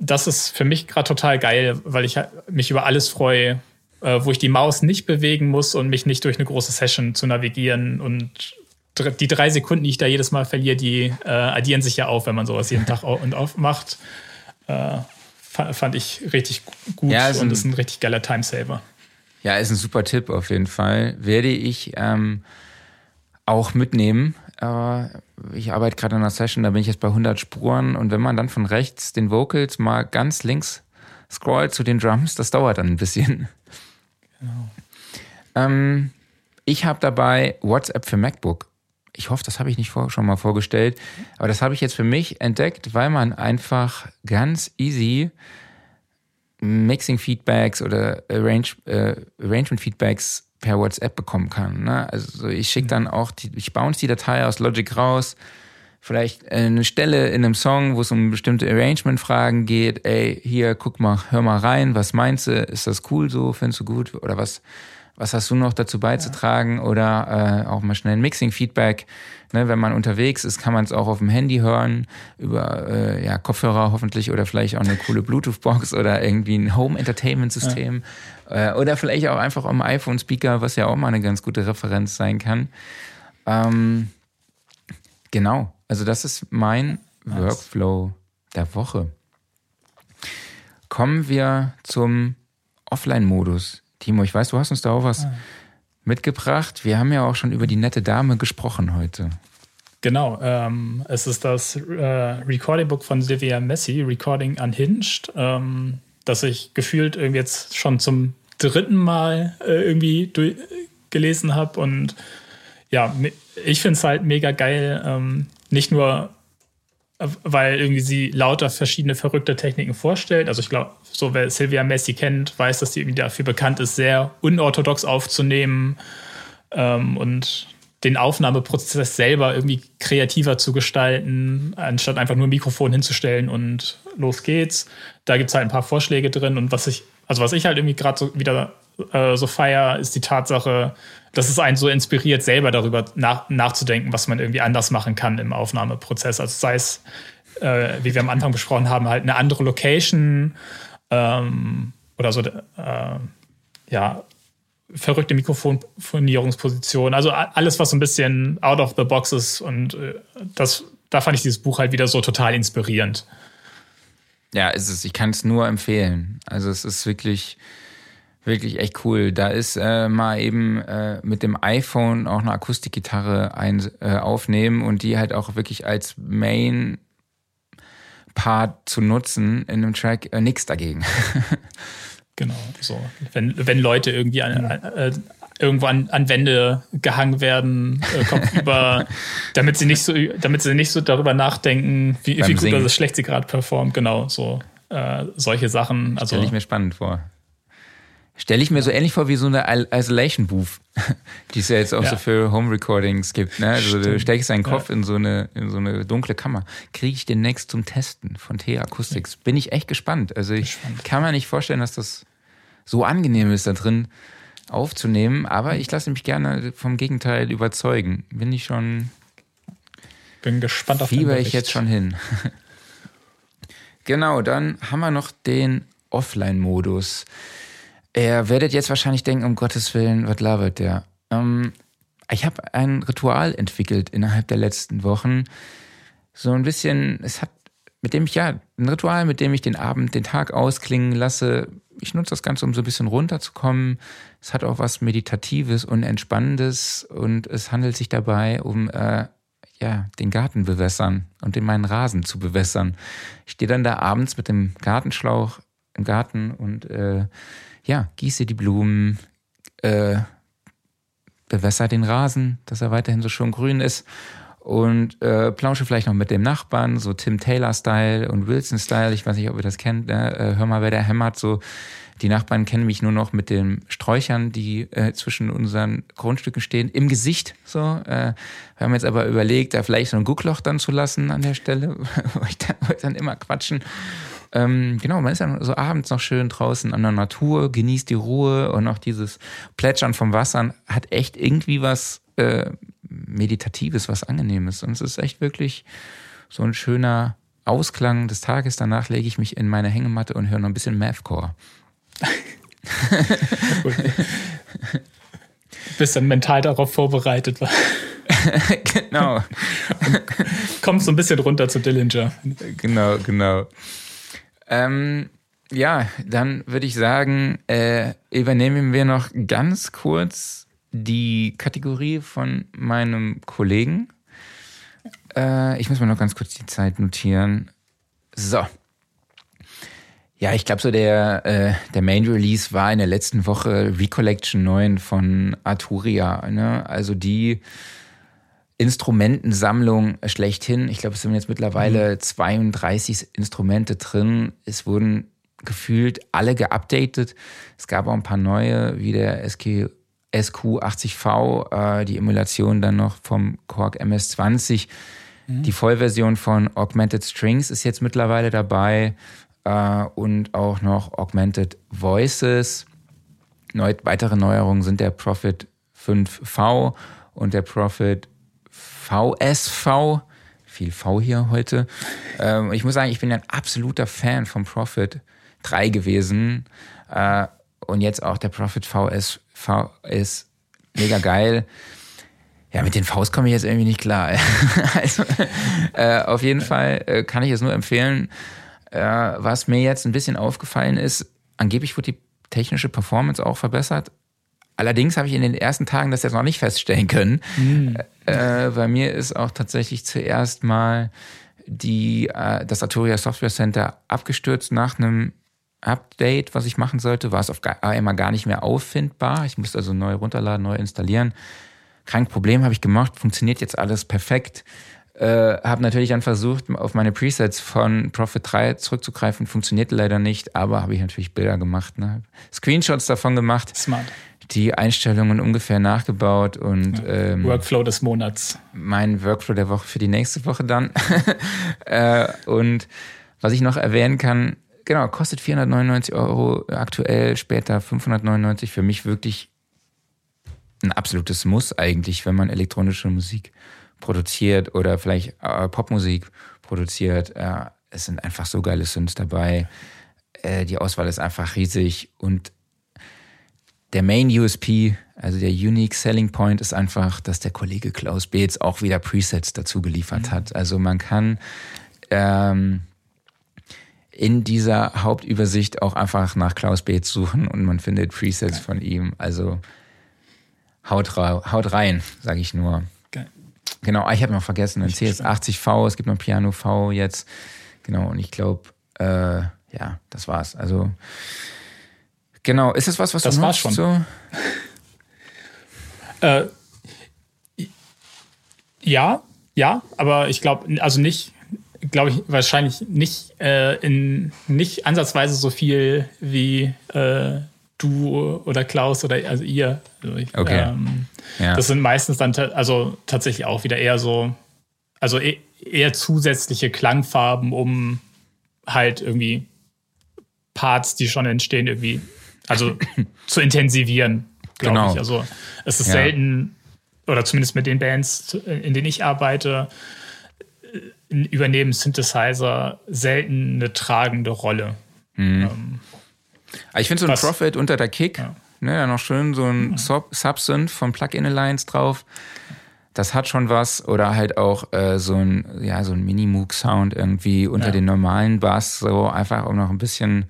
Speaker 3: das ist für mich gerade total geil, weil ich mich über alles freue, äh, wo ich die Maus nicht bewegen muss und mich nicht durch eine große Session zu navigieren. Und die drei Sekunden, die ich da jedes Mal verliere, die äh, addieren sich ja auf, wenn man sowas jeden Tag auf und auf macht. Äh, fand ich richtig gut ja, ist und ein, ist ein richtig geiler Timesaver.
Speaker 2: Ja, ist ein super Tipp auf jeden Fall. Werde ich ähm, auch mitnehmen. Äh, ich arbeite gerade in einer Session, da bin ich jetzt bei 100 Spuren und wenn man dann von rechts den Vocals mal ganz links scrollt zu den Drums, das dauert dann ein bisschen. Genau. Ähm, ich habe dabei WhatsApp für MacBook. Ich hoffe, das habe ich nicht vor, schon mal vorgestellt, aber das habe ich jetzt für mich entdeckt, weil man einfach ganz easy Mixing Feedbacks oder Arrange, äh, Arrangement Feedbacks per WhatsApp bekommen kann. Ne? Also ich schicke dann auch, die, ich bounce die Datei aus Logic raus, vielleicht eine Stelle in einem Song, wo es um bestimmte Arrangement-Fragen geht. Ey, hier, guck mal, hör mal rein, was meinst du? Ist das cool so? Findest du gut? Oder was, was hast du noch dazu beizutragen? Ja. Oder äh, auch mal schnell ein Mixing-Feedback. Ne, wenn man unterwegs ist, kann man es auch auf dem Handy hören, über äh, ja, Kopfhörer hoffentlich oder vielleicht auch eine coole Bluetooth-Box oder irgendwie ein Home-Entertainment-System. Ja. Äh, oder vielleicht auch einfach am iPhone-Speaker, was ja auch mal eine ganz gute Referenz sein kann. Ähm, genau, also das ist mein nice. Workflow der Woche. Kommen wir zum Offline-Modus. Timo, ich weiß, du hast uns da auch was. Ah mitgebracht. Wir haben ja auch schon über die nette Dame gesprochen heute.
Speaker 3: Genau, ähm, es ist das äh, Recording Book von Sylvia Messi, Recording Unhinged, ähm, das ich gefühlt irgendwie jetzt schon zum dritten Mal äh, irgendwie durch, gelesen habe. Und ja, ich finde es halt mega geil. Ähm, nicht nur, weil irgendwie sie lauter verschiedene verrückte Techniken vorstellt. Also ich glaube, so wer Sylvia Messi kennt, weiß, dass sie irgendwie dafür bekannt ist, sehr unorthodox aufzunehmen ähm, und den Aufnahmeprozess selber irgendwie kreativer zu gestalten, anstatt einfach nur ein Mikrofon hinzustellen und los geht's. Da gibt es halt ein paar Vorschläge drin und was ich, also was ich halt irgendwie gerade so wieder äh, so feier, ist die Tatsache, dass es einen so inspiriert, selber darüber nach, nachzudenken, was man irgendwie anders machen kann im Aufnahmeprozess. Also sei es, äh, wie wir am Anfang besprochen haben, halt eine andere Location ähm, oder so, äh, ja, verrückte Mikrofonierungsposition. Also alles, was so ein bisschen out of the box ist. Und äh, das, da fand ich dieses Buch halt wieder so total inspirierend.
Speaker 2: Ja, es ist, ich kann es nur empfehlen. Also es ist wirklich, wirklich echt cool. Da ist äh, mal eben äh, mit dem iPhone auch eine Akustikgitarre ein, äh, aufnehmen und die halt auch wirklich als Main Part zu nutzen in einem Track, äh, nichts dagegen.
Speaker 3: Genau, so. Wenn, wenn Leute irgendwie an, äh, irgendwo an, an Wände gehangen werden, äh, kopfüber, damit sie nicht so, damit sie nicht so darüber nachdenken, wie, wie gut Singen. oder schlecht sie gerade performt, genau, so äh, solche Sachen.
Speaker 2: Also, Stelle ich mir spannend vor. Stelle ich mir so ähnlich vor wie so eine Isolation Booth, die es ja jetzt auch ja. so für Home Recordings gibt. Ne? Also Stimmt. du steckst deinen Kopf ja. in, so eine, in so eine dunkle Kammer. Kriege ich demnächst zum Testen von T Acoustics. Bin ich echt gespannt. Also ich gespannt. kann mir nicht vorstellen, dass das so angenehm ist, da drin aufzunehmen. Aber ich lasse mich gerne vom Gegenteil überzeugen. Bin ich schon.
Speaker 3: Bin gespannt auf
Speaker 2: Fieber ich jetzt schon hin. genau, dann haben wir noch den Offline-Modus. Ihr werdet jetzt wahrscheinlich denken, um Gottes Willen, was labert der? Ähm, ich habe ein Ritual entwickelt innerhalb der letzten Wochen. So ein bisschen, es hat, mit dem ich ja, ein Ritual, mit dem ich den Abend, den Tag ausklingen lasse. Ich nutze das Ganze, um so ein bisschen runterzukommen. Es hat auch was Meditatives und Entspannendes und es handelt sich dabei um äh, ja, den Garten bewässern und den meinen Rasen zu bewässern. Ich stehe dann da abends mit dem Gartenschlauch im Garten und äh, ja, gieße die Blumen, äh, bewässer den Rasen, dass er weiterhin so schön grün ist und äh, plausche vielleicht noch mit dem Nachbarn, so Tim Taylor-Style und Wilson-Style. Ich weiß nicht, ob ihr das kennt. Ne? Äh, hör mal, wer der hämmert. So die Nachbarn kennen mich nur noch mit den Sträuchern, die äh, zwischen unseren Grundstücken stehen, im Gesicht. So, äh, wir haben jetzt aber überlegt, da vielleicht so ein Guckloch dann zu lassen an der Stelle, wo ich dann, wo ich dann immer quatschen ähm, genau, man ist dann so abends noch schön draußen an der Natur, genießt die Ruhe und auch dieses Plätschern vom Wasser hat echt irgendwie was äh, Meditatives, was Angenehmes. Und es ist echt wirklich so ein schöner Ausklang des Tages. Danach lege ich mich in meine Hängematte und höre noch ein bisschen Mathcore.
Speaker 3: Bist dann mental darauf vorbereitet.
Speaker 2: genau.
Speaker 3: kommst so ein bisschen runter zu Dillinger.
Speaker 2: Genau, genau. Ähm, ja, dann würde ich sagen, äh, übernehmen wir noch ganz kurz die Kategorie von meinem Kollegen. Äh, ich muss mal noch ganz kurz die Zeit notieren. So. Ja, ich glaube so der, äh, der Main Release war in der letzten Woche Recollection 9 von Arturia. Ne? Also die Instrumentensammlung schlechthin. Ich glaube, es sind jetzt mittlerweile mhm. 32 Instrumente drin. Es wurden gefühlt alle geupdatet. Es gab auch ein paar neue, wie der SQ, SQ80V, äh, die Emulation dann noch vom Korg MS20. Mhm. Die Vollversion von Augmented Strings ist jetzt mittlerweile dabei äh, und auch noch Augmented Voices. Neu weitere Neuerungen sind der Prophet 5V und der Prophet VSV. Viel V hier heute. Ähm, ich muss sagen, ich bin ein absoluter Fan vom Prophet 3 gewesen. Äh, und jetzt auch der Prophet VSV ist mega geil. Ja, mit den Vs komme ich jetzt irgendwie nicht klar. also, äh, auf jeden Fall äh, kann ich es nur empfehlen. Äh, was mir jetzt ein bisschen aufgefallen ist, angeblich wurde die technische Performance auch verbessert. Allerdings habe ich in den ersten Tagen das jetzt noch nicht feststellen können. Mhm. Äh, bei mir ist auch tatsächlich zuerst mal die, äh, das Arturia Software Center abgestürzt nach einem Update, was ich machen sollte, war es auf einmal gar nicht mehr auffindbar. Ich musste also neu runterladen, neu installieren. Kein Problem, habe ich gemacht, funktioniert jetzt alles perfekt. Äh, habe natürlich dann versucht, auf meine Presets von Prophet 3 zurückzugreifen. Funktionierte leider nicht, aber habe ich natürlich Bilder gemacht, ne? Screenshots davon gemacht.
Speaker 3: Smart.
Speaker 2: Die Einstellungen ungefähr nachgebaut und ja.
Speaker 3: ähm, Workflow des Monats.
Speaker 2: Mein Workflow der Woche für die nächste Woche dann. äh, und was ich noch erwähnen kann, genau, kostet 499 Euro aktuell, später 599. Für mich wirklich ein absolutes Muss eigentlich, wenn man elektronische Musik produziert oder vielleicht äh, Popmusik produziert. Äh, es sind einfach so geile Synths dabei. Äh, die Auswahl ist einfach riesig und der Main USP, also der Unique Selling Point, ist einfach, dass der Kollege Klaus Beetz auch wieder Presets dazu geliefert mhm. hat. Also man kann ähm, in dieser Hauptübersicht auch einfach nach Klaus Beetz suchen und man findet Presets okay. von ihm. Also haut, haut rein, sage ich nur. Genau, ich habe noch vergessen, ein CS80V, es gibt noch Piano V jetzt. Genau, und ich glaube, äh, ja, das war's. Also, genau, ist es was, was
Speaker 3: das
Speaker 2: du
Speaker 3: war's
Speaker 2: schon.
Speaker 3: So? äh, ja, ja, aber ich glaube, also nicht, glaube ich, wahrscheinlich nicht, äh, in, nicht ansatzweise so viel wie äh, du oder Klaus oder also ihr. Also ich,
Speaker 2: okay. Ähm,
Speaker 3: ja. Das sind meistens dann also tatsächlich auch wieder eher so, also e-, eher zusätzliche Klangfarben, um halt irgendwie Parts, die schon entstehen, irgendwie, also zu intensivieren, glaube genau. ich. Also es ist ja. selten, oder zumindest mit den Bands, in denen ich arbeite, äh, übernehmen Synthesizer selten eine tragende Rolle.
Speaker 2: Mhm. Ähm, ich finde so ein Profit unter der Kick, ja. ne, da noch schön so ein Sub Subsynth von Plugin Alliance drauf. Das hat schon was. Oder halt auch äh, so ein, ja, so ein Minimoog-Sound irgendwie unter ja. den normalen Bass, so einfach um noch ein bisschen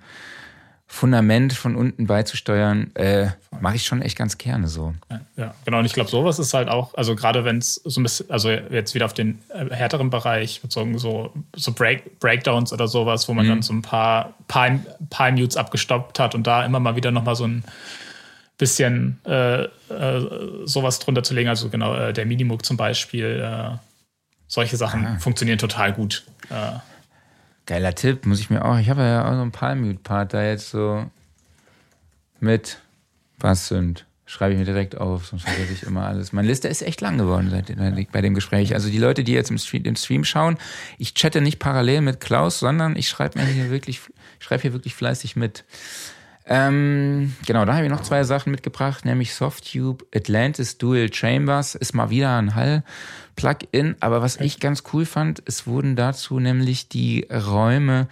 Speaker 2: Fundament von unten beizusteuern, äh, mache ich schon echt ganz gerne so.
Speaker 3: Ja, genau. Und ich glaube, sowas ist halt auch, also gerade wenn es so ein bisschen, also jetzt wieder auf den äh, härteren Bereich bezogen, so, so Break, Breakdowns oder sowas, wo man mhm. dann so ein paar, paar, paar Mutes abgestoppt hat und da immer mal wieder nochmal so ein bisschen äh, äh, sowas drunter zu legen. Also genau, äh, der Minimoog zum Beispiel, äh, solche Sachen ah. funktionieren total gut.
Speaker 2: Geiler Tipp, muss ich mir auch. Ich habe ja auch so ein Palmute-Part da jetzt so mit was sind. Schreibe ich mir direkt auf, sonst vergesse ich immer alles. Meine Liste ist echt lang geworden seit, bei dem Gespräch. Also die Leute, die jetzt im Stream, im Stream schauen, ich chatte nicht parallel mit Klaus, sondern ich schreibe mir hier wirklich, schreibe hier wirklich fleißig mit. Ähm, genau, da habe ich noch zwei Sachen mitgebracht, nämlich Softtube Atlantis Dual Chambers ist mal wieder ein Hall-Plugin, aber was ich ganz cool fand, es wurden dazu nämlich die Räume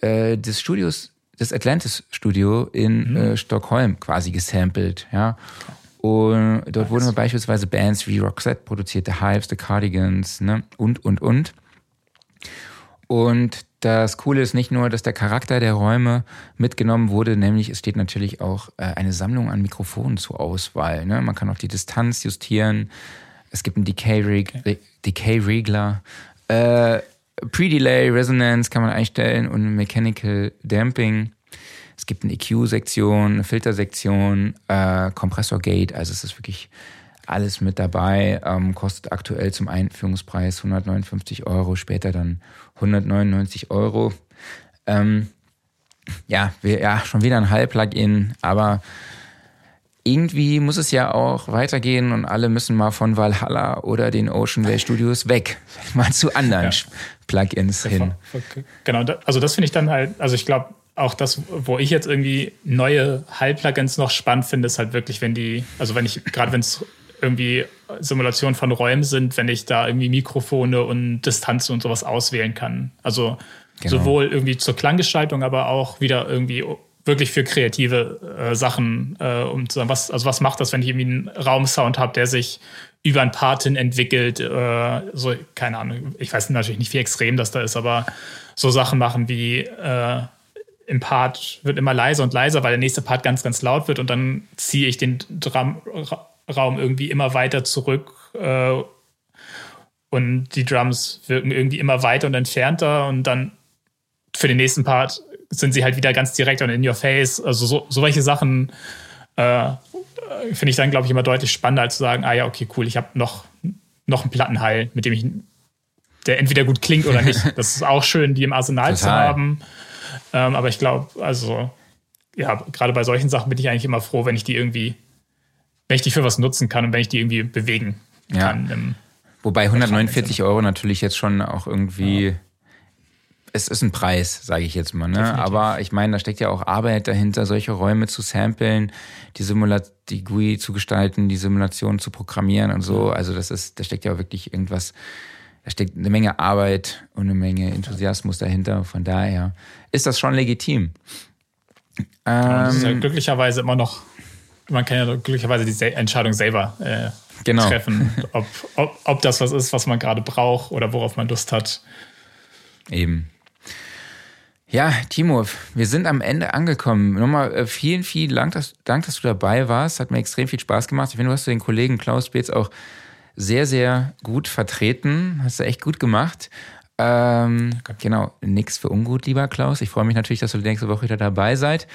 Speaker 2: äh, des Studios, des Atlantis Studio in mhm. äh, Stockholm quasi gesampelt, ja. Und dort wurden beispielsweise Bands wie Roxette produziert, The Hives, The Cardigans, ne, und, und, und. Und das Coole ist nicht nur, dass der Charakter der Räume mitgenommen wurde, nämlich es steht natürlich auch äh, eine Sammlung an Mikrofonen zur Auswahl. Ne? Man kann auch die Distanz justieren. Es gibt einen Decay-Regler. Decay äh, Pre-Delay, Resonance kann man einstellen und Mechanical Damping. Es gibt eine EQ-Sektion, eine Filtersektion, äh, Kompressor-Gate. Also es ist wirklich alles mit dabei. Ähm, kostet aktuell zum Einführungspreis 159 Euro, später dann 199 Euro. Ähm, ja, wir, ja, schon wieder ein Hall-Plugin, aber irgendwie muss es ja auch weitergehen und alle müssen mal von Valhalla oder den Ocean Way Studios weg, mal zu anderen ja. Plugins hin.
Speaker 3: Genau, also das finde ich dann halt, also ich glaube, auch das, wo ich jetzt irgendwie neue Hall-Plugins noch spannend finde, ist halt wirklich, wenn die, also wenn ich, gerade wenn es irgendwie Simulationen von Räumen sind, wenn ich da irgendwie Mikrofone und Distanzen und sowas auswählen kann. Also genau. sowohl irgendwie zur Klanggestaltung, aber auch wieder irgendwie wirklich für kreative äh, Sachen, äh, um zu sagen, was, also was macht das, wenn ich irgendwie einen Raumsound habe, der sich über ein Part hin entwickelt, äh, so, keine Ahnung, ich weiß natürlich nicht, wie extrem das da ist, aber so Sachen machen wie äh, im Part wird immer leiser und leiser, weil der nächste Part ganz, ganz laut wird und dann ziehe ich den Drum, Raum irgendwie immer weiter zurück äh, und die Drums wirken irgendwie immer weiter und entfernter und dann für den nächsten Part sind sie halt wieder ganz direkt und in your face. Also so, so welche Sachen äh, finde ich dann, glaube ich, immer deutlich spannender, als zu sagen, ah ja, okay, cool, ich habe noch, noch einen Plattenheil, mit dem ich, der entweder gut klingt oder nicht. Das ist auch schön, die im Arsenal Total. zu haben. Ähm, aber ich glaube, also, ja, gerade bei solchen Sachen bin ich eigentlich immer froh, wenn ich die irgendwie, wenn ich die für was nutzen kann und wenn ich die irgendwie bewegen kann. Ja.
Speaker 2: Wobei 149 Euro natürlich jetzt schon auch irgendwie. Ja es ist ein Preis, sage ich jetzt mal. Ne? Aber ich meine, da steckt ja auch Arbeit dahinter, solche Räume zu samplen, die Simulat die GUI zu gestalten, die Simulation zu programmieren und so. Also das ist, da steckt ja auch wirklich irgendwas, da steckt eine Menge Arbeit und eine Menge Enthusiasmus dahinter. Von daher ist das schon legitim.
Speaker 3: Ähm, das ist ja ähm, glücklicherweise immer noch, man kann ja glücklicherweise die Entscheidung selber äh, genau. treffen, ob, ob, ob das was ist, was man gerade braucht oder worauf man Lust hat.
Speaker 2: Eben. Ja, Timo, wir sind am Ende angekommen. Nochmal äh, vielen, vielen Dank dass, Dank, dass du dabei warst. Hat mir extrem viel Spaß gemacht. Ich finde, du hast den Kollegen Klaus Beetz auch sehr, sehr gut vertreten. Hast du echt gut gemacht. Ähm, genau, nichts für ungut, lieber Klaus. Ich freue mich natürlich, dass du die nächste Woche wieder dabei seid.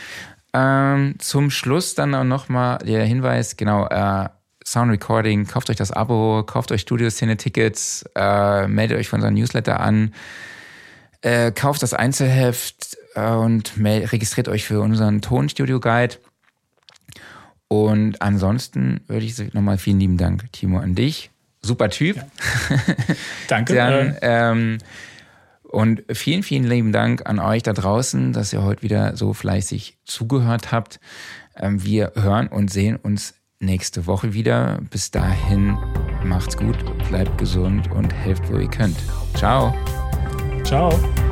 Speaker 2: Ähm, zum Schluss dann auch nochmal der Hinweis, genau, äh, Sound Recording, kauft euch das Abo, kauft euch Studio-Szene-Tickets, äh, meldet euch von unserem Newsletter an. Äh, kauft das Einzelheft äh, und registriert euch für unseren Tonstudio-Guide. Und ansonsten würde ich sagen, nochmal vielen lieben Dank, Timo, an dich. Super Typ. Ja.
Speaker 3: Danke.
Speaker 2: Dann, ähm, und vielen, vielen lieben Dank an euch da draußen, dass ihr heute wieder so fleißig zugehört habt. Ähm, wir hören und sehen uns nächste Woche wieder. Bis dahin macht's gut, bleibt gesund und helft, wo ihr könnt. Ciao.
Speaker 3: Ciao.